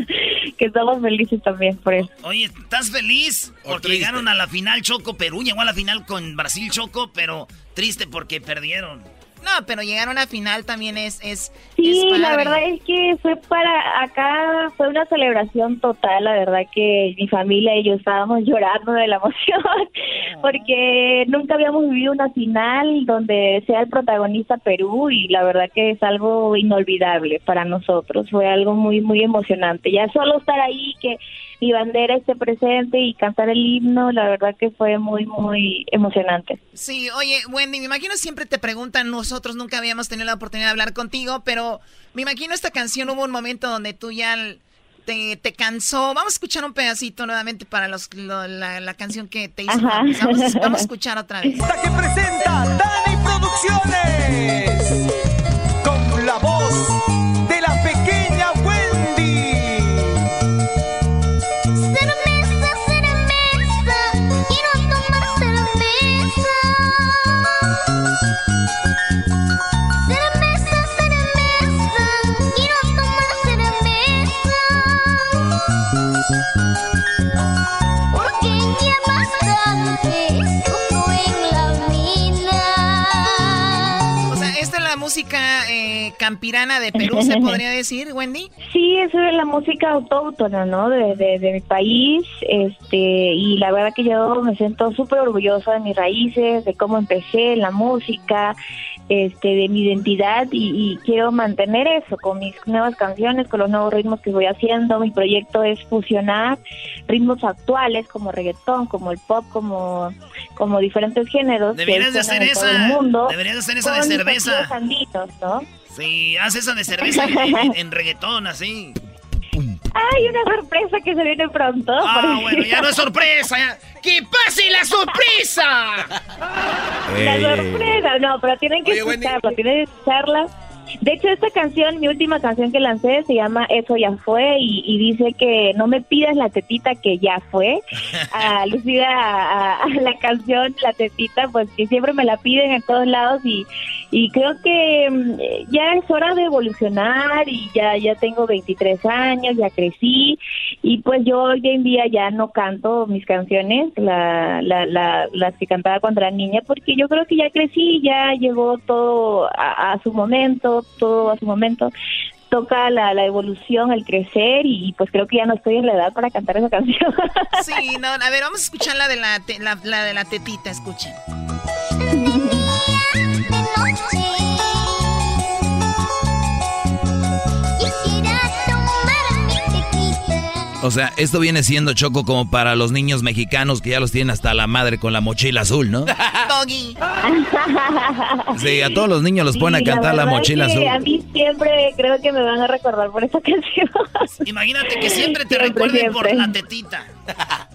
que estamos felices también por eso. Oye, ¿estás feliz? Porque llegaron a la final Choco, Perú llegó a la final con Brasil Choco, pero triste porque perdieron. No, pero llegar a una final también es... es sí, la verdad es que fue para... Acá fue una celebración total, la verdad que mi familia y yo estábamos llorando de la emoción, porque nunca habíamos vivido una final donde sea el protagonista Perú y la verdad que es algo inolvidable para nosotros, fue algo muy, muy emocionante. Ya solo estar ahí, que mi bandera esté presente y cantar el himno, la verdad que fue muy, muy emocionante. Sí, oye, Wendy, me imagino siempre te preguntan, nosotros nunca habíamos tenido la oportunidad de hablar contigo, pero me imagino esta canción hubo un momento donde tú ya te, te cansó. Vamos a escuchar un pedacito nuevamente para los, la, la, canción que te hizo. Vamos, vamos, a escuchar otra vez. Esta que presenta Dani Producciones eh, campirana de Perú, se podría decir, Wendy? Sí, eso es la música autóctona, ¿no? De, de, mi país, este, y la verdad que yo me siento súper orgullosa de mis raíces, de cómo empecé la música, este, de mi identidad y, quiero mantener eso con mis nuevas canciones, con los nuevos ritmos que voy haciendo. Mi proyecto es fusionar ritmos actuales como reggaetón, como el pop, como, como diferentes géneros. Deberías de hacer esa. Deberías de hacer esa de cerveza. ¿no? Sí, haz esa de cerveza en, reggaetón, así. Hay una sorpresa que se viene pronto. Ah, bueno, ya no es sorpresa. ¡Que pase la sorpresa! La sorpresa, no, pero tienen que escucharla, tienen que escucharla. De hecho, esta canción, mi última canción que lancé, se llama Eso ya fue y, dice que no me pidas la tetita que ya fue. Alucida a, a, la canción La tetita, pues que siempre me la piden en todos lados y, y creo que mm, ya es hora de evolucionar y ya ya tengo 23 años, ya crecí y pues yo hoy en día ya no canto mis canciones, la, la, la, las que cantaba cuando era niña, porque yo creo que ya crecí, ya llegó todo a, su momento, todo a su momento toca la, la, evolución, el crecer y pues creo que ya no estoy en la edad para cantar esa canción. Sí, no, a ver, vamos a escuchar la de la, la, la de la tetita, escuchen. O sea, esto viene siendo choco como para los niños mexicanos que ya los tienen hasta la madre con la mochila azul, ¿no? Doggy. Sí, a todos los niños los ponen a cantar la, mochila que azul. A mí siempre creo que me van a recordar por esa canción. Imagínate que siempre te Siempre, recuerden por siempre. la tetita.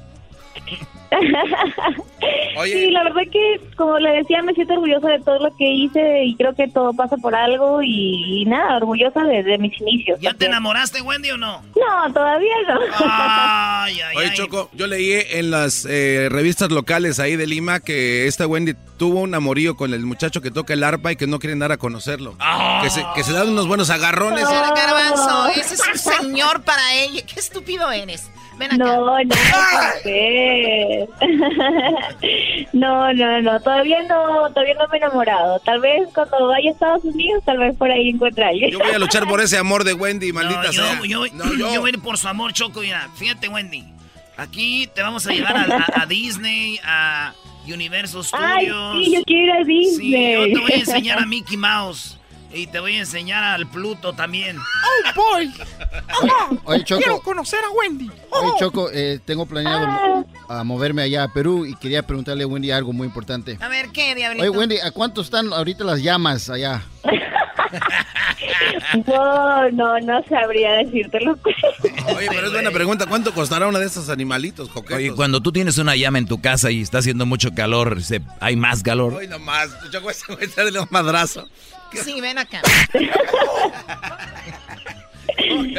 Sí, la verdad que, como le decía, me siento orgullosa de todo lo que hice y creo que todo pasa por algo y, y nada, orgullosa de, de mis inicios. ¿Ya te enamoraste, Wendy, o no? No, todavía no. Ay, ay, Oye, ay. Choco, yo leí en las eh, revistas locales ahí de Lima que esta Wendy tuvo un amorío con el muchacho que toca el arpa y que no quieren dar a conocerlo. Que, se, que se dan unos buenos agarrones. Señora Garbanzo, ese es un señor para ella. Qué estúpido eres. Ven acá. No, no, no, no, no, todavía no, todavía no me he enamorado. Tal vez cuando vaya a Estados Unidos, tal vez por ahí encuentre a alguien. Yo voy a luchar por ese amor de Wendy, maldita No, yo, sea. yo, No, yo. yo voy a ir por su amor, Choco. Mira, fíjate, Wendy. Aquí te vamos a llevar a, a- a Disney, a Universal Ay, Studios. sí, yo quiero ir a Disney. Sí, yo te voy a enseñar a Mickey Mouse. Y te voy a enseñar al Pluto también. ¡Oh, boy! Oye, Choco. Quiero conocer a Wendy. Oye, Choco, eh, tengo planeado a moverme allá a Perú y quería preguntarle a Wendy algo muy importante. A ver, ¿qué, diablito? Oye, Wendy, ¿a cuánto están ahorita las llamas allá? No, no, no sabría decírtelo. Oye, pero es buena pregunta. ¿Cuánto costará uno de esos animalitos coquetos? Oye, cuando tú tienes una llama en tu casa y está haciendo mucho calor, se- hay más calor. Hoy nomás, Choco, ese güey está de un madrazo. Sí, ven acá.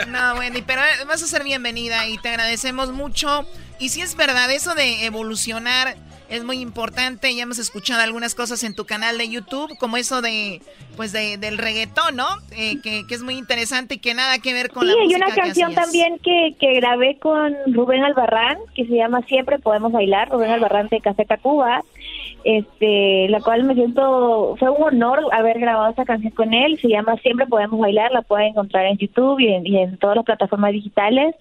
No, Wendy, pero eh, vas a ser bienvenida y te agradecemos mucho. Y si es verdad, eso de evolucionar es muy importante. Ya hemos escuchado algunas cosas en tu canal de YouTube, como eso de, pues, de, del reggaetón, ¿no? Eh, que, que es muy interesante y que nada que ver con Sí, la hay música una que canción hacías. también que, que grabé con Rubén Albarrán, que se llama Siempre Podemos Bailar, Rubén Albarrán de Café Tacuba, este, la cual me siento, fue un honor haber grabado esa canción con él, se llama Siempre Podemos Bailar, la pueden encontrar en YouTube y en, y en todas las plataformas digitales.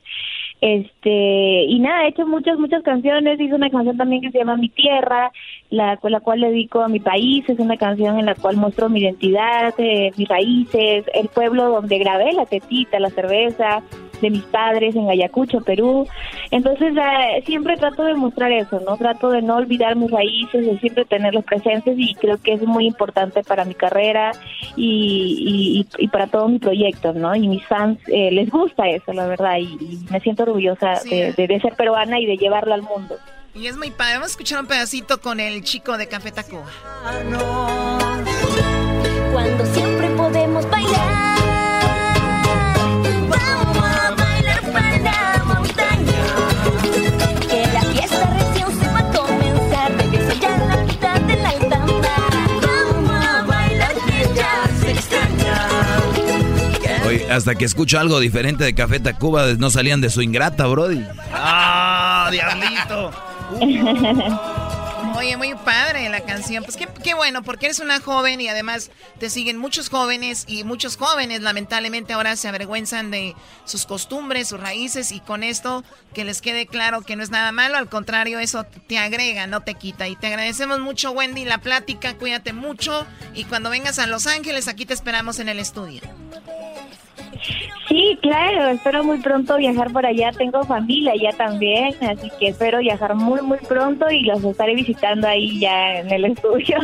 Este, y nada, he hecho muchas, muchas canciones, hice una canción también que se llama Mi Tierra, la, la cual dedico a mi país, es una canción en la cual muestro mi identidad, eh, mis raíces, el pueblo donde grabé la tetita, la cerveza de mis padres en Ayacucho, Perú. Entonces eh, siempre trato de mostrar eso, ¿no? Trato de no olvidar mis raíces, de siempre tenerlos presentes y creo que es muy importante para mi carrera y, y, y para todos mis proyectos, ¿no? Y mis fans eh, les gusta eso, la verdad, y, y me siento orgullosa Sí. de, de- de ser peruana y de llevarlo al mundo. Y es muy padre. Vamos a escuchar un pedacito con el chico de Café Tacuba. Cuando siempre podemos bailar. Vamos Hasta que escucho algo diferente de Café Tacuba, no salían de su ingrata, Brody. ¡Ah, diablito! Oye, muy padre la canción. Pues qué, qué bueno, porque eres una joven y además te siguen muchos jóvenes y muchos jóvenes lamentablemente ahora se avergüenzan de sus costumbres, sus raíces y con esto que les quede claro que no es nada malo, al contrario, eso te agrega, no te quita. Y te agradecemos mucho, Wendy, la plática, cuídate mucho y cuando vengas a Los Ángeles aquí te esperamos en el estudio. Sí, claro, espero muy pronto viajar por allá. Tengo familia allá también, así que espero viajar muy, muy pronto y los estaré visitando ahí ya en el estudio.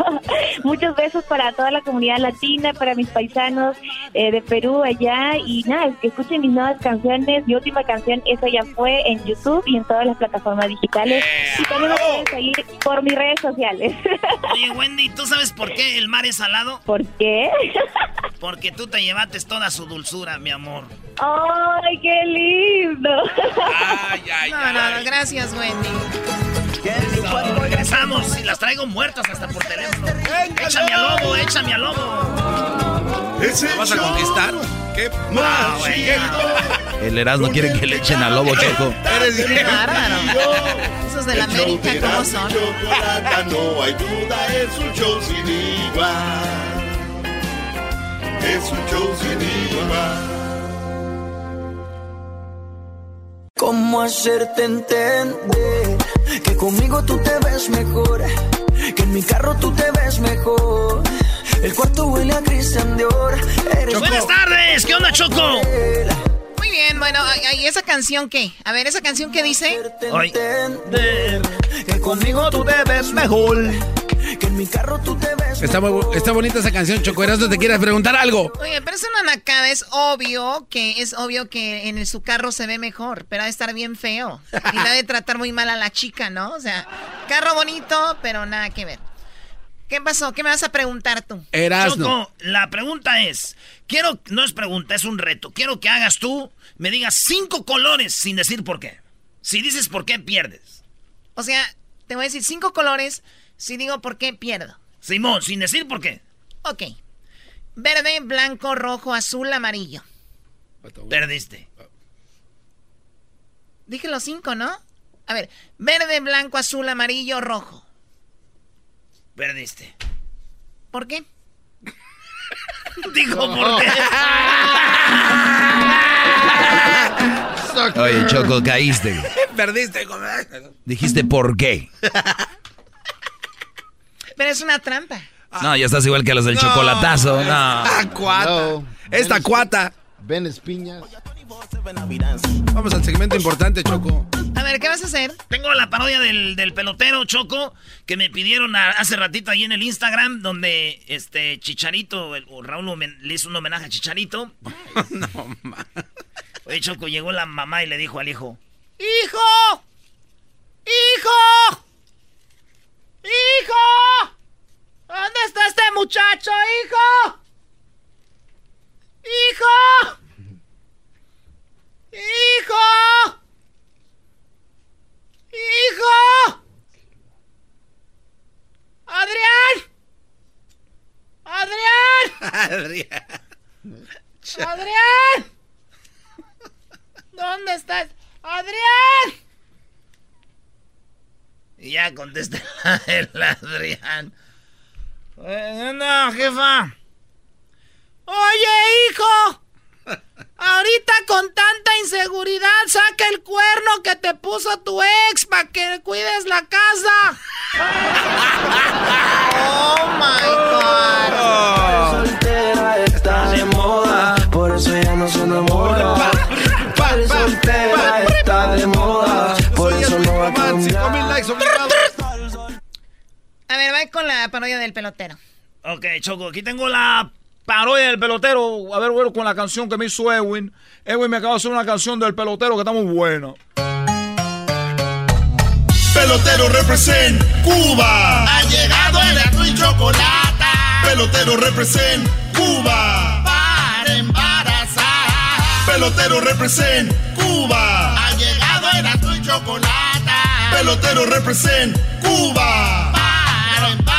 Muchos besos para toda la comunidad latina, para mis paisanos eh, de Perú allá y nada, que escuchen mis nuevas canciones. Mi última canción, Eso ya fue en YouTube y en todas las plataformas digitales. Y también me pueden seguir por mis redes sociales. Oye, Wendy, ¿tú sabes por qué el mar es salado? ¿Por qué? Porque tú te llevaste toda su dulzura, mi amor. ¡Ay, qué lindo! No, no, no, gracias, Wendy. Regresamos y las traigo muertas hasta por teléfono. Échame al lobo, échame al lobo. ¿Me vas a conquistar? ¿Qué No, güey. El Erasmo quiere que le echen al lobo, Choco. Eres Qué bárbaro. Esos de la América, ¿cómo son? No hay duda, es un show sin igual. Es un show sin igual. ¿Cómo hacerte entender que conmigo tú te ves mejor? Que en mi carro tú te ves mejor. El cuarto huele a Christian Dior. Eres Buenas tardes, ¿qué onda, Choco? Muy bien, Bueno, ¿y esa canción qué? A ver, ¿esa canción qué dice? que conmigo tú te ves mejor. Que en mi carro tú te ves Está, muy- está bonita esa canción, Choco. Erasmo, ¿te quieres preguntar algo? Oye, pero es una nacada, es obvio que es obvio que en su carro se ve mejor, pero ha de estar bien feo. Y la ha de tratar muy mal a la chica, ¿no? O sea, carro bonito, pero nada que ver. ¿Qué pasó? ¿Qué me vas a preguntar tú? Choco, la pregunta es, quiero, no es pregunta, es un reto. Quiero que hagas tú, me digas cinco colores sin decir por qué. Si dices por qué, pierdes. O sea, te voy a decir cinco colores, si digo por qué pierdo. Simón, sin decir por qué. Ok. Verde, blanco, rojo, azul, amarillo. Perdiste. Dije los cinco, ¿no? A ver, verde, blanco, azul, amarillo, rojo. Perdiste. ¿Por qué? Dijo por qué. Oye, Choco, caíste. Perdiste. Dijiste por qué. Pero es una trampa. No, ya estás igual que los del chocolatazo. No. cuata. Esta cuata. Ben Espiñas. Vamos al segmento importante, Choco. A ver, ¿qué vas a hacer? Tengo la parodia del, del pelotero Choco que me pidieron a- hace ratito ahí en el Instagram donde este Chicharito, el, o Raúl homen- le hizo un homenaje a Chicharito. no, ma. Oye, Choco, llegó la mamá y le dijo al hijo, ¡Hijo! ¡Hijo! ¡Hijo! ¿Dónde está este muchacho? ¡Hijo! ¡Hijo! ¡Hijo! ¡Adrián! ¡Adrián! ¡Adrián! ¿Dónde estás? ¡Adrián! y ya contesta el Adrián. Eh, no, jefa. Oye, hijo. Ahorita con tanta inseguridad, saca el cuerno que te puso tu ex para que cuides la casa. oh my god. La parodia del pelotero. Ok, Choco, aquí tengo la parodia del pelotero. A ver, bueno, con la canción que me hizo Edwin. Edwin me acaba de hacer una canción del pelotero que está muy buena. Pelotero represent Cuba. Ha llegado el azul y chocolate. Pelotero represent Cuba. Para embarazar. Pelotero represent Cuba. Ha llegado el azul y chocolate. Pelotero represent Cuba. Para embarazar.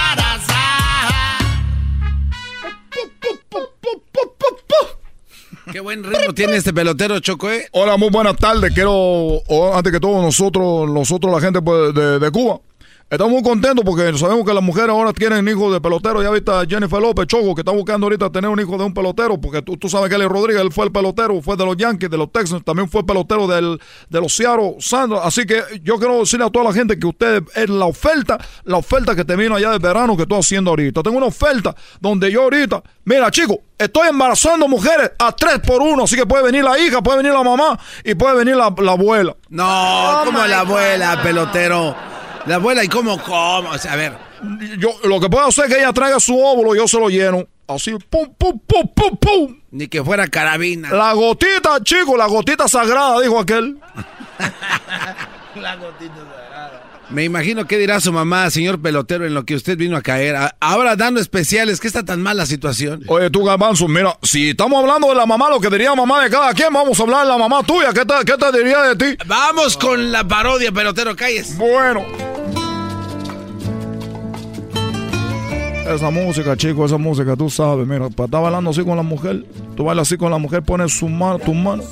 Qué buen ritmo tiene este pelotero, Choco, ¿eh? Hola, muy buenas tardes. Quiero, o- antes que todo, nosotros, nosotros la gente pues, de, de Cuba, estamos muy contentos porque sabemos que las mujeres ahora tienen hijos de pelotero. Ya viste a Jennifer López, Choco, que está buscando ahorita tener un hijo de un pelotero, porque tú, tú sabes que Eli Rodríguez, él fue el pelotero, fue de los Yankees, de los Texans, también fue pelotero del, de los Seattle Sanders. Así que yo quiero decirle a toda la gente que ustedes, es la oferta, la oferta que te vino allá del verano que estoy haciendo ahorita. Tengo una oferta donde yo ahorita, mira, chicos, estoy embarazando mujeres a tres por uno, así que puede venir la hija, puede venir la mamá y puede venir la, la abuela. No, como la abuela, pelotero. La abuela, ¿y cómo, cómo? O sea, a ver. Yo, lo que puedo hacer es que ella traiga su óvulo, yo se lo lleno. Así, pum, pum, pum, pum, pum. Ni que fuera carabina. La gotita, chico, la gotita sagrada, dijo aquel. La gotita Me imagino qué dirá su mamá, señor pelotero, en lo que usted vino a caer. Ahora dando especiales, ¿qué está tan mal la situación? Oye, tú, Garbanzo, mira, si estamos hablando de la mamá, lo que diría mamá de cada quien, vamos a hablar de la mamá tuya. ¿Qué te, qué te diría de ti? Vamos con la parodia, pelotero, calles. Bueno. Esa música, chico, esa música, tú sabes, mira, para estar bailando así con la mujer, tú bailas así con la mujer, pones su mano, tu mano.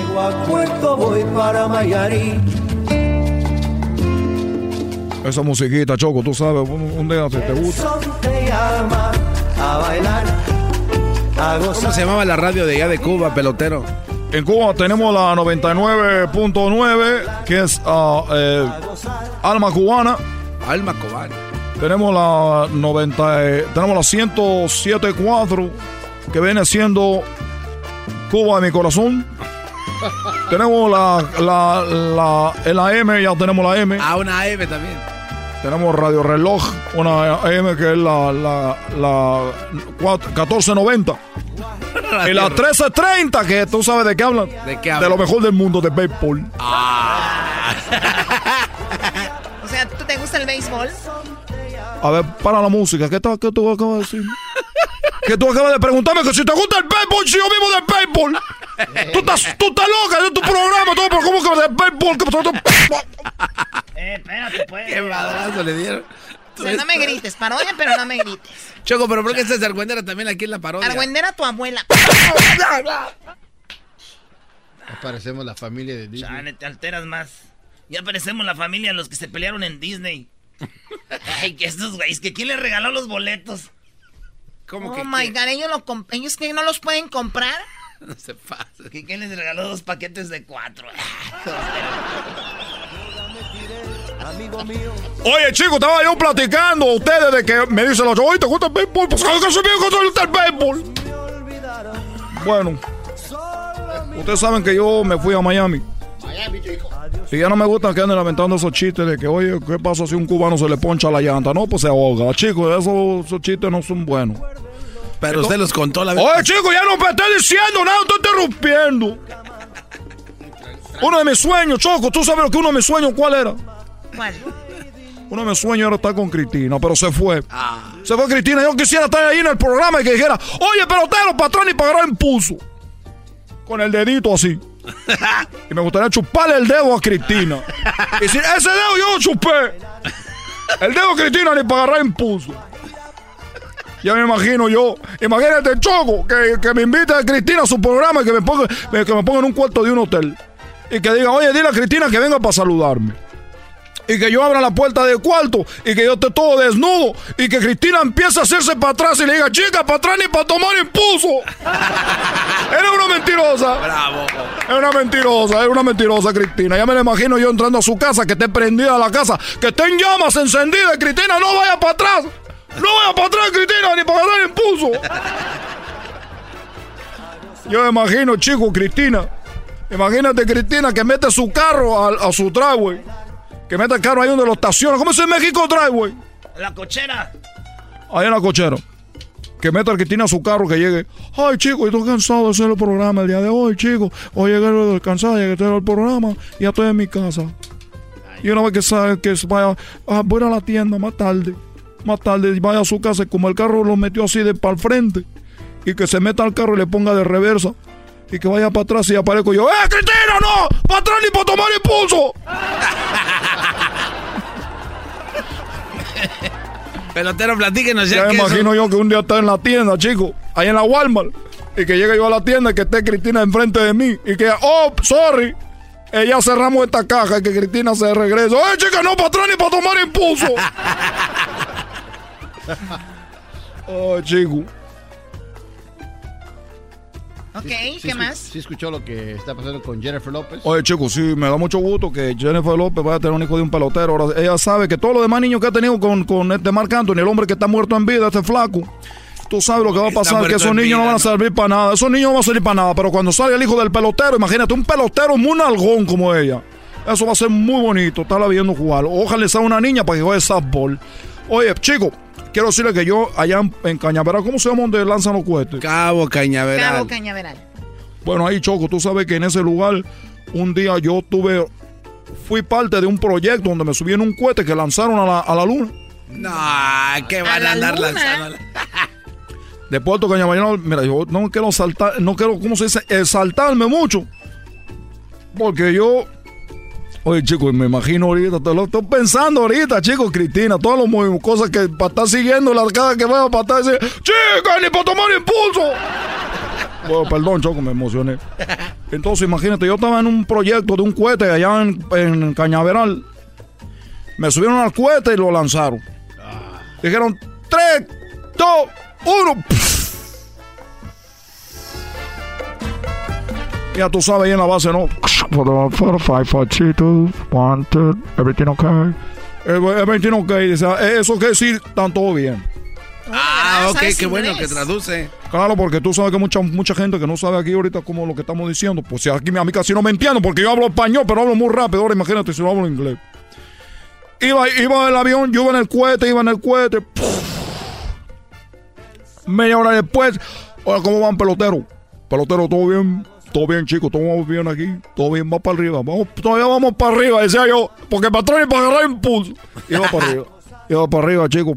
Llego a Puerto, voy para Mayarí. Esa musiquita, Choco, tú sabes, un, un día si te gusta. Te llama a bailar, a gozar. ¿Cómo se llamaba la radio de allá de Cuba, pelotero? En Cuba tenemos la 99.9, que es ah, eh, Alma Cubana. Alma Cubana. Tenemos la 90, eh, tenemos la 107.4, que viene siendo Cuba de mi corazón. Tenemos la, la, la, en la M, ya tenemos la M. Ah, una M también. Tenemos Radio Reloj, una M que es la, la, la cuatro- 1490. Y la 1330, que tú sabes de qué hablan. ¿De qué De hablan? lo mejor del mundo, de béisbol. O sea, ¿tú te gusta el béisbol? A ver, para la música. ¿Qué, qué tú acabas de decir? que tú acabas de preguntarme que si te gusta el béisbol, si yo vivo del béisbol. Tú estás, tú estás loca, es tu programa, todo, pero ¿cómo que béisbol? ¿Qué pasó? Eh, espérate, pues. Qué madrazo le dieron. O sea, no me grites, parodia, pero no me grites. Choco, pero ¿por qué estás de argüendera también aquí en la parodia? Argüendera tu abuela. Parecemos la familia de Disney. Chale, te alteras más. Ya parecemos la familia los que se pelearon en Disney. Ay, que estos güeyes, que quién les regaló los boletos. ¿Cómo oh my god, ellos, lo ellos que no los pueden comprar. No se pasa. ¿Que quién les regaló dos paquetes de cuatro? Oye, chicos, estaba yo platicando a ustedes de que me dicen los oye, ¿te gusta el béisbol? Pues claro que sí, me gusta el béisbol. Bueno, ustedes saben que yo me fui a Miami. Y ya no me gusta que anden lamentando esos chistes de que, oye, ¿qué pasa si un cubano se le poncha la llanta? No, pues se ahoga. Chicos, esos, esos chistes no son buenos. Pero usted los contó la vez. Oye, chicos, ya no me estoy diciendo nada, estoy interrumpiendo. Uno de mis sueños, Choco, ¿tú sabes lo que uno de mis sueños cuál era? ¿Cuál? Uno de mis sueños era estar con Cristina, pero se fue. Se fue Cristina. Yo quisiera estar ahí en el programa y que dijera, oye, pelotero, patrón y pagará impulso. Con el dedito así. Y me gustaría chuparle el dedo a Cristina. Y decir, ese dedo yo lo chupé. El dedo a Cristina ni para agarrar impulso. Ya me imagino yo. Imagínate, Choco, que, que me invite a Cristina a su programa y que me ponga, que me ponga en un cuarto de un hotel. Y que diga, oye, dile a Cristina que venga para saludarme y que yo abra la puerta del cuarto y que yo esté todo desnudo y que Cristina empiece a hacerse para atrás y le diga, chica, para atrás ni para tomar impulso. Eres una mentirosa. Bravo. Es una mentirosa, es una mentirosa, Cristina. Ya me la imagino yo entrando a su casa, que esté prendida la casa, que esté en llamas encendidas. Cristina, no vaya para atrás. No vaya para atrás, Cristina, ni para agarrar impulso. Yo me imagino, chico, Cristina. Imagínate, Cristina, que mete su carro a, a su driveway. Que mete el carro ahí donde lo estaciona. ¿Cómo se en México driveway? La cochera. Ahí en la cochera. Que meta a Cristina a su carro, que llegue. Ay, chico, estoy cansado de hacer el programa el día de hoy, chico. Hoy llegué cansado, llegué al programa y ya estoy en mi casa. Y una vez que sabe que vaya, ah, voy a ir a la tienda más tarde. Más tarde, vaya a su casa, y como el carro lo metió así de para el frente, y que se meta al carro y le ponga de reversa, y que vaya para atrás y aparezco yo, ¡Eh, Cristina, no! ¡Para atrás ni para tomar impulso! Pelotero, platíquenos ya. Ya que eso- imagino yo que un día está en la tienda, chico, ahí en la Walmart, y que llegue yo a la tienda y que esté Cristina enfrente de mí, y que, oh, sorry, eh, ya cerramos esta caja y que Cristina se regrese. ¡Eh, chica, no para atrás ni para tomar impulso! oh, chico. Ok, Sí, ¿qué más? Sí escuchó lo que está pasando con Jennifer López. Oye, chicos, sí, me da mucho gusto que Jennifer López vaya a tener un hijo de un pelotero. Ahora, ella sabe que todos los demás niños que ha tenido con, con este Marc Anthony, el hombre que está muerto en vida, este flaco, tú sabes lo que va a pasar, que esos niños no van a servir para nada. Esos niños no van a servir para nada, pero cuando salga el hijo del pelotero, imagínate, un pelotero muy nalgón como ella. Eso va a ser muy bonito, estarla viendo jugar. Ojalá sea una niña para que juegue softball. Oye, chicos, quiero decirle que yo allá en, en Cañaveral, ¿cómo se llama donde lanzan los cohetes? Cabo Cañaveral. Cabo Cañaveral. Bueno, ahí Choco, tú sabes que en ese lugar un día yo tuve, fui parte de un proyecto donde me subí en un cohete que lanzaron a la, a la luna. No, que van a, la andar luna. lanzando. De Puerto Cañaveral, mira, yo no quiero saltar, no quiero, ¿cómo se dice? Exaltarme mucho. Porque yo, oye chicos, me imagino ahorita, te lo estoy pensando ahorita, chicos, Cristina, todas las cosas que para estar siguiendo la cada que vaya para estar, decir, chica, ni para tomar impulso. Bueno, perdón, Choco, me emocioné. Entonces, imagínate, yo estaba en un proyecto de un cohete allá en, en Cañaveral. Me subieron al cohete y lo lanzaron. Dijeron, 3, 2, 1. Ya tú sabes, ahí en la base, ¿no? For the four, five, four, three, two, one, two, everything okay. Eh, Everything okay. Dice, eh, eso que decir, están todo bien. Ah, ok, ¿Sabes qué bueno que traduce. Claro, porque tú sabes que mucha mucha gente que no sabe aquí ahorita cómo lo que estamos diciendo. Pues si aquí a mí casi no me entiendo, porque yo hablo español, pero hablo muy rápido. Ahora imagínate si no hablo inglés. Iba, iba el avión, yo iba en el cohete, iba en el cohete. Media hora después, ahora cómo van pelotero. Pelotero, todo bien, todo bien, chicos, todo vamos bien aquí, todo bien, va para arriba, vamos, todavía vamos para arriba, decía yo, porque el patrón para agarrar impulso. Iba para arriba, iba para arriba, chicos.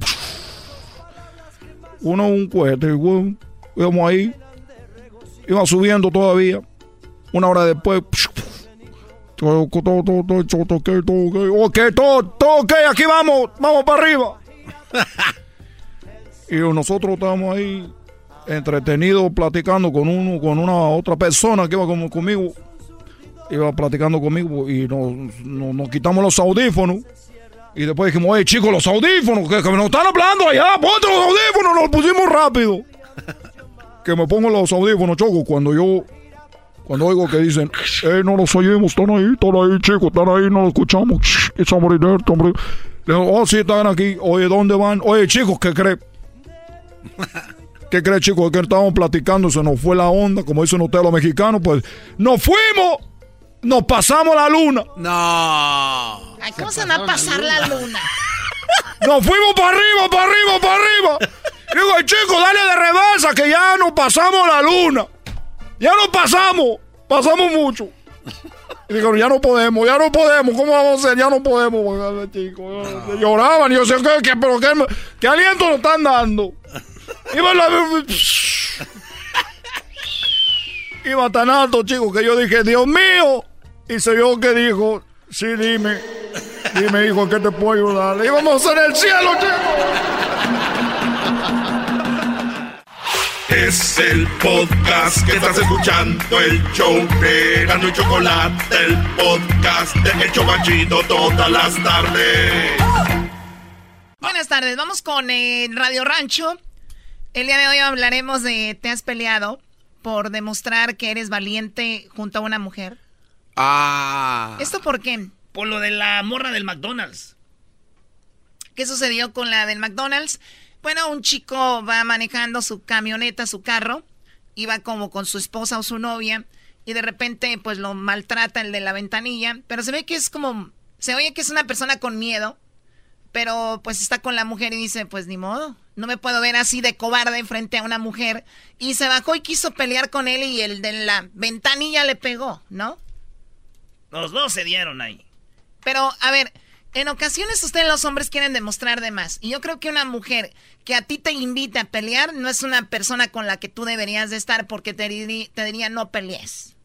Uno un cohete, güey, íbamos ahí, iba subiendo todavía. Una hora después, todo, todo, todo, todo, todo, ok, todo, ok, ok, todo, todo ok, aquí vamos, vamos para arriba. y nosotros estábamos ahí entretenidos platicando con uno, con una otra persona que iba como conmigo, iba platicando conmigo y nos, nos, quitamos los audífonos. Y después dijimos, oye chicos, los audífonos, que, que nos están hablando allá, ponte los audífonos, nos pusimos rápido. que me pongo los audífonos, choco, cuando yo, cuando oigo que dicen, eh, no los oímos, están ahí, están ahí, chicos, están ahí, no los escuchamos, it's somebody there, hombre. Le digo, oh, sí, están aquí, oye, ¿dónde van? Oye, chicos, ¿qué creen? ¿Qué creen, chicos? Que estábamos platicando, se nos fue la onda, como dicen ustedes los mexicanos, pues, nos fuimos, nos pasamos la luna. No. Ay, ¿cómo se, va a pasar la luna? Nos fuimos para arriba, para arriba, para arriba. Digo, "Ay, chico, dale de reversa que ya nos pasamos la luna. Ya nos pasamos. Pasamos mucho. Y digo, ya no podemos, ya no podemos. ¿Cómo vamos a hacer? Ya no podemos. Chicos, Lloraban y yo decía, ¿qué, qué, pero qué, qué aliento nos están dando? Iba, la, iba tan alto, chicos, que yo dije, Dios mío. Y se yo que dijo, sí, dime. Dime, hijo, ¿qué te puedo ayudar? Íbamos en el cielo, Es el podcast que estás escuchando, el show de Gano y Chocolate, el podcast de Hecho Banchito todas las tardes. Buenas tardes, vamos con eh, Radio Rancho. El día de hoy hablaremos de ¿te has peleado por demostrar que eres valiente junto a una mujer? Ah. ¿Esto por qué? Por lo de la morra del McDonald's. ¿Qué sucedió con la del McDonald's? Bueno, un chico va manejando su camioneta, su carro, iba como con su esposa o su novia, y de repente pues lo maltrata el de la ventanilla, pero se ve que es como, se oye que es una persona con miedo, pero pues está con la mujer y dice, pues ni modo, no me puedo ver así de cobarde frente a una mujer, y se bajó y quiso pelear con él y el de la ventanilla le pegó, ¿no? Los dos se dieron ahí. Pero, a ver, en ocasiones ustedes los hombres quieren demostrar de más. Y yo creo que una mujer que a ti te invita a pelear no es una persona con la que tú deberías de estar porque te, diri- te diría no pelees.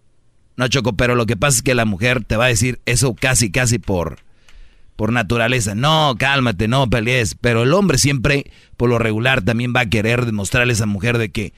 No, Choco, pero lo que pasa es que la mujer te va a decir eso casi, casi por, por naturaleza. No, cálmate, no pelees. Pero el hombre siempre, por lo regular, también va a querer demostrarle a esa mujer de que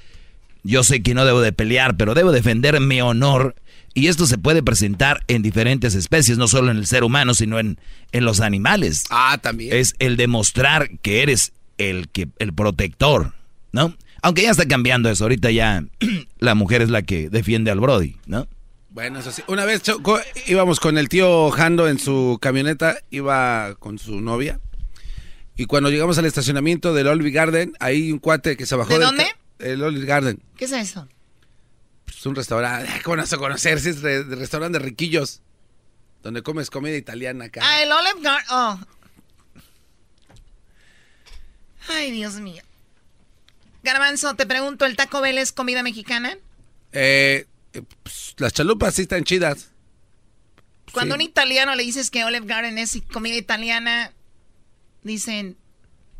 yo sé que no debo de pelear, pero debo defender mi honor. Y esto se puede presentar en diferentes especies, no solo en el ser humano, sino en, en los animales. Ah, también. Es el demostrar que eres el, que, el protector, ¿no? Aunque ya está cambiando eso. Ahorita ya la mujer es la que defiende al Brody, ¿no? Bueno, eso sí. Una vez Choco, íbamos con el tío Jando en su camioneta, iba con su novia. Y cuando llegamos al estacionamiento del Olive Garden, hay un cuate que se bajó ¿De del dónde? El Olive Garden. ¿Qué es eso? Es un restaurante. ¿Cómo no a conocer? Sí, es de restaurante de riquillos. Donde comes comida italiana acá. Ah, el Olive Garden. Oh. Ay, Dios mío. Garbanzo, te pregunto, ¿el Taco Bell es comida mexicana? Eh, eh, pues, las chalupas sí están chidas. Cuando a un italiano le dices que Olive Garden es comida italiana, dicen,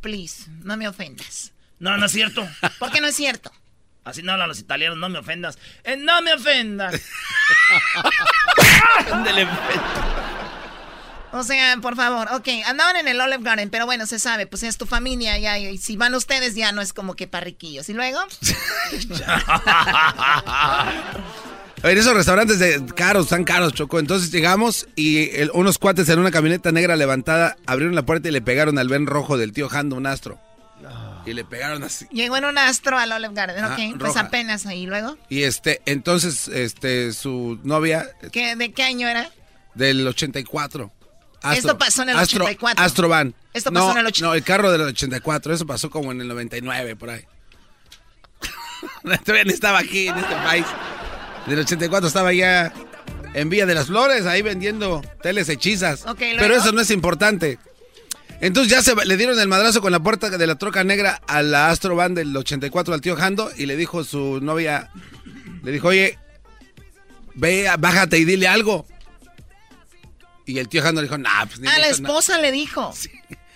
please, no me ofendas. No, no es cierto. ¿Por qué no es cierto? Así no hablan los italianos, no me ofendas. Eh, no me ofendas. Ándele, O sea, por favor, ok, andaban en el Olive Garden, pero bueno, se sabe, pues es tu familia, ya, y si van ustedes ya no es como que parriquillos. ¿Y luego? A ver, esos restaurantes de caros, están caros, Choco. Entonces llegamos y el- unos cuates en una camioneta negra levantada abrieron la puerta y le pegaron al ven rojo del tío Jando un astro. Y le pegaron así. Llegó en un astro al Olive Garden, Ah, ok, pues roja. apenas ahí. ¿Y luego? Y este, entonces, este, su novia ¿Qué, ¿De qué año era? del 84. Esto pasó en el Astro- 84. Astrovan. Esto pasó no, en el och- No, el carro del 84. Eso pasó como en el 99, por ahí. Todavía ni estaba aquí en este país. Del 84 estaba ya en Villa de las Flores, ahí vendiendo teles hechizas. Pero eso no es importante. Entonces ya se le dieron el madrazo con la puerta de la troca negra a la Astro Van del 84 al tío Jando y le dijo su novia, le dijo, oye, ve, bájate y dile algo. Y el tío Jando le dijo, nah, pues ni le la hizo nada". esposa le dijo.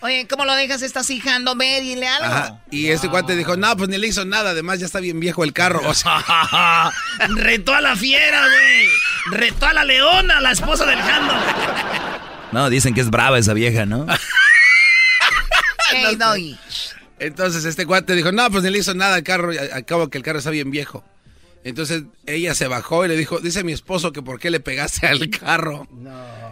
Oye, ¿cómo lo dejas? Estás hijando, ve, dile algo. Ajá. Y este cuate dijo, no, pues ni le hizo nada, además ya está bien viejo el carro. O sea, Retó a la fiera, güey. Retó a la leona, la esposa del Jando. No, dicen que es brava esa vieja, ¿no? Hey, doggy. Entonces este cuate dijo, no, pues ni le hizo nada al carro, y a- al cabo que el carro está bien viejo. Entonces ella se bajó y le dijo, dice mi esposo que por qué le pegaste al carro.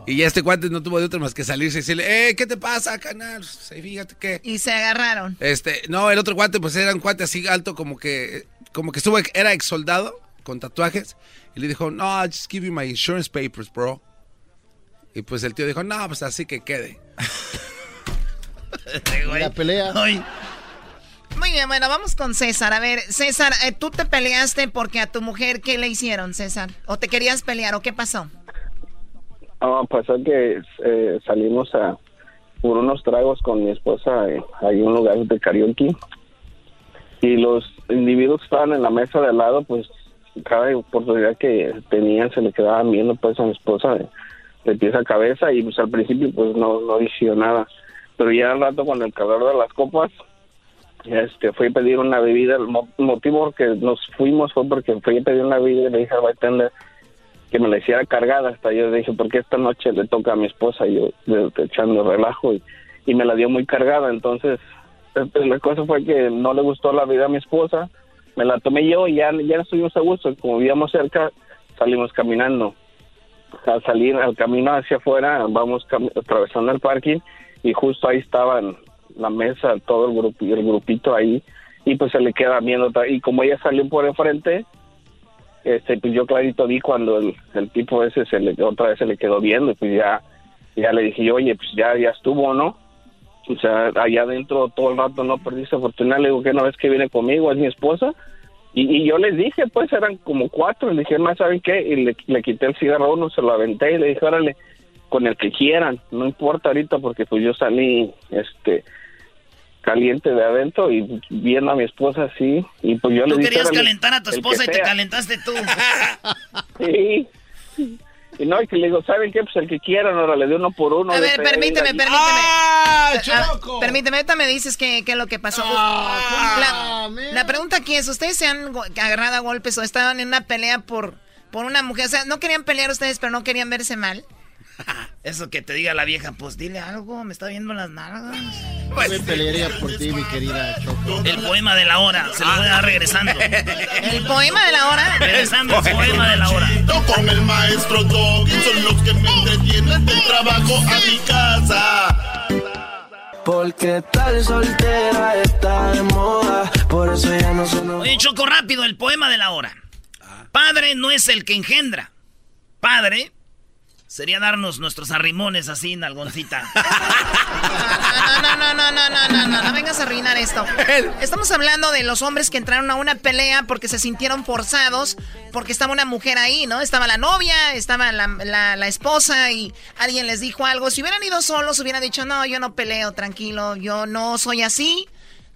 Y ya este cuate no tuvo de otra más que salirse y decirle, eh, ¿qué te pasa, canal? Fíjate que... Y se agarraron. Este, no, el otro cuate pues era un cuate así alto como que, como que estuvo, era ex soldado con tatuajes. Y le dijo, no, I'll just give you my insurance papers, bro. Y pues el tío dijo, no, pues así que quede. La pelea. Muy bien, bueno, vamos con César. A ver, César, eh, tú te peleaste porque a tu mujer, ¿qué le hicieron, César? ¿O te querías pelear o qué pasó? Ah, pasó que eh, salimos a por unos tragos con mi esposa eh, en un lugar de karaoke y los individuos que estaban en la mesa de al lado pues cada oportunidad que tenían se le quedaban viendo pues a mi esposa de, de pies a cabeza y pues al principio pues no no nada pero ya al rato con el calor de las copas este fui a pedir una bebida el mo- motivo que nos fuimos fue porque fui a pedir una bebida y le dije al bartender que me la hiciera cargada. Hasta yo dije porque esta noche le toca a mi esposa yo echando relajo y, me la dio muy cargada. Entonces este, la cosa fue que no le gustó la vida a mi esposa me la tomé yo y ya, ya estuvimos a gusto. Como vivíamos cerca salimos caminando. Al salir al camino hacia afuera vamos atravesando el parking y justo ahí estaban la mesa todo el grupo el grupito ahí y pues se le queda viendo y como ella salió por enfrente este pues yo clarito vi cuando el, el tipo ese se le otra vez se le quedó viendo y pues ya ya le dije oye pues ya ya estuvo no o sea allá adentro todo el rato no perdiste oportunidad le digo que una vez que viene conmigo es mi esposa y, y yo les dije pues eran como cuatro le dije más saben qué y le, le quité el cigarro a uno se lo aventé y le dije órale con el que quieran no importa ahorita porque pues yo salí este caliente de adentro y viendo a mi esposa así y pues yo le Tú dije querías "Órale, calentar a tu esposa y te sea". calentaste tú. Sí. Y no, y que le digo, ¿saben qué? Pues el que quieran, ahora le doy uno por uno. A ver, permíteme, permíteme. ¡Ah, Ah, Choco! permíteme, ahorita me dices qué qué es lo que pasó. Ah, la, la pregunta aquí es, ¿ustedes se han agarrado a golpes o estaban en una pelea por, por una mujer? O sea, ¿no querían pelear ustedes, pero no querían verse mal? Eso que te diga la vieja, pues dile algo, me está viendo las nalgas. Yo me pelearía por ti, mi querida Choco. El poema de la hora, se lo voy a dar regresando. ¿El poema de la hora? Regresando, el poema de la hora. Con el maestro Doggy son los que me entretienen del trabajo a mi casa. Porque tal soltera está de moda, por eso ya no son Oye, Choco, rápido, el poema de la hora. Padre no es el que engendra. Padre sería darnos nuestros arrimones así, nalgoncita. No, no, no, no, no, no, no, no, no vengas a arruinar esto. Estamos hablando de los hombres que entraron a una pelea porque se sintieron forzados, porque estaba una mujer ahí, ¿no? Estaba la novia, estaba la, la- la esposa y alguien les dijo algo. Si hubieran ido solos, hubieran dicho, no, yo no peleo, tranquilo, yo no soy así.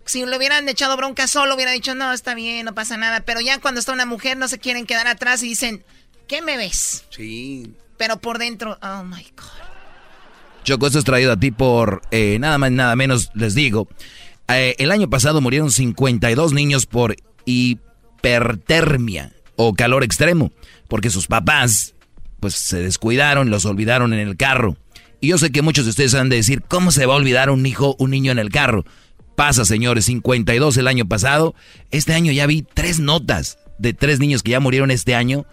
Si le hubieran echado bronca solo, hubiera dicho, no, está bien, no pasa nada. Pero ya cuando está una mujer, no se quieren quedar atrás y dicen, ¿qué me ves? Sí. Pero por dentro, oh my God. Choco, esto es traído a ti por eh, nada más, nada menos, les digo. eh, el año pasado murieron 52 niños por hipertermia o calor extremo, porque sus papás pues se descuidaron, los olvidaron en el carro. Y yo sé que muchos de ustedes han de decir, ¿cómo se va a olvidar un hijo, un niño en el carro? Pasa, señores, 52 el año pasado. Este año ya vi tres notas de tres niños que ya murieron este año.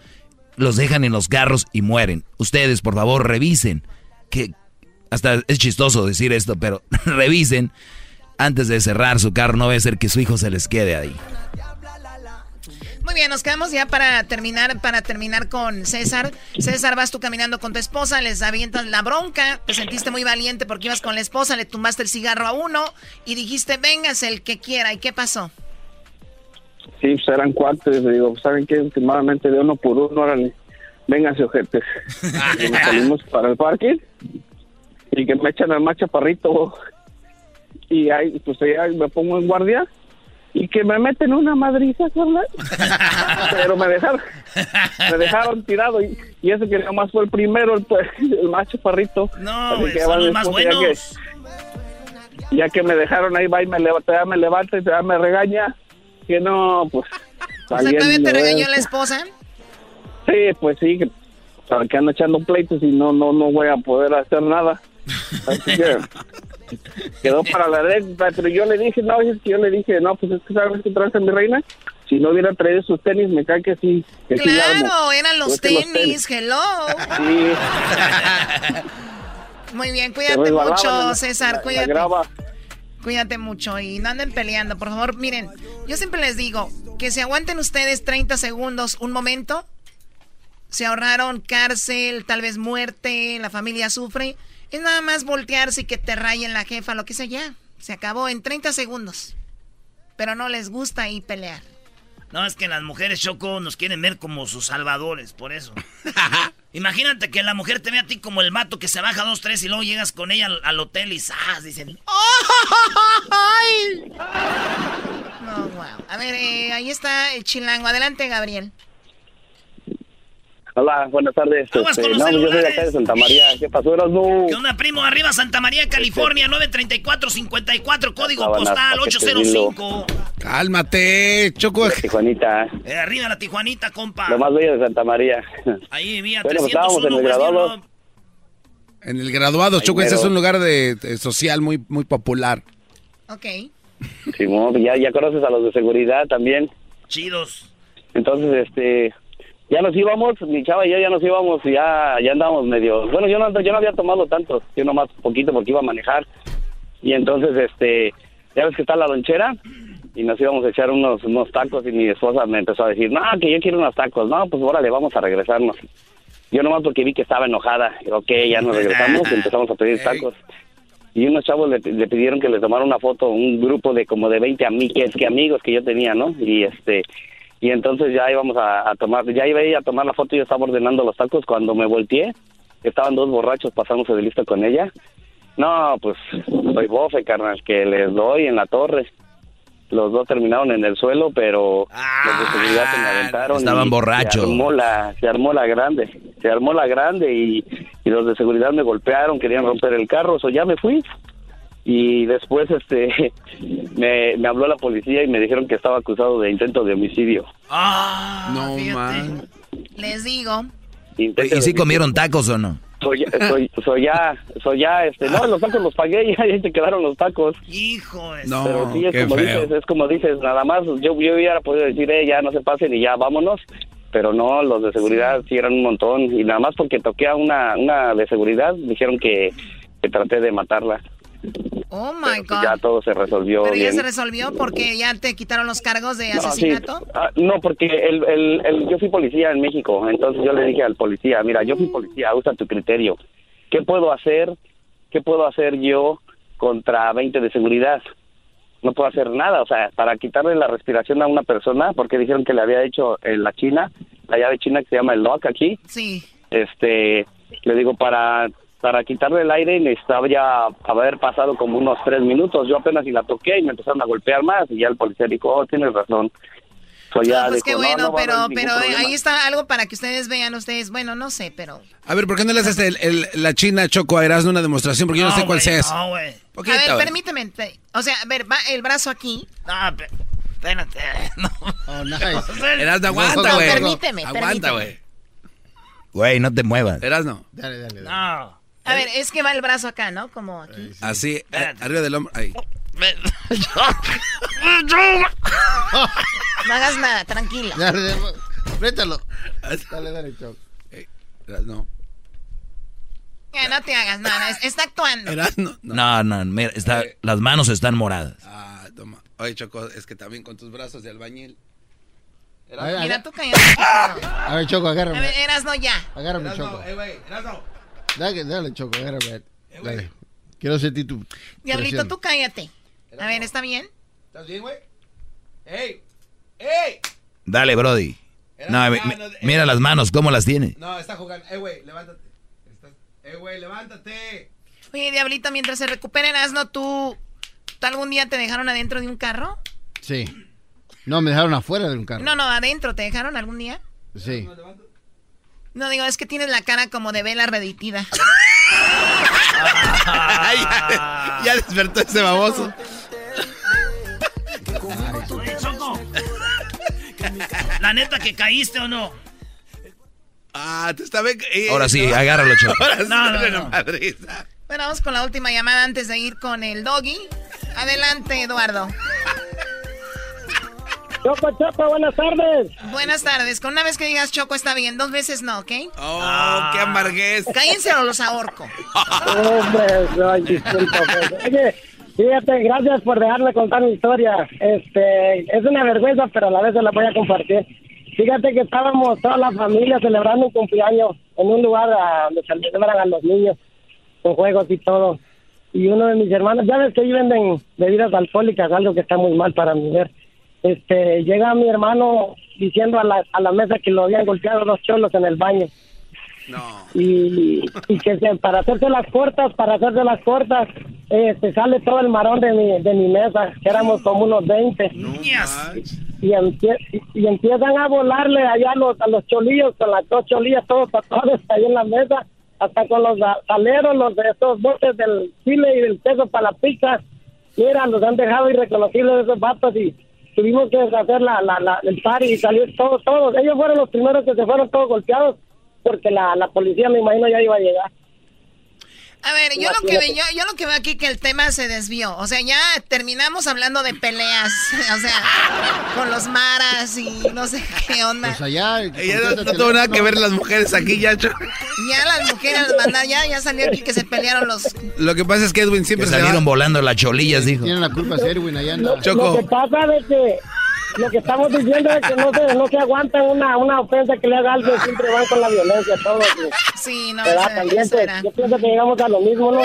Los dejan en los carros y mueren. Ustedes, por favor, revisen. Que hasta es chistoso decir esto, pero revisen antes de cerrar su carro. No va a ser que su hijo se les quede ahí. Muy bien, nos quedamos ya para terminar, para terminar con César. César, vas tú caminando con tu esposa, les avientas la bronca, te sentiste muy valiente porque ibas con la esposa, le tumbaste el cigarro a uno y dijiste, vengas el que quiera. ¿Y qué pasó? Sí, pues eran cuates. Le digo, ¿saben qué? Últimamente de uno por uno, órale, vénganse, ojetes. y nos salimos para el parque y que me echan al más chaparrito. Y ahí, pues ahí me pongo en guardia y que me meten una madriza, ¿verdad? Pero me dejaron, me dejaron tirado y, y ese que nomás fue el primero, el, pues, el más chaparrito. No, güey, son los más esposa, ya que- buenos. ya que me dejaron ahí, va y me levanta, ya me levanta y ya me regaña. Que no, pues. O sea, ¿todavía te regañó la esposa? Sí, pues sí, para que ando echando pleitos y no, no, no voy a poder hacer nada. Así que quedó para la anécdota, pero yo le dije, no, es que yo le dije, no, pues es que sabes que traes a mi reina. Si no hubiera traído sus tenis, me cae que sí. Que. Claro, eran los Es que los tenis, hello. Sí. Muy bien, cuídate mucho, César, cuídate. Cuídate mucho y no anden peleando, por favor. Miren, yo siempre les digo que se aguanten ustedes 30 segundos, un momento. Se ahorraron cárcel, tal vez muerte, la familia sufre. Es nada más voltearse y que te rayen la jefa, lo que sea ya. Se acabó en 30 segundos. Pero no les gusta ahí pelear. No, es que las mujeres Choco nos quieren ver como sus salvadores, por eso. Imagínate que la mujer te ve a ti como el mato que se baja dos, tres y luego llegas con ella al, al hotel y ¡zas! Dicen, ¡Ay! No, wow. A ver, eh, ahí está el chilango. Adelante, Gabriel. Hola, buenas tardes. Este, los no, yo soy de acá de Santa María. ¿Qué pasó, Erasmo? ¿Qué onda, primo? Arriba Santa María, California, 934-54, código postal pa' que te 805. Cálmate, Choco. Tijuanita. Eh, arriba la Tijuanita, compa. Lo más bello de Santa María. Ahí vivía Bueno, pues estábamos 301, en el. New En el graduado, Choco, ese es un lugar de, de social muy, muy popular. Ok. Simón, ya, ya conoces a los de seguridad también. Chidos. Entonces, este, ya nos íbamos, mi chava y yo ya nos íbamos y ya, ya andábamos medio, bueno, yo no, yo no había tomado tanto, yo nomás poquito porque iba a manejar. Y entonces, este, ya ves que está la lonchera y nos íbamos a echar unos, unos tacos y mi esposa me empezó a decir, no, que yo quiero unos tacos, no, pues órale, vamos a regresarnos. Yo nomás porque vi que estaba enojada, y, ok, ya nos regresamos y empezamos a pedir tacos. Y unos chavos le, le pidieron que le tomara una foto, un grupo de como de 20 amigues, que amigos que yo tenía, ¿no? Y este y entonces ya íbamos a, a tomar, ya iba ella a tomar la foto y yo estaba ordenando los tacos cuando me volteé, estaban dos borrachos pasándose de lista con ella. No, pues soy bofe, carnal, que les doy en la torre. Los dos terminaron en el suelo, pero los de seguridad se me aventaron. estaban borrachos. Se armó la, se armó la grande, se armó la grande y, y los de seguridad me golpearon, querían romper el carro, so ya me fui. Y después este me, me habló la policía y me dijeron que estaba acusado de intento de homicidio. Ah, no, man. Les digo. Intento ¿Y si comieron tacos o no? Soy, soy, soy ya, soy ya, este, no, los tacos los pagué y ahí se quedaron los tacos. Hijo de... No, Pero sí, es como feo. dices, es como dices, nada más, yo, yo hubiera podido decir, eh, ya no se pasen y ya vámonos, pero no, los de seguridad sí eran un montón y nada más porque toqué a una, una de seguridad, dijeron que, que traté de matarla. Oh my God. ya todo se resolvió Pero ya se resolvió porque ya te quitaron los cargos de No, sí. asesinato. Ah, no, porque el, el, el- yo fui policía en México, entonces yo le dije al policía, mira, yo fui policía, usa tu criterio. ¿Qué puedo hacer? ¿Qué puedo hacer yo contra 20 de seguridad? No puedo hacer nada, o sea, para quitarle la respiración a una persona, porque dijeron que le había hecho en la China, la llave china que se llama el lock aquí, Sí. este, le digo, para para quitarle el aire necesitaba ya haber pasado como unos tres minutos. Yo apenas si la toqué y me empezaron a golpear más y ya el policía dijo, oh, tienes razón. So ya No, pues dijo, qué "No, bueno, no a pero, pero problema". ahí está algo para que ustedes vean ustedes. Bueno, no sé, pero. A ver, ¿por qué no le haces el, el- la China Choco a Erasmo una demostración? Porque yo no, sé cuál sea eso. No, a ver, permíteme. pe- O sea, a ver, va el brazo aquí. No, pe- espérate. No. Oh, nice. Erasmo, aguanta, No, güey. permíteme, Aguanta, güey. Güey, no te muevas. Erasmo. Dale, dale, dale. No. A ver, es que va el brazo acá, ¿no? Como aquí. Así, a- arriba del hombro. Ahí. No hagas nada, tranquilo. Apriétalo. Dale, dale, Choc. Erasmo. Ya, no te hagas nada. es- Está actuando. Erasmo. No, no, mira, está, las manos están moradas. Ah, toma. Oye, Choco, es que también con tus brazos de albañil. A Mira, tú cállate. A ver, Choco, A agárrame. ver, Erasno ya. Agárrame, Erasno, Choco. eh, güey, Erasno. Dale, dale, Choco, agárrame. Dale. Quiero sentir tu. Diablito, tú cállate. A ver, ¿está bien? ¿Estás bien, güey? ¡Ey! ¡Ey! Dale, Brody. No, mi- mi- mira las manos, ¿cómo las tiene? No, está jugando. ¡Eh, güey, levántate! ¡Eh, güey, levántate! Oye, Diablito, mientras se recupera Erasno, ¿tú, ¿tú algún día te dejaron adentro de un carro? Sí. No, me dejaron afuera de un carro. No, no, adentro, ¿te dejaron algún día? Sí. No, digo, es que tienes la cara como de vela reditida. ya, ya despertó ese baboso. Oye, Choco. La neta que caíste o no. Ah, tú estás bien. eh, Ahora sí, no. agárralo, Choco. Ahora sí, No, no, no. Bueno, vamos con la última llamada antes de ir con el doggy. Adelante, Eduardo. Choco, Choco, buenas tardes. Buenas tardes. Con una vez que digas Choco está bien, dos veces no, ¿ok? Oh, qué amarguez. Cállense o los ahorco. Hombre, no, disculpa, pues. Oye, fíjate, gracias por dejarme contar mi historia. Este, es una vergüenza, pero a la vez se la voy a compartir. Fíjate que estábamos toda la familia celebrando un cumpleaños en un lugar a donde se celebran a los niños con juegos y todo. Y uno de mis hermanos, ya ves que ahí venden bebidas alcohólicas, algo que está muy mal para mi ver. Este, llega mi hermano diciendo a la, a la mesa que lo habían golpeado los cholos en el baño y, y que se- para hacerse las cortas, para hacerse las cortas, este, sale todo el marón de mi, de mi mesa, que éramos como unos 20. Y, empie- y- y empiezan a volarle allá a los, a los cholillos, con las dos cholillas, todos tatuados ahí en la mesa, hasta con los a- aleros, los de estos botes del chile y del queso para la pizza. Mira, los han dejado irreconocibles esos vatos y tuvimos que hacer la, la, la- el party y salir todos, todos. Ellos fueron los primeros que se fueron todos golpeados porque la, la policía me imagino ya iba a llegar. A ver, yo lo que ve- yo, yo lo que veo aquí que el tema se desvió. O sea, ya terminamos hablando de peleas. O sea, con los maras y no sé qué onda. Pues allá. No, no tuvo nada que ver las mujeres aquí ya. Choco. Ya las mujeres mandan, ya, ya salió aquí que se pelearon los. Lo que pasa es que Edwin siempre Que se salieron va- volando las cholillas, dijo. Tienen la culpa es Erwin allá anda. Lo que pasa es que lo que estamos diciendo es que no se, no se aguantan una, una ofensa que le haga alguien, siempre van con la violencia todos. Sí, no, ¿Verdad? eso- era. yo pienso que llegamos a lo mismo, ¿no?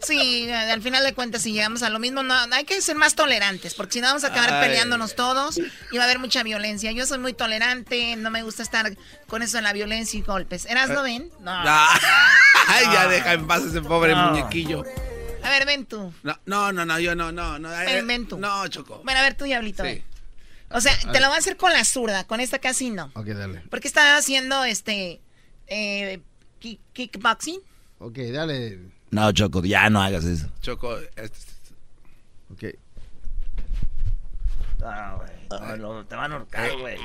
Sí, al final de cuentas, si llegamos a lo mismo, no, hay que ser más tolerantes, porque si no vamos a acabar Ay. peleándonos todos y va a haber mucha violencia. Yo soy muy tolerante, no me gusta estar con eso en la violencia y golpes. ¿Eras no ven? No. Ah, Ay, ya deja en paz ese pobre No. muñequillo. A ver, ven tú. No, no, no, no, yo no, no, no. eh, Ven, ven tú. No, Choco. Bueno, a ver tú, Diablito. Sí. ven. O sea, te lo voy a hacer con la zurda, con esta casi no. Ok, dale. Porque estaba haciendo este eh, kick- kickboxing. Ok, dale. No, Choco, ya no hagas eso. Choco, este- Ok. Ah, güey. No, no, te van a ahorcar, güey.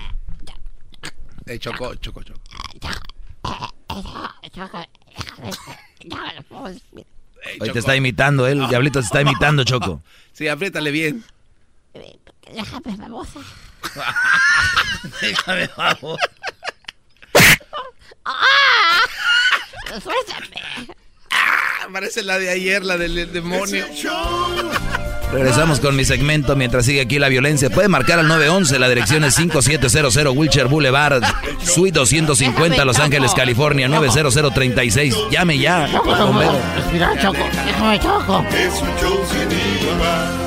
eh, Choco, Choco, Choco. Eh, Hoy Choco. te está imitando él, el diablito te está imitando, Choco. Sí, apriétale bien. Déjame, babosa. Déjame, babosa. ¡Ah! ¡Suéltame! Ah, parece la de ayer, la del demonio. Regresamos con mi segmento mientras sigue aquí la violencia. Puede marcar al 911, la dirección es 5700 Wilshire Boulevard, Suite 250, Los Ángeles, California, 90036. Llame ya. Respira, Choco. Déjame, Choco. Es un show sin igual.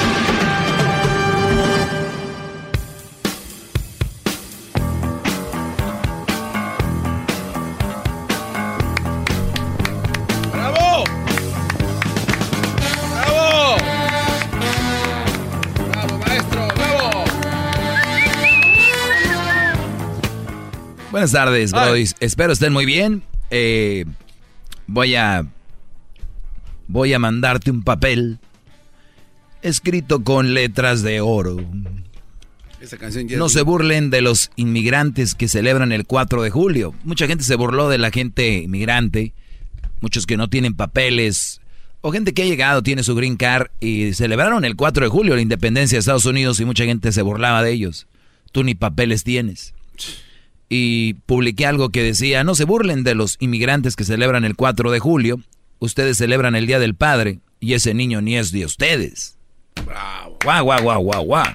Buenas tardes, Brody. Espero estén muy bien. Eh, voy a. Voy a mandarte un papel escrito con letras de oro. Esa canción ya No se burlen de los inmigrantes que celebran el 4 de julio. Mucha gente se burló de la gente inmigrante, muchos que no tienen papeles, o gente que ha llegado, tiene su green card y celebraron el 4 de julio la independencia de Estados Unidos y mucha gente se burlaba de ellos. Tú ni papeles tienes. Y publiqué algo que decía, no se burlen de los inmigrantes que celebran el 4 de julio, ustedes celebran el Día del Padre y ese niño ni es de ustedes. Bravo. Guau, guau, guau, guau, guau.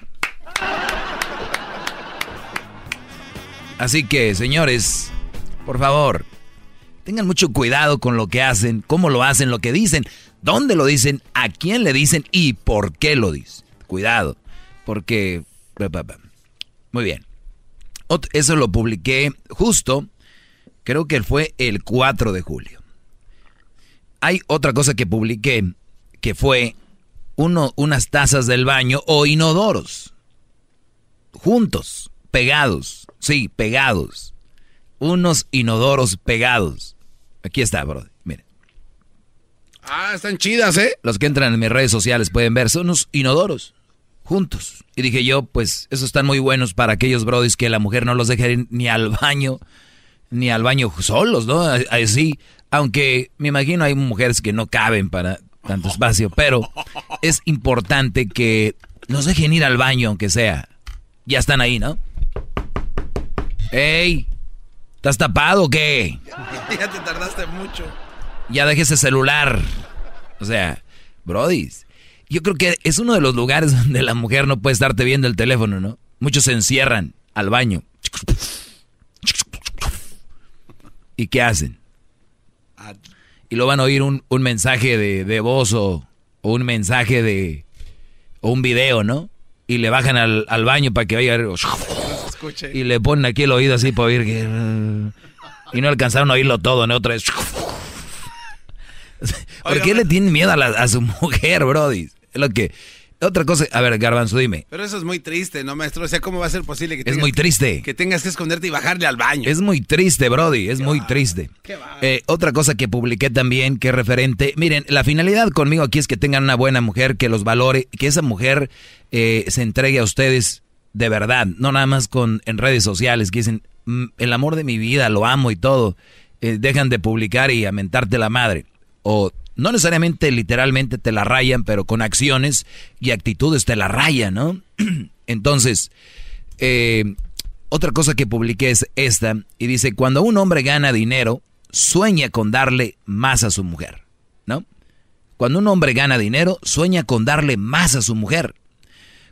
Así que, señores, por favor, tengan mucho cuidado con lo que hacen, cómo lo hacen, lo que dicen, dónde lo dicen, a quién le dicen y por qué lo dicen. Cuidado, porque... Muy bien. Eso lo publiqué justo, creo que fue el 4 de julio. Hay otra cosa que publiqué, que fue uno, unas tazas del baño o inodoros. Juntos, pegados. Sí, pegados. Unos inodoros pegados. Aquí está, bro. Miren. Ah, están chidas, ¿eh? Los que entran en mis redes sociales pueden ver. Son unos inodoros. Juntos. Y dije yo, pues, esos están muy buenos para aquellos brodis que la mujer no los deje ir ni al baño, ni al baño solos, ¿no? Así. Aunque me imagino hay mujeres que no caben para tanto espacio, pero es importante que nos dejen ir al baño, aunque sea. Ya están ahí, ¿no? ¡Ey! ¿Estás tapado o qué? ya te tardaste mucho. Ya deje ese celular. O sea, brodis. Yo creo que es uno de los lugares donde la mujer no puede estarte viendo el teléfono, ¿no? Muchos se encierran al baño. ¿Y qué hacen? Y lo van a oír un, un mensaje de, de voz o, o un mensaje de... o un video, ¿no? Y le bajan al, al baño para que vaya... Y le ponen aquí el oído así para oír que... Y no alcanzaron a oírlo todo, ¿no? Otra vez... ¿Por qué le tienen miedo a, la- a su mujer, Brody? Es lo que... Otra cosa... A ver, Garbanzo, dime. Pero eso es muy triste, ¿no, maestro? O sea, ¿cómo va a ser posible que Es tengas muy que- triste. que tengas que esconderte y bajarle al baño? Es muy triste, Brody, es muy triste. Eh, otra cosa que publiqué también, que es referente, miren, la finalidad conmigo aquí es que tengan una buena mujer, que los valore, que esa mujer eh, se entregue a ustedes de verdad, no nada más con en redes sociales, que dicen, "Mm, el amor de mi vida, lo amo y todo, Eh, dejan de publicar y amentarte la madre. O no necesariamente literalmente te la rayan, pero con acciones y actitudes te la rayan, ¿no? Entonces, eh, otra cosa que publiqué es esta, y dice, cuando un hombre gana dinero, sueña con darle más a su mujer, ¿no? Cuando un hombre gana dinero, sueña con darle más a su mujer.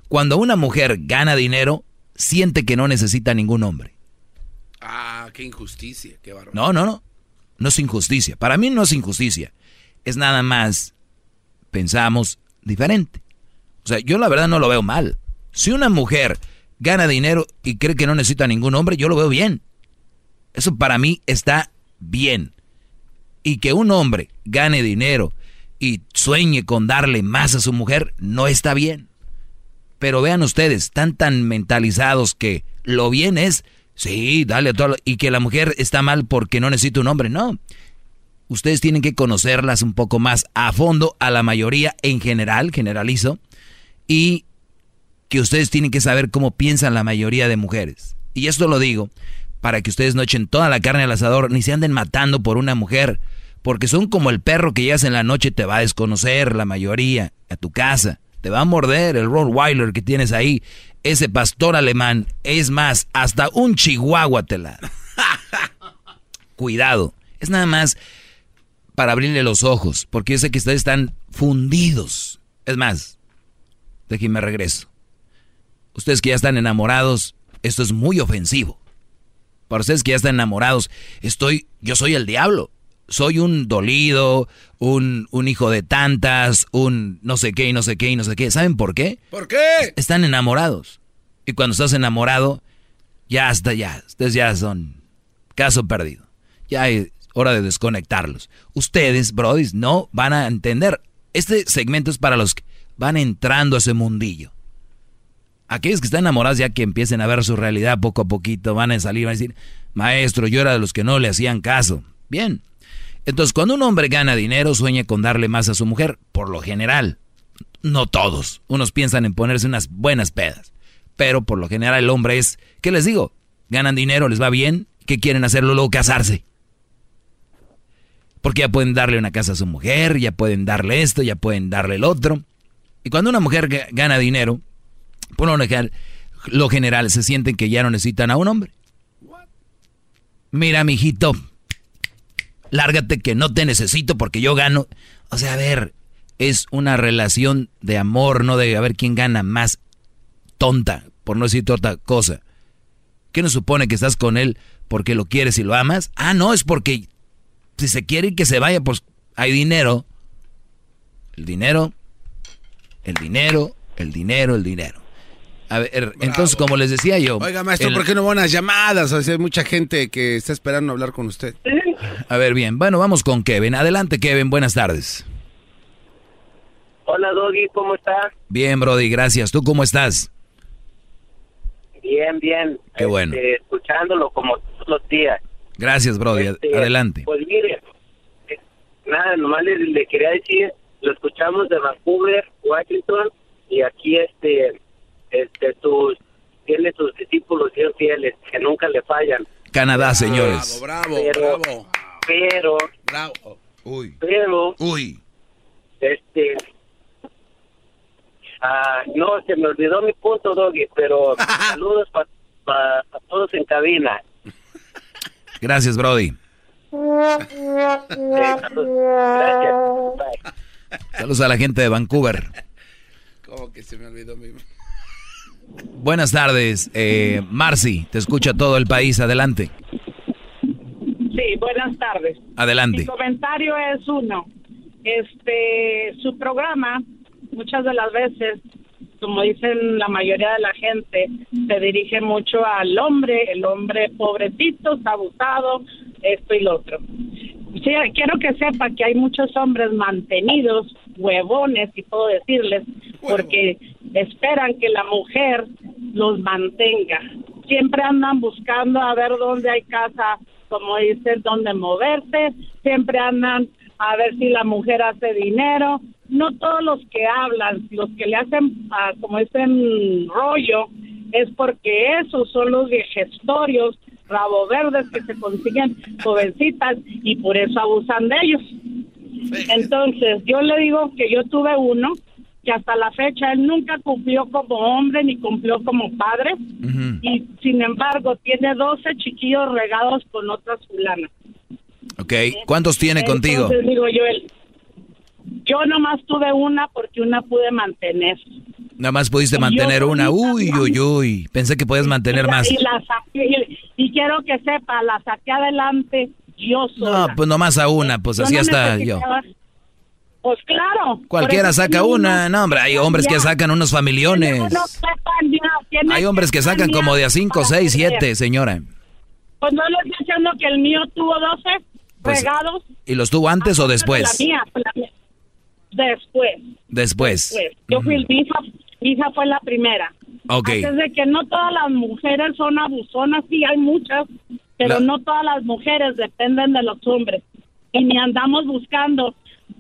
Cuando una mujer gana dinero, siente que no necesita ningún hombre. Ah, qué injusticia, qué bárbaro. No, no, no. No es injusticia. Para mí no es injusticia. Es nada más pensamos diferente. O sea, yo la verdad no lo veo mal. Si una mujer gana dinero y cree que no necesita ningún hombre, yo lo veo bien. Eso para mí está bien. Y que un hombre gane dinero y sueñe con darle más a su mujer, no está bien. Pero vean ustedes, están tan mentalizados que lo bien es, sí, dale a todo, y que la mujer está mal porque no necesita un hombre, no. Ustedes tienen que conocerlas un poco más a fondo, a la mayoría en general, generalizo, y que ustedes tienen que saber cómo piensan la mayoría de mujeres. Y esto lo digo para que ustedes no echen toda la carne al asador, ni se anden matando por una mujer, porque son como el perro que llegas en la noche te va a desconocer, la mayoría, a tu casa, te va a morder el Rottweiler que tienes ahí, ese pastor alemán, es más, hasta un chihuahua te la... Cuidado, es nada más para abrirle los ojos, porque yo sé que ustedes están fundidos. Es más, déjenme regreso. Ustedes que ya están enamorados, esto es muy ofensivo. Para ustedes que ya están enamorados, estoy, yo soy el diablo. Soy un dolido, un, un hijo de tantas, un no sé qué y no sé qué y no sé qué. ¿Saben por qué? ¿Por qué? Están enamorados. Y cuando estás enamorado, ya hasta ya, ustedes ya son caso perdido. Ya es hora de desconectarlos. Ustedes, brodis, no van a entender. Este segmento es para los que van entrando a ese mundillo. Aquellos que están enamorados ya que empiecen a ver su realidad poco a poquito, van a salir, van a decir, maestro, yo era de los que no le hacían caso. Bien. Entonces, cuando un hombre gana dinero, sueña con darle más a su mujer, por lo general. No todos. Unos piensan en ponerse unas buenas pedas. Pero por lo general el hombre es, ¿qué les digo? Ganan dinero, les va bien, ¿qué quieren hacerlo luego casarse? Porque ya pueden darle una casa a su mujer, ya pueden darle esto, ya pueden darle el otro. Y cuando una mujer ga- gana dinero, por lo general, lo general se sienten que ya no necesitan a un hombre. Mira, mijito, lárgate que no te necesito porque yo gano. O sea, a ver, es una relación de amor, no de a ver quién gana más tonta, por no decirte otra cosa. ¿Qué nos supone que estás con él porque lo quieres y lo amas? Ah, no, es porque si se quiere que se vaya, pues hay dinero. El dinero, el dinero, el dinero, el dinero. A ver, entonces, como les decía yo. Oiga, maestro, el- ¿por qué no van unas llamadas? O sea, hay mucha gente que está esperando hablar con usted. A ver, bien. Bueno, vamos con Kevin. Adelante, Kevin. Buenas tardes. Hola Doggy, ¿cómo estás? Bien, Brody, gracias. ¿Tú cómo estás? Bien, bien. Qué bueno. Este, escuchándolo como todos los días. Gracias, Brody. Este, Adelante. Pues mire, eh, nada, nomás le, le quería decir, lo escuchamos de Vancouver, Washington, y aquí este, este, tus, tiene sus discípulos bien fieles, que nunca le fallan. Canadá, señores. Bravo, pero, bravo. Pero, Bravo. Uy. pero, Uy. este, ah, no, se me olvidó mi punto, Doggy, pero saludos para todos en cabina. Gracias, Brody. Saludos a la gente de Vancouver. ¿Cómo que se me olvidó mi... Buenas tardes, eh, Marcy. Te escucha todo el país. Adelante. Sí, buenas tardes. Adelante. Mi comentario es uno. Este, su programa, muchas de las veces, como dicen la mayoría de la gente, se dirige mucho al hombre, el hombre pobrecito, está abusado, esto y lo otro. Sí, quiero que sepa que hay muchos hombres mantenidos, huevones, si puedo decirles, porque esperan que la mujer los mantenga. Siempre andan buscando a ver dónde hay casa, como dicen, dónde moverse, siempre andan a ver si la mujer hace dinero. No todos los que hablan, los que le hacen, ah, como dicen, rollo, es porque esos son los gestorios, rabo verdes que se consiguen jovencitas y por eso abusan de ellos. Entonces, yo le digo que yo tuve uno que hasta la fecha él nunca cumplió como hombre ni cumplió como padre y sin embargo tiene 12 chiquillos regados con otras fulanas. Ok. ¿Cuántos tiene contigo? Digo yo, él, yo nomás tuve una porque una pude mantener. Nada más pudiste Yo mantener una. Uy, uy, uy. Pensé que podías mantener Y la- más. Y, la saqué, y, y quiero que sepa, la saqué adelante yo sola. No, pues nomás a una. Pues Yo así no hasta yo. Pues claro. Cualquiera saca una. No, hombre, hay hombres que sacan unos familiones. No Hay hombres que sacan como de a 5, para 6, creer. 7, señora. Pues no les estoy diciendo que el mío tuvo 12 Pues, regados. ¿Y los tuvo antes o La después? mía, la mía. Después. Después. Yo fui, mi hija, mi hija fue la primera. Ok. Antes de que no todas las mujeres son abusonas, sí hay muchas, pero La- no todas las mujeres dependen de los hombres. Y ni andamos buscando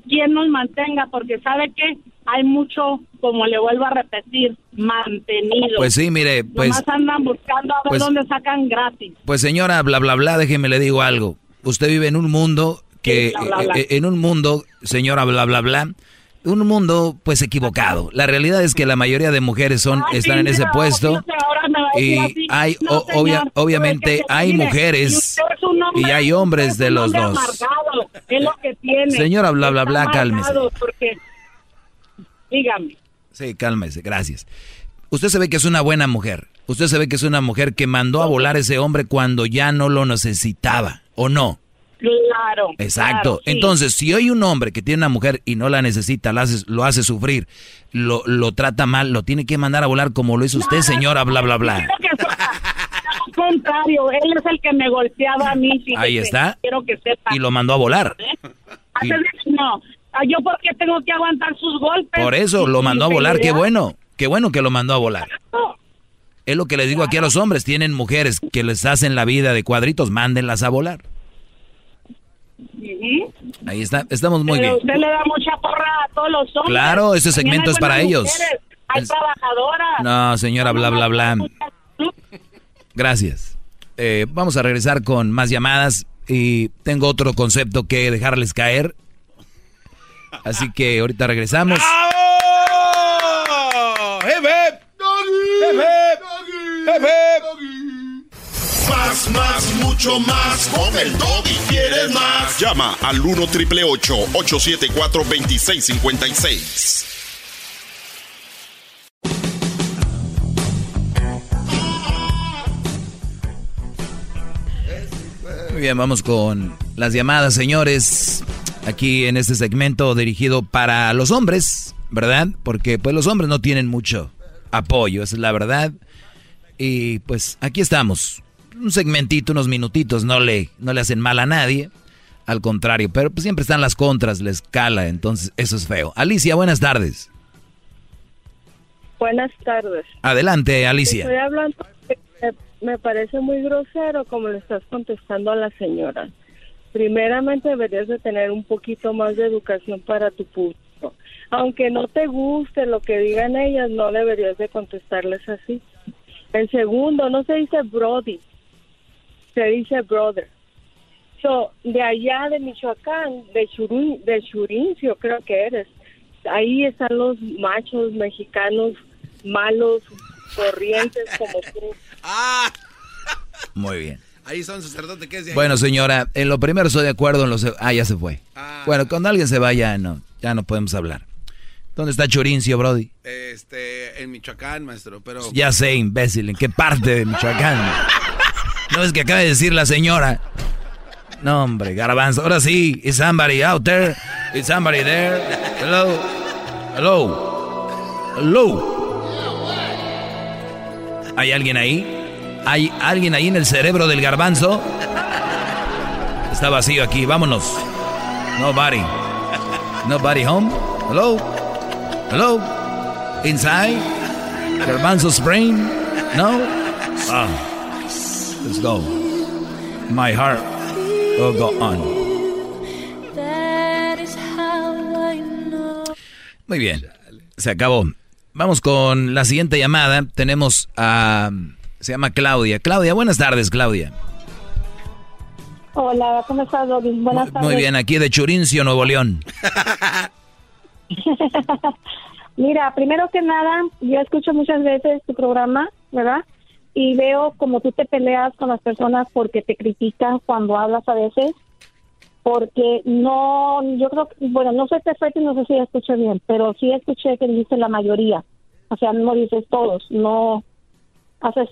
quién nos mantenga, porque sabe que hay mucho, como le vuelvo a repetir, mantenido. Pues sí, mire, pues, Nomás andan buscando a ver pues- dónde sacan gratis. pues señora, bla, bla, bla, déjeme le digo algo. Usted vive en un mundo que, Sí, bla, bla, bla. eh, en un mundo, señora, bla, bla, bla, un mundo pues equivocado. La realidad es que la mayoría de mujeres son, Ay, están en ese puesto. Y hay, No, o- obvia- señor, obviamente, hay mujeres y hombre- hay hombres de los dos. amargado, es lo que tiene. Señora, bla, bla, bla, cálmese. Porque, dígame. Sí, cálmese, gracias. Usted se ve que es una buena mujer. Usted se ve que es una mujer que mandó a volar ese hombre cuando ya no lo necesitaba, ¿o no? Claro. Exacto. claro, sí. Entonces, si hay un hombre que tiene una mujer y no la necesita, la hace- lo hace sufrir, lo, lo trata mal, lo tiene que mandar a volar como lo hizo usted, señora, bla, bla, bla. Al contrario, él es el que me golpeaba a mí. Ahí está. Quiero que sepa. Y lo mandó a volar. De- no, Ah, yo porque tengo que aguantar sus golpes. Por eso lo mandó a volar, qué bueno. Qué bueno que lo mandó a volar. Es lo que les digo aquí a los hombres, tienen mujeres que les hacen la vida de cuadritos, mándenlas a volar. Ahí está, estamos muy Pero bien. usted le da mucha porra a todos los hombres. Claro, ese segmento es para ellos. mujeres. Hay trabajadoras. No, señora, bla, bla, bla. Gracias. Eh, vamos a regresar con más llamadas y tengo otro concepto que dejarles caer. Así que ahorita regresamos. Más, mucho más. Con el doggy quieres más. Llama al 1 triple 874 2656. Muy bien, vamos con las llamadas, señores. Aquí en este segmento dirigido para los hombres, ¿verdad? Porque pues los hombres no tienen mucho apoyo, esa es la verdad. Y pues aquí estamos. Un segmentito, unos minutitos, no le, no le hacen mal a nadie. Al contrario, pero pues siempre están las contras, les cala, entonces eso es feo. Alicia, buenas tardes. Buenas tardes. Adelante, Alicia. Estoy hablando, me parece muy grosero como le estás contestando a la señora. Primeramente deberías de tener un poquito más de educación para tu público. Aunque no te guste lo que digan ellas, no deberías de contestarles así. En segundo, no se dice Brody, se dice brother. So, de allá de Michoacán, de Churín, de Churincio creo que eres. Ahí están los machos mexicanos malos, corrientes como tú. Ah, Muy bien. ahí está un sacerdote que es de ahí. Bueno, señora, en lo primero estoy de acuerdo, en lo se- Ah, ya se fue. Bueno, cuando alguien se vaya, no, ya no podemos hablar. ¿Dónde está Chorincio, Brody? Este, en Michoacán, maestro, pero... Ya sé, imbécil, ¿en qué parte de Michoacán? No es que acaba de decir la señora. No, hombre, garbanzo. Ahora sí, is somebody out there? Is somebody there? Hello? Hello? Hello? ¿Hay alguien ahí? ¿Hay alguien ahí en el cerebro del garbanzo? Está vacío aquí, vámonos. Nobody. Nobody home? Hello? Hello? Inside? Garbanzo's brain? No? Ah. Let's go. My heart will go on. That is how I know. Muy bien. Se acabó. Vamos con la siguiente llamada. Tenemos a... Se llama Claudia. Claudia, buenas tardes, Claudia. Hola, ¿cómo estás, Doggy? Buenas tardes. Muy bien, aquí de Churincio, Nuevo León. Mira, primero que nada, yo escucho muchas veces tu programa, ¿verdad? Y veo como tú te peleas con las personas porque te critican cuando hablas a veces. Porque no, yo creo bueno, no sé perfecto y no sé si escuché bien, pero sí escuché que dijiste la mayoría. O sea, no dices todos, no haces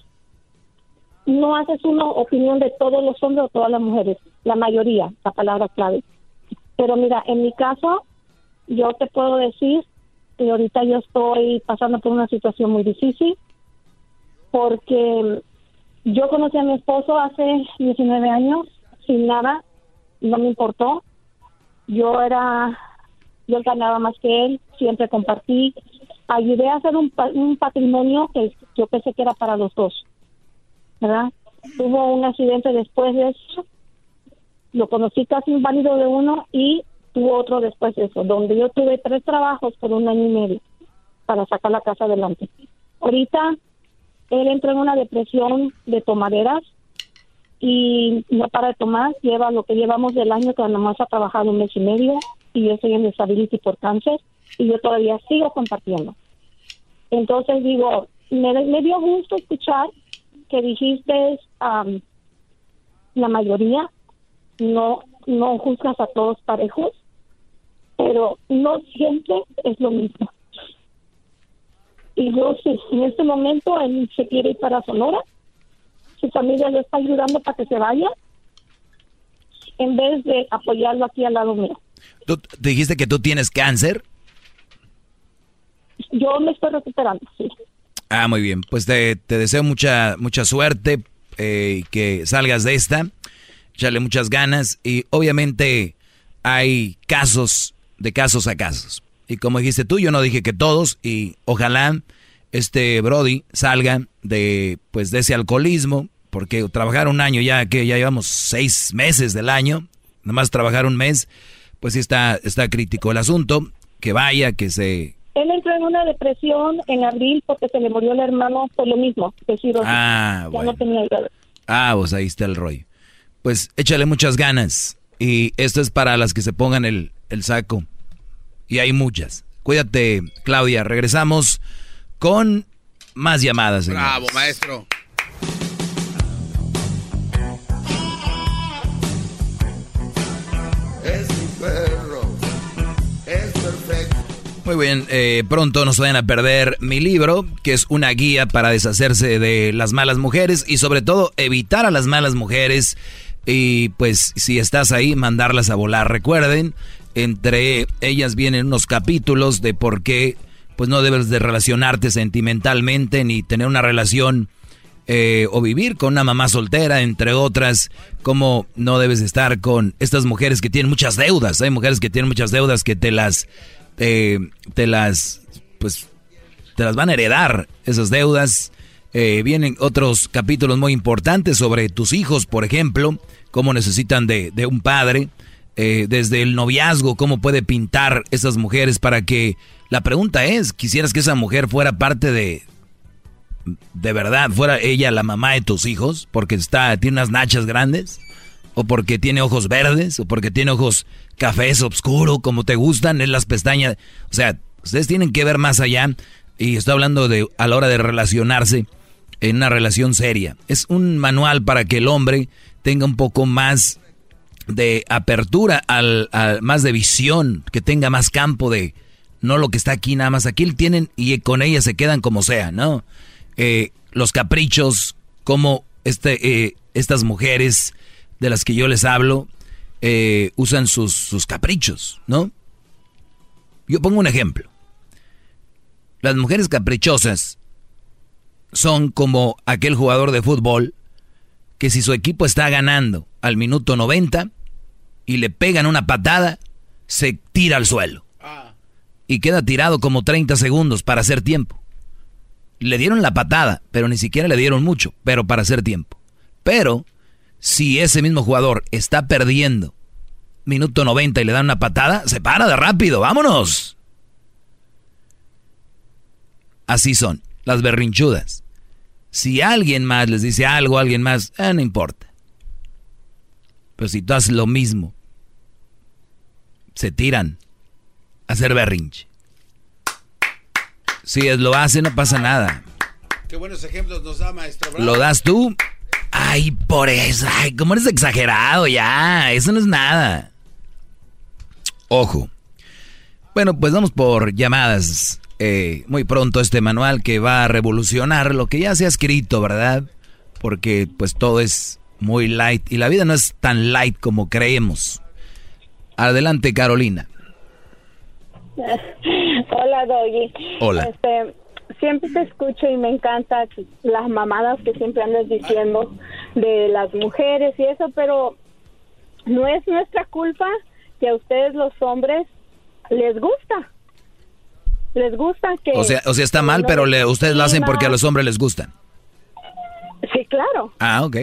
no haces una opinión de todos los hombres o todas las mujeres, la mayoría, la palabra clave. Pero mira, en mi caso, yo te puedo decir que ahorita yo estoy pasando por una situación muy difícil porque yo conocí a mi esposo hace 19 años sin nada, no me importó. Yo era, yo ganaba más que él, siempre compartí, ayudé a hacer un, un patrimonio que yo pensé que era para los dos. ¿verdad? Tuvo un accidente después de eso, lo conocí casi inválido de uno y tuvo otro después de eso, donde yo tuve tres trabajos por un año y medio para sacar la casa adelante. Ahorita él entró en una depresión de tomaderas y no para de tomar, lleva lo que llevamos del año que nomás ha trabajado un mes y medio y yo estoy en disability por cáncer y yo todavía sigo compartiendo. Entonces digo, me, dio gusto escuchar que dijiste am, la mayoría, no, no juzgas a todos parejos, pero no siempre es lo mismo. Y yo, si en este momento él se quiere ir para Sonora, su familia le está ayudando para que se vaya, en vez de apoyarlo aquí al lado mío. ¿Tú te dijiste que tú tienes cáncer? Yo me estoy recuperando, sí. Ah, muy bien. Pues te, te deseo mucha, mucha suerte eh, que salgas de esta. Échale muchas ganas. Y obviamente hay casos de casos a casos. Y como dijiste tú, yo no dije que todos. Y ojalá este Brody salga de, pues, de ese alcoholismo. Porque trabajar un año ya, que ya llevamos seis meses del año. Nomás trabajar un mes, pues sí está, está crítico el asunto. Que vaya, que se Él entró en una depresión en abril porque se le murió el hermano por lo mismo, de. Ah, ya bueno. no tenía. Ah, pues ahí está el rollo. Pues échale muchas ganas. Y esto es para las que se pongan el, el saco. Y hay muchas. Cuídate, Claudia. Regresamos con más llamadas. señores. Bravo, maestro. Es mi perro. Es perfecto. Muy bien, eh, pronto nos vayan a perder mi libro, que es una guía para deshacerse de las malas mujeres y sobre todo evitar a las malas mujeres y pues si estás ahí, mandarlas a volar. Recuerden, entre ellas vienen unos capítulos de por qué pues no debes de relacionarte sentimentalmente ni tener una relación eh, o vivir con una mamá soltera, entre otras, cómo no debes estar con estas mujeres que tienen muchas deudas. Hay mujeres que tienen muchas deudas que te las, eh, te las, pues, te las van a heredar esas deudas. Eh, vienen otros capítulos muy importantes sobre tus hijos, por ejemplo, cómo necesitan de, de un padre, eh, desde el noviazgo, cómo puede pintar esas mujeres para que la pregunta es, ¿quisieras que esa mujer fuera parte de, de verdad, fuera ella la mamá de tus hijos? Porque está, tiene unas nachas grandes, o porque tiene ojos verdes, o porque tiene ojos cafés oscuro, como te gustan, en las pestañas. O sea, ustedes tienen que ver más allá, y estoy hablando de a la hora de relacionarse en una relación seria. Es un manual para que el hombre tenga un poco más de apertura, al, al- más de visión, que tenga más campo de no lo que está aquí nada más. Aquí tienen y con ella se quedan como sea, ¿no? Eh, los caprichos, como este, eh, estas mujeres de las que yo les hablo eh, usan sus, sus caprichos, ¿no? Yo pongo un ejemplo. Las mujeres caprichosas son como aquel jugador de fútbol que si su equipo está ganando al minuto 90 y le pegan una patada, se tira al suelo. Y queda tirado como 30 segundos para hacer tiempo. Le dieron la patada, pero ni siquiera le dieron mucho, pero para hacer tiempo. Pero si ese mismo jugador está perdiendo minuto 90 y le dan una patada, se para de rápido, vámonos. Así son, las berrinchudas. Si alguien más les dice algo, alguien más, eh, no importa. Pero si tú haces lo mismo, se tiran a hacer berrinche. Si es- lo hacen, no pasa nada. Qué buenos ejemplos nos da, maestro. Bravo. Lo das tú. Ay, por eso. Ay, cómo eres exagerado ya. Eso no es nada. Ojo. Bueno, pues vamos por llamadas. Eh, muy pronto este manual que va a revolucionar lo que ya se ha escrito, ¿verdad? Porque pues todo es muy light y la vida no es tan light como creemos. Adelante, Carolina. Hola, Doggy. Hola. Este, siempre te escucho y me encanta las mamadas que siempre andas diciendo de las mujeres y eso, pero no es nuestra culpa que a ustedes los hombres les gusta. Les gusta que... O sea, o sea está mal, pero le, ustedes lo hacen porque a los hombres les gustan. Sí, claro. Ah, ok.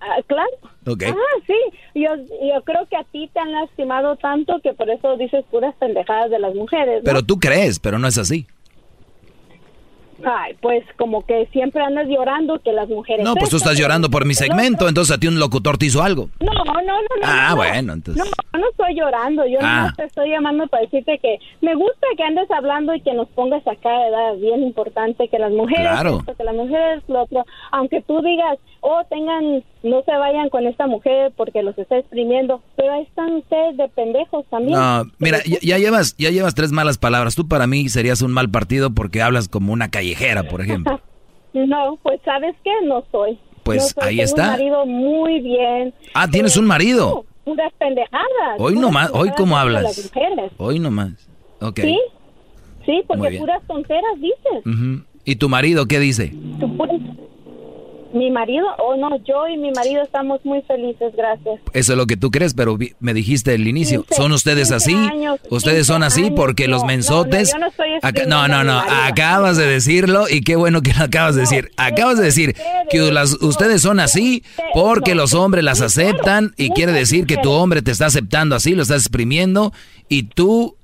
Ah, claro. Ok. Ah, sí. Yo, yo creo que a ti te han lastimado tanto que por eso dices puras pendejadas de las mujeres. ¿no? Pero tú crees, pero no es así. Ay, pues como que siempre andas llorando que las mujeres... No, pues tú estás llorando por mi segmento, entonces a ti un locutor te hizo algo. No, no, no, no. Ah, no. bueno, entonces. No, no estoy llorando. Yo Ah. no te estoy llamando para decirte que me gusta que andes hablando y que nos pongas acá, ¿verdad? Bien importante que las mujeres, Claro. esto, que las mujeres, lo otro. Aunque tú digas, oh, tengan, no se vayan con esta mujer porque los está exprimiendo. Pero ahí están ustedes de pendejos también. No, mira, ya, ya llevas, ya llevas tres malas palabras. Tú para mí serías un mal partido porque hablas como una callejera, por ejemplo. No, pues ¿sabes qué? No soy. Pues, No soy. ahí Tengo está. un marido muy bien. Ah, tienes un marido. Puras pendejadas. Hoy nomás, hoy cómo hablas. Hoy nomás. Ok. Sí, sí, porque puras tonteras dices. Ujú. ¿Y tu marido qué dice? Tú puras- Mi marido, oh no, yo y mi marido estamos muy felices, gracias. Eso es lo que tú crees, pero me dijiste al inicio. 15, ¿Son ustedes 15 así? años, ¿Ustedes son 15 así años, porque los no, mensotes... no, yo no Acá- no, no, no, acabas de decirlo y qué bueno que lo acabas de decir. Acabas de decir que las- ustedes son así porque los hombres las aceptan y quiere decir que tu hombre te está aceptando así, lo estás exprimiendo y tú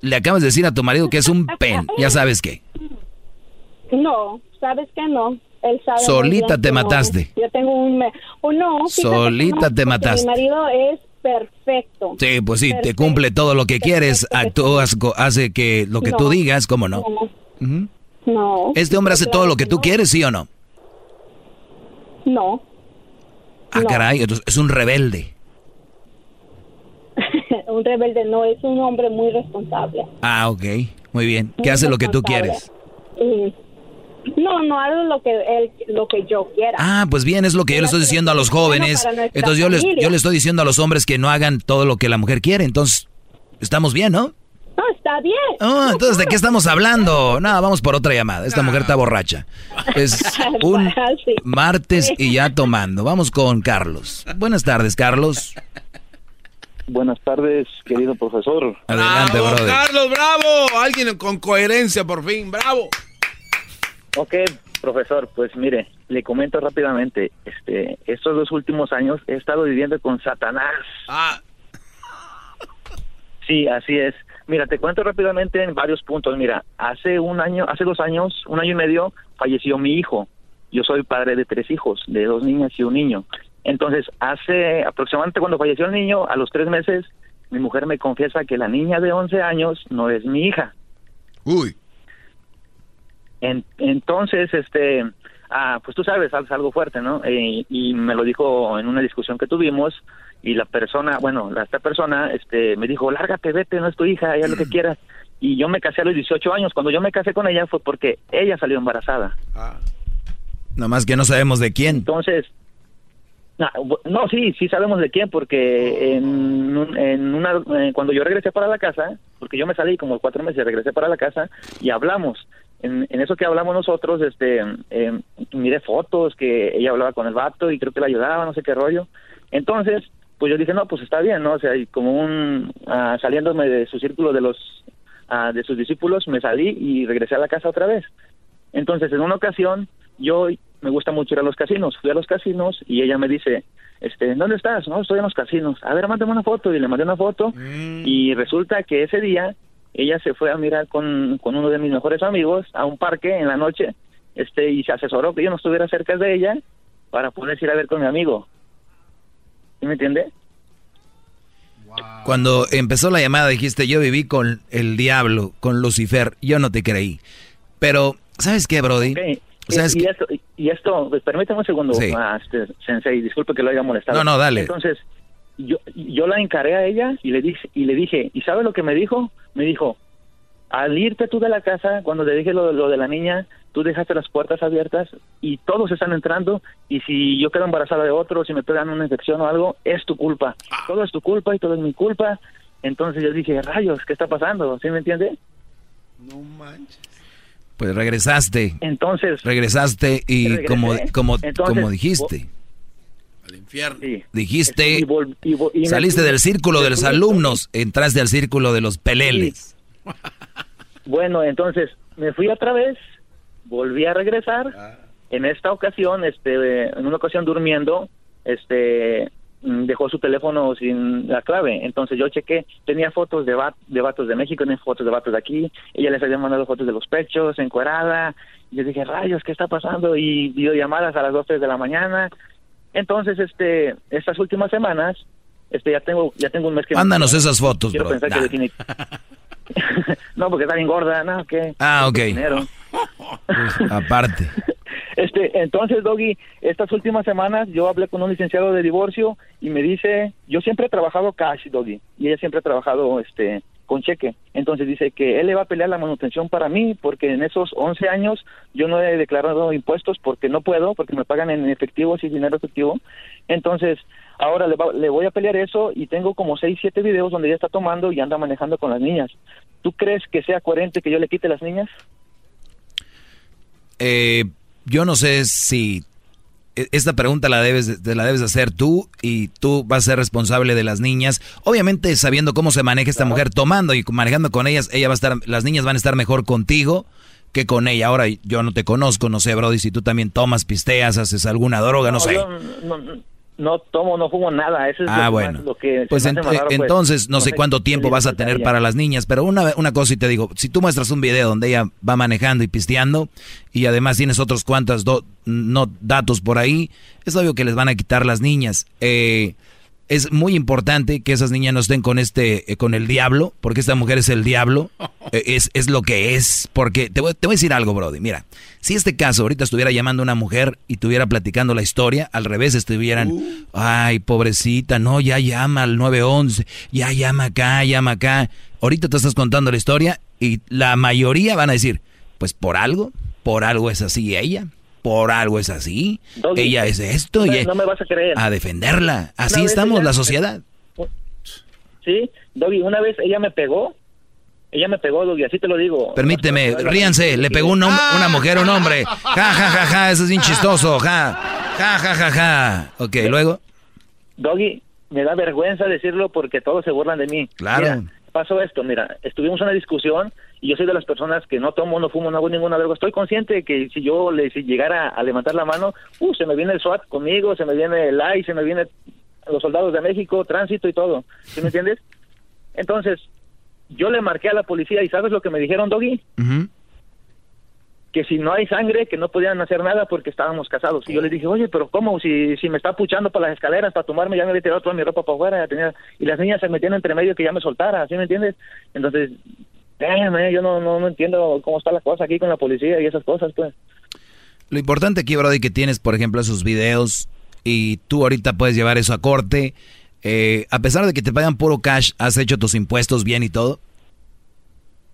Le acabas de decir a tu marido que es un pen. Ya sabes qué. No, sabes que no. Él sabe muy Solita bien te mataste. Yo tengo un... oh, no, Solita te mataste. Mi marido es perfecto. Sí, pues sí, te cumple todo lo que quieres, actúas, hace que lo que tú No. digas, ¿cómo no? No. ¿Este hombre hace todo lo que tú quieres, sí o no? No. Ah, caray, entonces es un rebelde. un rebelde no, es un hombre muy responsable. Ah, ok, muy bien. ¿Qué hace lo que tú quieres? Mm. No, no hago lo que él, lo que yo quiera. Ah, pues bien, es lo que yo le estoy diciendo a los jóvenes. Entonces yo les, yo le estoy diciendo a los hombres que no hagan todo lo que la mujer quiere. Entonces, estamos bien, ¿no? No, está bien. Ah, entonces, ¿de qué estamos hablando? No, vamos por otra llamada. Esta mujer está borracha. Es un Sí. martes y ya tomando. Vamos con Carlos. Buenas tardes, Carlos. Buenas tardes, querido profesor. Adelante, ¡Bravo, brother. Carlos, bravo. Alguien con coherencia, por fin, bravo. Ok, profesor, pues mire, le comento rápidamente, este, estos dos últimos años he estado viviendo con Satanás. Ah. Sí, así es. Mira, te cuento rápidamente en varios puntos. Mira, hace un año, hace dos años, un año y medio, falleció mi hijo. Yo soy padre de tres hijos, de dos niñas y un niño. Entonces, hace aproximadamente cuando falleció el niño, a los tres meses, mi mujer me confiesa que la niña de 11 años no es mi hija. Uy. En- entonces, este, ah, pues tú sabes, es algo fuerte, ¿no? Eh, y me lo dijo en una discusión que tuvimos y la persona, bueno, la, esta persona, este, me dijo, lárgate, vete, no es tu hija, ella lo que quieras. Y yo me casé a los 18 años. Cuando yo me casé con ella fue porque ella salió embarazada. Nomás que no sabemos de quién. Entonces, no, sí, sí sabemos de quién, porque en, un- en una, eh, cuando yo regresé para la casa, porque yo me salí como cuatro meses, regresé para la casa y hablamos. En, en eso que hablamos nosotros, este, eh, miré fotos que ella hablaba con el vato y creo que le ayudaba, no sé qué rollo. Entonces, pues yo dije, no, pues está bien, ¿no? O sea, y como un, ah, saliéndome de su círculo de los, ah, de sus discípulos, me salí y regresé a la casa otra vez. Entonces, en una ocasión, yo me gusta mucho ir a los casinos. Fui a los casinos y ella me dice, este, ¿dónde estás? No, estoy en los casinos. A ver, mándame una foto. Y le mandé una foto. Y resulta que ese día ella se fue a mirar con, con uno de mis mejores amigos a un parque en la noche este y se asesoró que yo no estuviera cerca de ella para poder ir a ver con mi amigo. ¿Sí me entiende? Cuando empezó la llamada dijiste, yo viví con el diablo, con Lucifer. Yo no te creí. Pero, ¿sabes qué, Brody? Ok. ¿Sabes y, qué? esto, y esto, pues, permítame un segundo, Sí. ah, este, Sensei, disculpe que lo haya molestado. No, no, dale. Entonces, yo, yo la encaré a ella y le dije, y le dije, ¿y sabe lo que me dijo? Me dijo, al irte tú de la casa, cuando te dije lo, lo de la niña, tú dejaste las puertas abiertas y todos están entrando y si yo quedo embarazada de otro, si me pegan una infección o algo, es tu culpa. Todo es tu culpa y todo es mi culpa. Entonces yo dije, rayos, ¿qué está pasando? ¿Sí me entiende? No manches. Pues regresaste. Entonces. Regresaste y Regresé. como, como, Entonces, como dijiste. Al infierno. Dijiste, Y vol- y vol- y me- saliste del círculo de los alumnos, entraste al círculo de los peleles. Bueno, entonces me fui otra vez, volví a regresar. En esta ocasión, este, en una ocasión durmiendo, este, dejó su teléfono sin la clave. Entonces yo chequé, tenía fotos de, va- de vatos de México, tenía fotos de vatos de aquí. Ella les había mandado fotos de los pechos, encuerada. Y yo dije, rayos, ¿qué está pasando? Y videollamadas a las 12 de la mañana. Entonces, este, estas últimas semanas, este, ya tengo, ya tengo un mes que Mándanos esas fotos, Quiero bro. pensar que defini- no, porque está bien gorda, no, ¿qué? Ah, ok. Pues, aparte. Este, entonces, Doggy, estas últimas semanas yo hablé con un licenciado de divorcio y me dice, yo siempre he trabajado cash, Doggy, y ella siempre ha trabajado, este, con cheque. Entonces dice que él le va a pelear la manutención para mí porque en esos 11 años yo no he declarado impuestos porque no puedo, porque me pagan en efectivo, sin dinero efectivo. Entonces, ahora le, va- le voy a pelear eso y tengo como 6, 7 videos donde ella está tomando y anda manejando con las niñas. ¿Tú crees que sea coherente que yo le quite las niñas? Eh, yo no sé si esta pregunta la debes, de- te la debes de hacer tú y tú vas a ser responsable de las niñas. Obviamente sabiendo cómo se maneja esta mujer tomando y manejando con ellas, ella va a estar, las niñas van a estar mejor contigo que con ella. Ahora yo no te conozco, no sé, Brody, si tú también tomas, pisteas, haces alguna droga, no, sé. yo no, no tomo, no fumo nada. Eso es Ah, lo, bueno. más- lo que Pues ent- raro, pues. entonces no sé sé cuánto tiempo vas a tener para las niñas, pero una, una cosa y te digo, si tú muestras un video donde ella va manejando y pisteando y además tienes otros cuantos do- no, datos por ahí, es obvio que les van a quitar las niñas. Eh, es muy importante que esas niñas no estén con este, eh, con el diablo, porque esta mujer es el diablo, eh, es, es lo que es, porque te voy, te voy a decir algo, Brody, mira, si este caso ahorita estuviera llamando a una mujer y estuviera platicando la historia, al revés estuvieran, ay, pobrecita, no, ya llama al 911, ya llama acá, llama acá, ahorita te estás contando la historia y la mayoría van a decir, pues por algo, por algo es así ella. Por algo es así. Doggy, ella es esto. no y no me vas a creer. A defenderla. Así estamos, ella- la sociedad. Sí, Doggy, una vez ella me pegó. Ella me pegó, Doggy, así te lo digo. Permíteme, ríanse, le pegó un hom- una mujer a un hombre. Ja, ja, ja, ja, eso es bien chistoso. Ja, ja, ja, ja, ja. Ok, luego. Doggy, me da vergüenza decirlo porque todos se burlan de mí. Claro. Mira, pasó esto, mira, estuvimos en una discusión y yo soy de las personas que no tomo, no fumo, no hago ninguna droga. Estoy consciente de que si yo le si llegara a levantar la mano, uh, se me viene el SWAT conmigo, se me viene el AI, se me viene los soldados de México, tránsito y todo. ¿Sí me entiendes? Entonces, yo le marqué a la policía y ¿sabes lo que me dijeron, Doggy? Que si no hay sangre, que no podían hacer nada porque estábamos casados. Y yo les dije, oye, pero ¿cómo? Si, si me está puchando por las escaleras para tomarme, ya me había tirado toda mi ropa para afuera. ya tenía- y las niñas se metían entre medio que ya me soltara, ¿sí me entiendes? Entonces, déjame, yo no, no, no entiendo cómo está la cosa aquí con la policía y esas cosas, pues. Lo importante aquí, Brody, que tienes, por ejemplo, esos videos y tú ahorita puedes llevar eso a corte. Eh, a pesar de que te pagan puro cash, ¿has hecho tus impuestos bien y todo?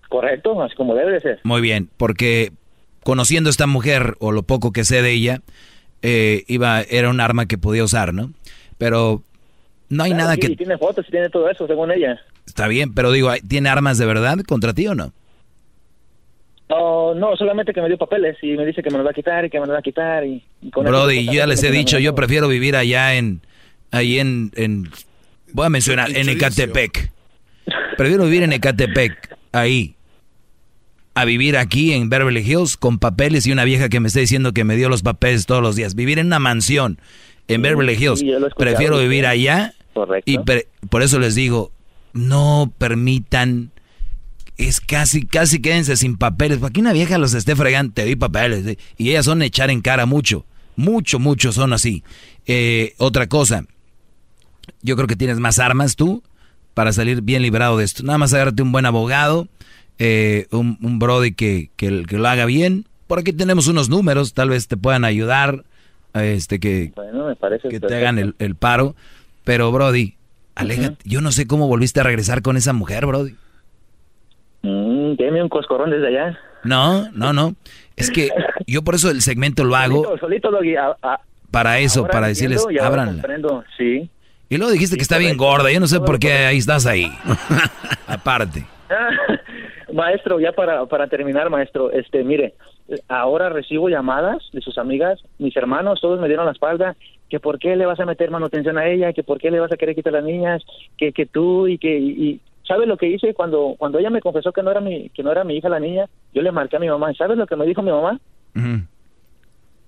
Correcto, así como debe de ser. Muy bien, porque conociendo a esta mujer o lo poco que sé de ella, eh, iba, era un arma que podía usar, ¿no? Pero no hay Claro, nada sí, que... y tiene fotos y tiene todo eso, según ella. Está bien, pero digo, ¿tiene armas de verdad contra ti o no? No, no, solamente que me dio papeles y me dice que me los va a quitar y que me los va a quitar. Y, y con eso, Brody, yo ya les he dicho, yo prefiero vivir allá en, ahí en, en voy a mencionar, en Ecatepec. Prefiero vivir en Ecatepec, ahí, a vivir aquí en Beverly Hills con papeles y una vieja que me está diciendo que me dio los papeles todos los días. Vivir en una mansión en Beverly Hills. sí, prefiero vivir allá Correcto. y per- por eso les digo, no permitan, es casi, casi quédense sin papeles. Para que una vieja los esté fregando, te di papeles. ¿eh? Y ellas son echar en cara mucho, mucho, mucho son así. Eh, otra cosa, yo creo que tienes más armas tú para salir bien librado de esto. Nada más agárrate un buen abogado, eh, un, un brody que, que, que lo haga bien. Por aquí tenemos unos números, tal vez te puedan ayudar, este que, Bueno, me parece que te hagan el, el paro. Pero, Brody, aléjate. Yo no sé cómo volviste a regresar con esa mujer, Brody. Mm, deme un coscorrón desde allá. No, no, no. Es que yo por eso el segmento lo hago Solito, solito, Doggy, a- a- para eso, ahora para decirles, ábranla. Sí. Y luego dijiste que está bien gorda. Yo no sé por qué ahí estás ahí. Aparte. Maestro, ya para, para terminar, maestro, este, mire, ahora recibo llamadas de sus amigas, mis hermanos, todos me dieron la espalda, que por qué le vas a meter manutención a ella, que por qué le vas a querer quitar a las niñas, que, que tú y que, y, y- ¿sabe lo que hice cuando, cuando ella me confesó que no era mi, que no era mi hija la niña? Yo le marqué a mi mamá, ¿sabes lo que me dijo mi mamá?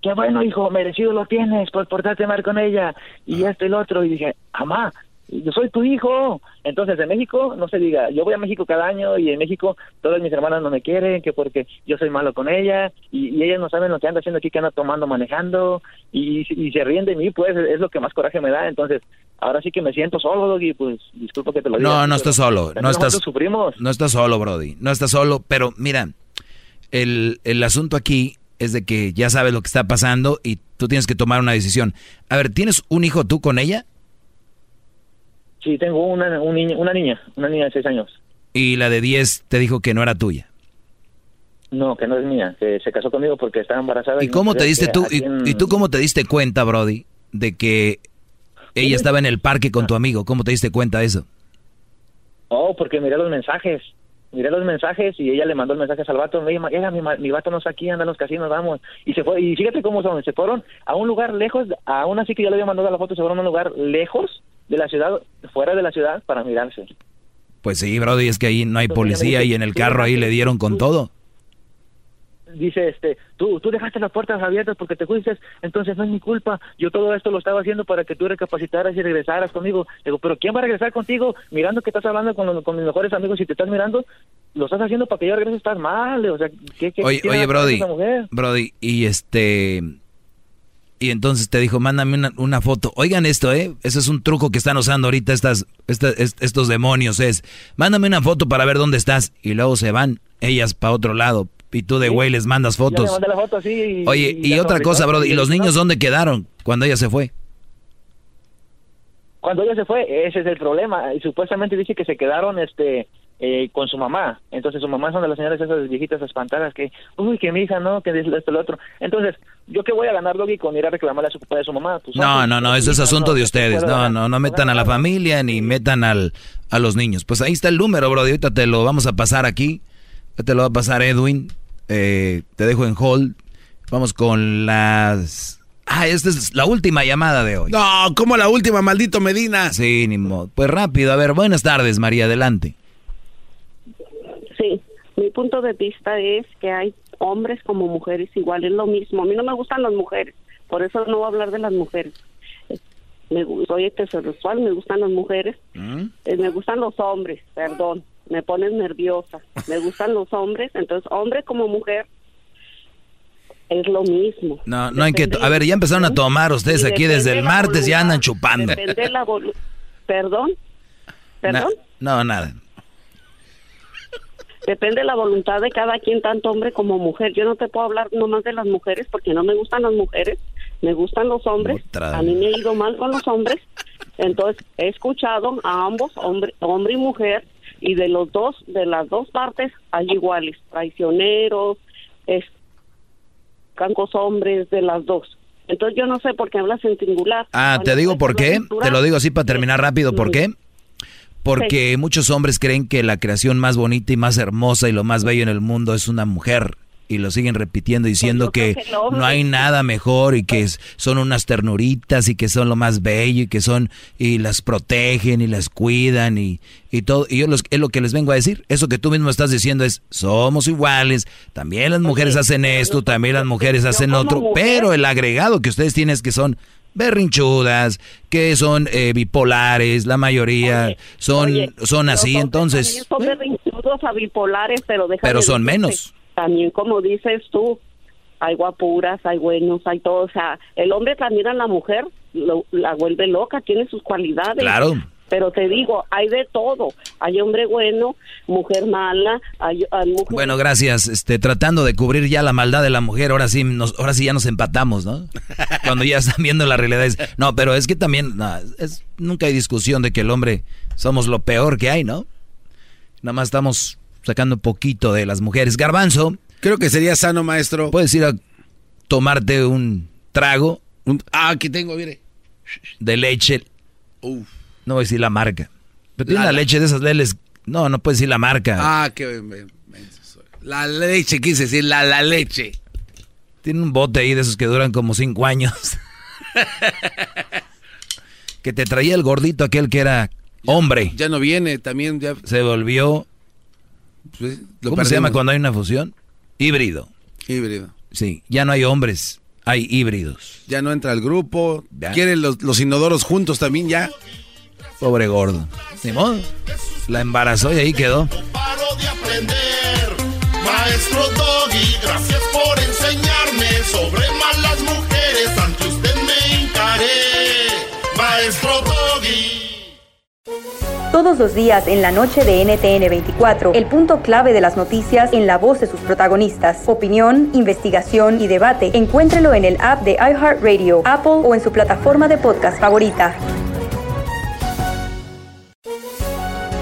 Qué bueno, hijo, merecido lo tienes por portarte mal con ella, y esto y lo otro, y dije, mamá, yo soy tu hijo. Entonces, en México, no se diga, yo voy a México cada año y en México todas mis hermanas no me quieren, que porque yo soy malo con ella y, y ellas no saben lo que anda haciendo aquí, que anda tomando, manejando y, y se ríen de mí, pues es lo que más coraje me da. Entonces, ahora sí que me siento solo, y pues disculpa que te lo diga. No, no estás solo. No estás, sufrimos. no estás solo, Brody. No estás solo. Pero mira, el, el asunto aquí es de que ya sabes lo que está pasando y tú tienes que tomar una decisión. A ver, ¿tienes un hijo tú con ella? Sí, tengo una, un niño- una niña, una niña de seis años. Y la de 10 te dijo que no era tuya. No, que no es mía, que se casó conmigo porque estaba embarazada. ¿Y cómo te diste tú? Y, en- y tú cómo te diste cuenta, Brody, de que ella estaba en el parque con tu amigo? ¿Cómo te diste cuenta de eso? Oh, porque miré los mensajes. Miré los mensajes y ella le mandó el mensaje al vato. Me dijo, "Mira, mi, mi vato no está aquí, anda en los casinos, vamos. Y se fue. Y fíjate cómo son. Se fueron a un lugar lejos, aún así que yo le había mandado la foto, se fueron a un lugar lejos de la ciudad, fuera de la ciudad, para mirarse. Pues sí, Brody, es que ahí no hay policía y en el "Tú carro ahí le dieron con todo. dice, este, tú, tú dejaste las puertas abiertas porque te fuiste, entonces no es mi culpa. Yo todo esto lo estaba haciendo para que tú recapacitaras y regresaras conmigo. Digo, pero ¿quién va a regresar contigo mirando que estás hablando con, los- con mis mejores amigos y te estás mirando? Lo estás haciendo para que yo regrese, estás mal. O sea, ¿qué, qué Oye, qué oye, Brody? Brody, y este... Y entonces te dijo, mándame una, una foto. Oigan esto, ¿eh? Ese es un truco que están usando ahorita estas, esta- est- estos demonios. Es, mándame una foto para ver dónde estás. Y luego se van ellas para otro lado. Y tú de güey les mandas le fotos. la foto y- Oye, y ya otra cosa. Brody. ¿Y los niños dónde quedaron cuando ella se fue? Cuando ella se fue, ese es el problema. Y supuestamente dice que se quedaron este eh, con su mamá. Entonces su mamá son de las señoras esas viejitas espantadas que, uy, que mi hija no, que esto, esto, lo otro. Entonces, ¿yo qué voy a ganar, Doggy, con ir a reclamarle a su papá de su mamá? Pues, No, no, no, eso es asunto de ustedes. No, no, no metan a la familia ni metan al, a los niños. Pues ahí está el número, Brody. Ahorita te lo vamos a pasar aquí. Ya Te lo va a pasar Edwin. Eh, te dejo en hold. Vamos con las... Ah, esta es la última llamada de hoy. No, como la última, maldito Medina. Sí, ni modo. Pues rápido. A ver, buenas tardes, María. Adelante. Mi punto de vista es que hay hombres como mujeres igual, es lo mismo. A mí no me gustan las mujeres, por eso no voy a hablar de las mujeres. Me, soy heterosexual, me gustan las mujeres, eh, me gustan los hombres, perdón, me pones nerviosa. Me gustan los hombres, entonces hombre como mujer es lo mismo. No, no hay que... A ver, ya empezaron a tomar ustedes aquí desde el martes. Ya andan chupando. La Perdón, perdón. Na- no, nada. Depende de la voluntad de cada quien, tanto hombre como mujer. Yo no te puedo hablar nomás de las mujeres porque no me gustan las mujeres, me gustan los hombres. Otra A mí me ha ido mal con los hombres. Entonces, he escuchado a ambos, hombre, hombre y mujer, y de los dos, de las dos partes hay iguales, traicioneros, es, cancos hombres, de las dos. Entonces, yo no sé por qué hablas en singular. Ah, Cuando te digo estás por qué. Te lo digo así para terminar rápido. ¿Por qué? Porque muchos hombres creen que la creación más bonita y más hermosa y lo más bello en el mundo es una mujer. Y lo siguen repitiendo diciendo que no hay nada mejor y que son unas ternuritas y que son lo más bello y que son y las protegen y las cuidan y, y todo. Y yo los- es lo que les vengo a decir. Eso que tú mismo estás diciendo es, somos iguales, también las mujeres hacen esto, también las mujeres hacen otro, mujer- pero el agregado que ustedes tienen es que son berrinchudas, que son eh, bipolares, la mayoría son, Oye, son así, entonces, son berrinchudos a bipolares, pero pero son decirte, menos. También, como dices tú, hay guapuras, hay buenos, hay todo. O sea, el hombre también a la mujer lo- la vuelve loca, tiene sus cualidades. Claro. Pero te digo, hay de todo. Hay hombre bueno, mujer mala, hay, hay mujer... Bueno, gracias. Este, tratando de cubrir ya la maldad de la mujer, ahora sí, nos, ahora sí ya nos empatamos, ¿no? Cuando ya están viendo la realidad. es- no, pero es que también, no, es, nunca hay discusión de que el hombre somos lo peor que hay, ¿no? Nada más estamos sacando un poquito de las mujeres. Garbanzo. Creo que sería sano, maestro. Puedes ir a tomarte un trago. ah, aquí tengo, mire. De leche. Uf. No voy a decir la marca. Pero tiene La- una leche de esas leles. No, no puedes decir la marca. Ah, qué. La leche, quise decir, la, la leche. Tiene un bote ahí de esos que duran como cinco años. que te traía el gordito aquel que era hombre. Ya no viene, también ya. Se volvió. Pues, lo ¿Cómo se llama perdimos. cuando hay una fusión? Híbrido. Híbrido. Sí, ya no hay hombres, hay híbridos. Ya no entra al grupo. Quieren los, los inodoros juntos también ya. Pobre gordo. Ni modo. La embarazó y ahí quedó. Maestro Doggy, gracias por enseñarme sobre malas mujeres. Ante usted me hincaré. Maestro Doggy. Todos los días en la noche de NTN 24, el punto clave de las noticias en la voz de sus protagonistas. Opinión, investigación y debate. Encuéntrelo en el app de iHeartRadio, Apple o en su plataforma de podcast favorita.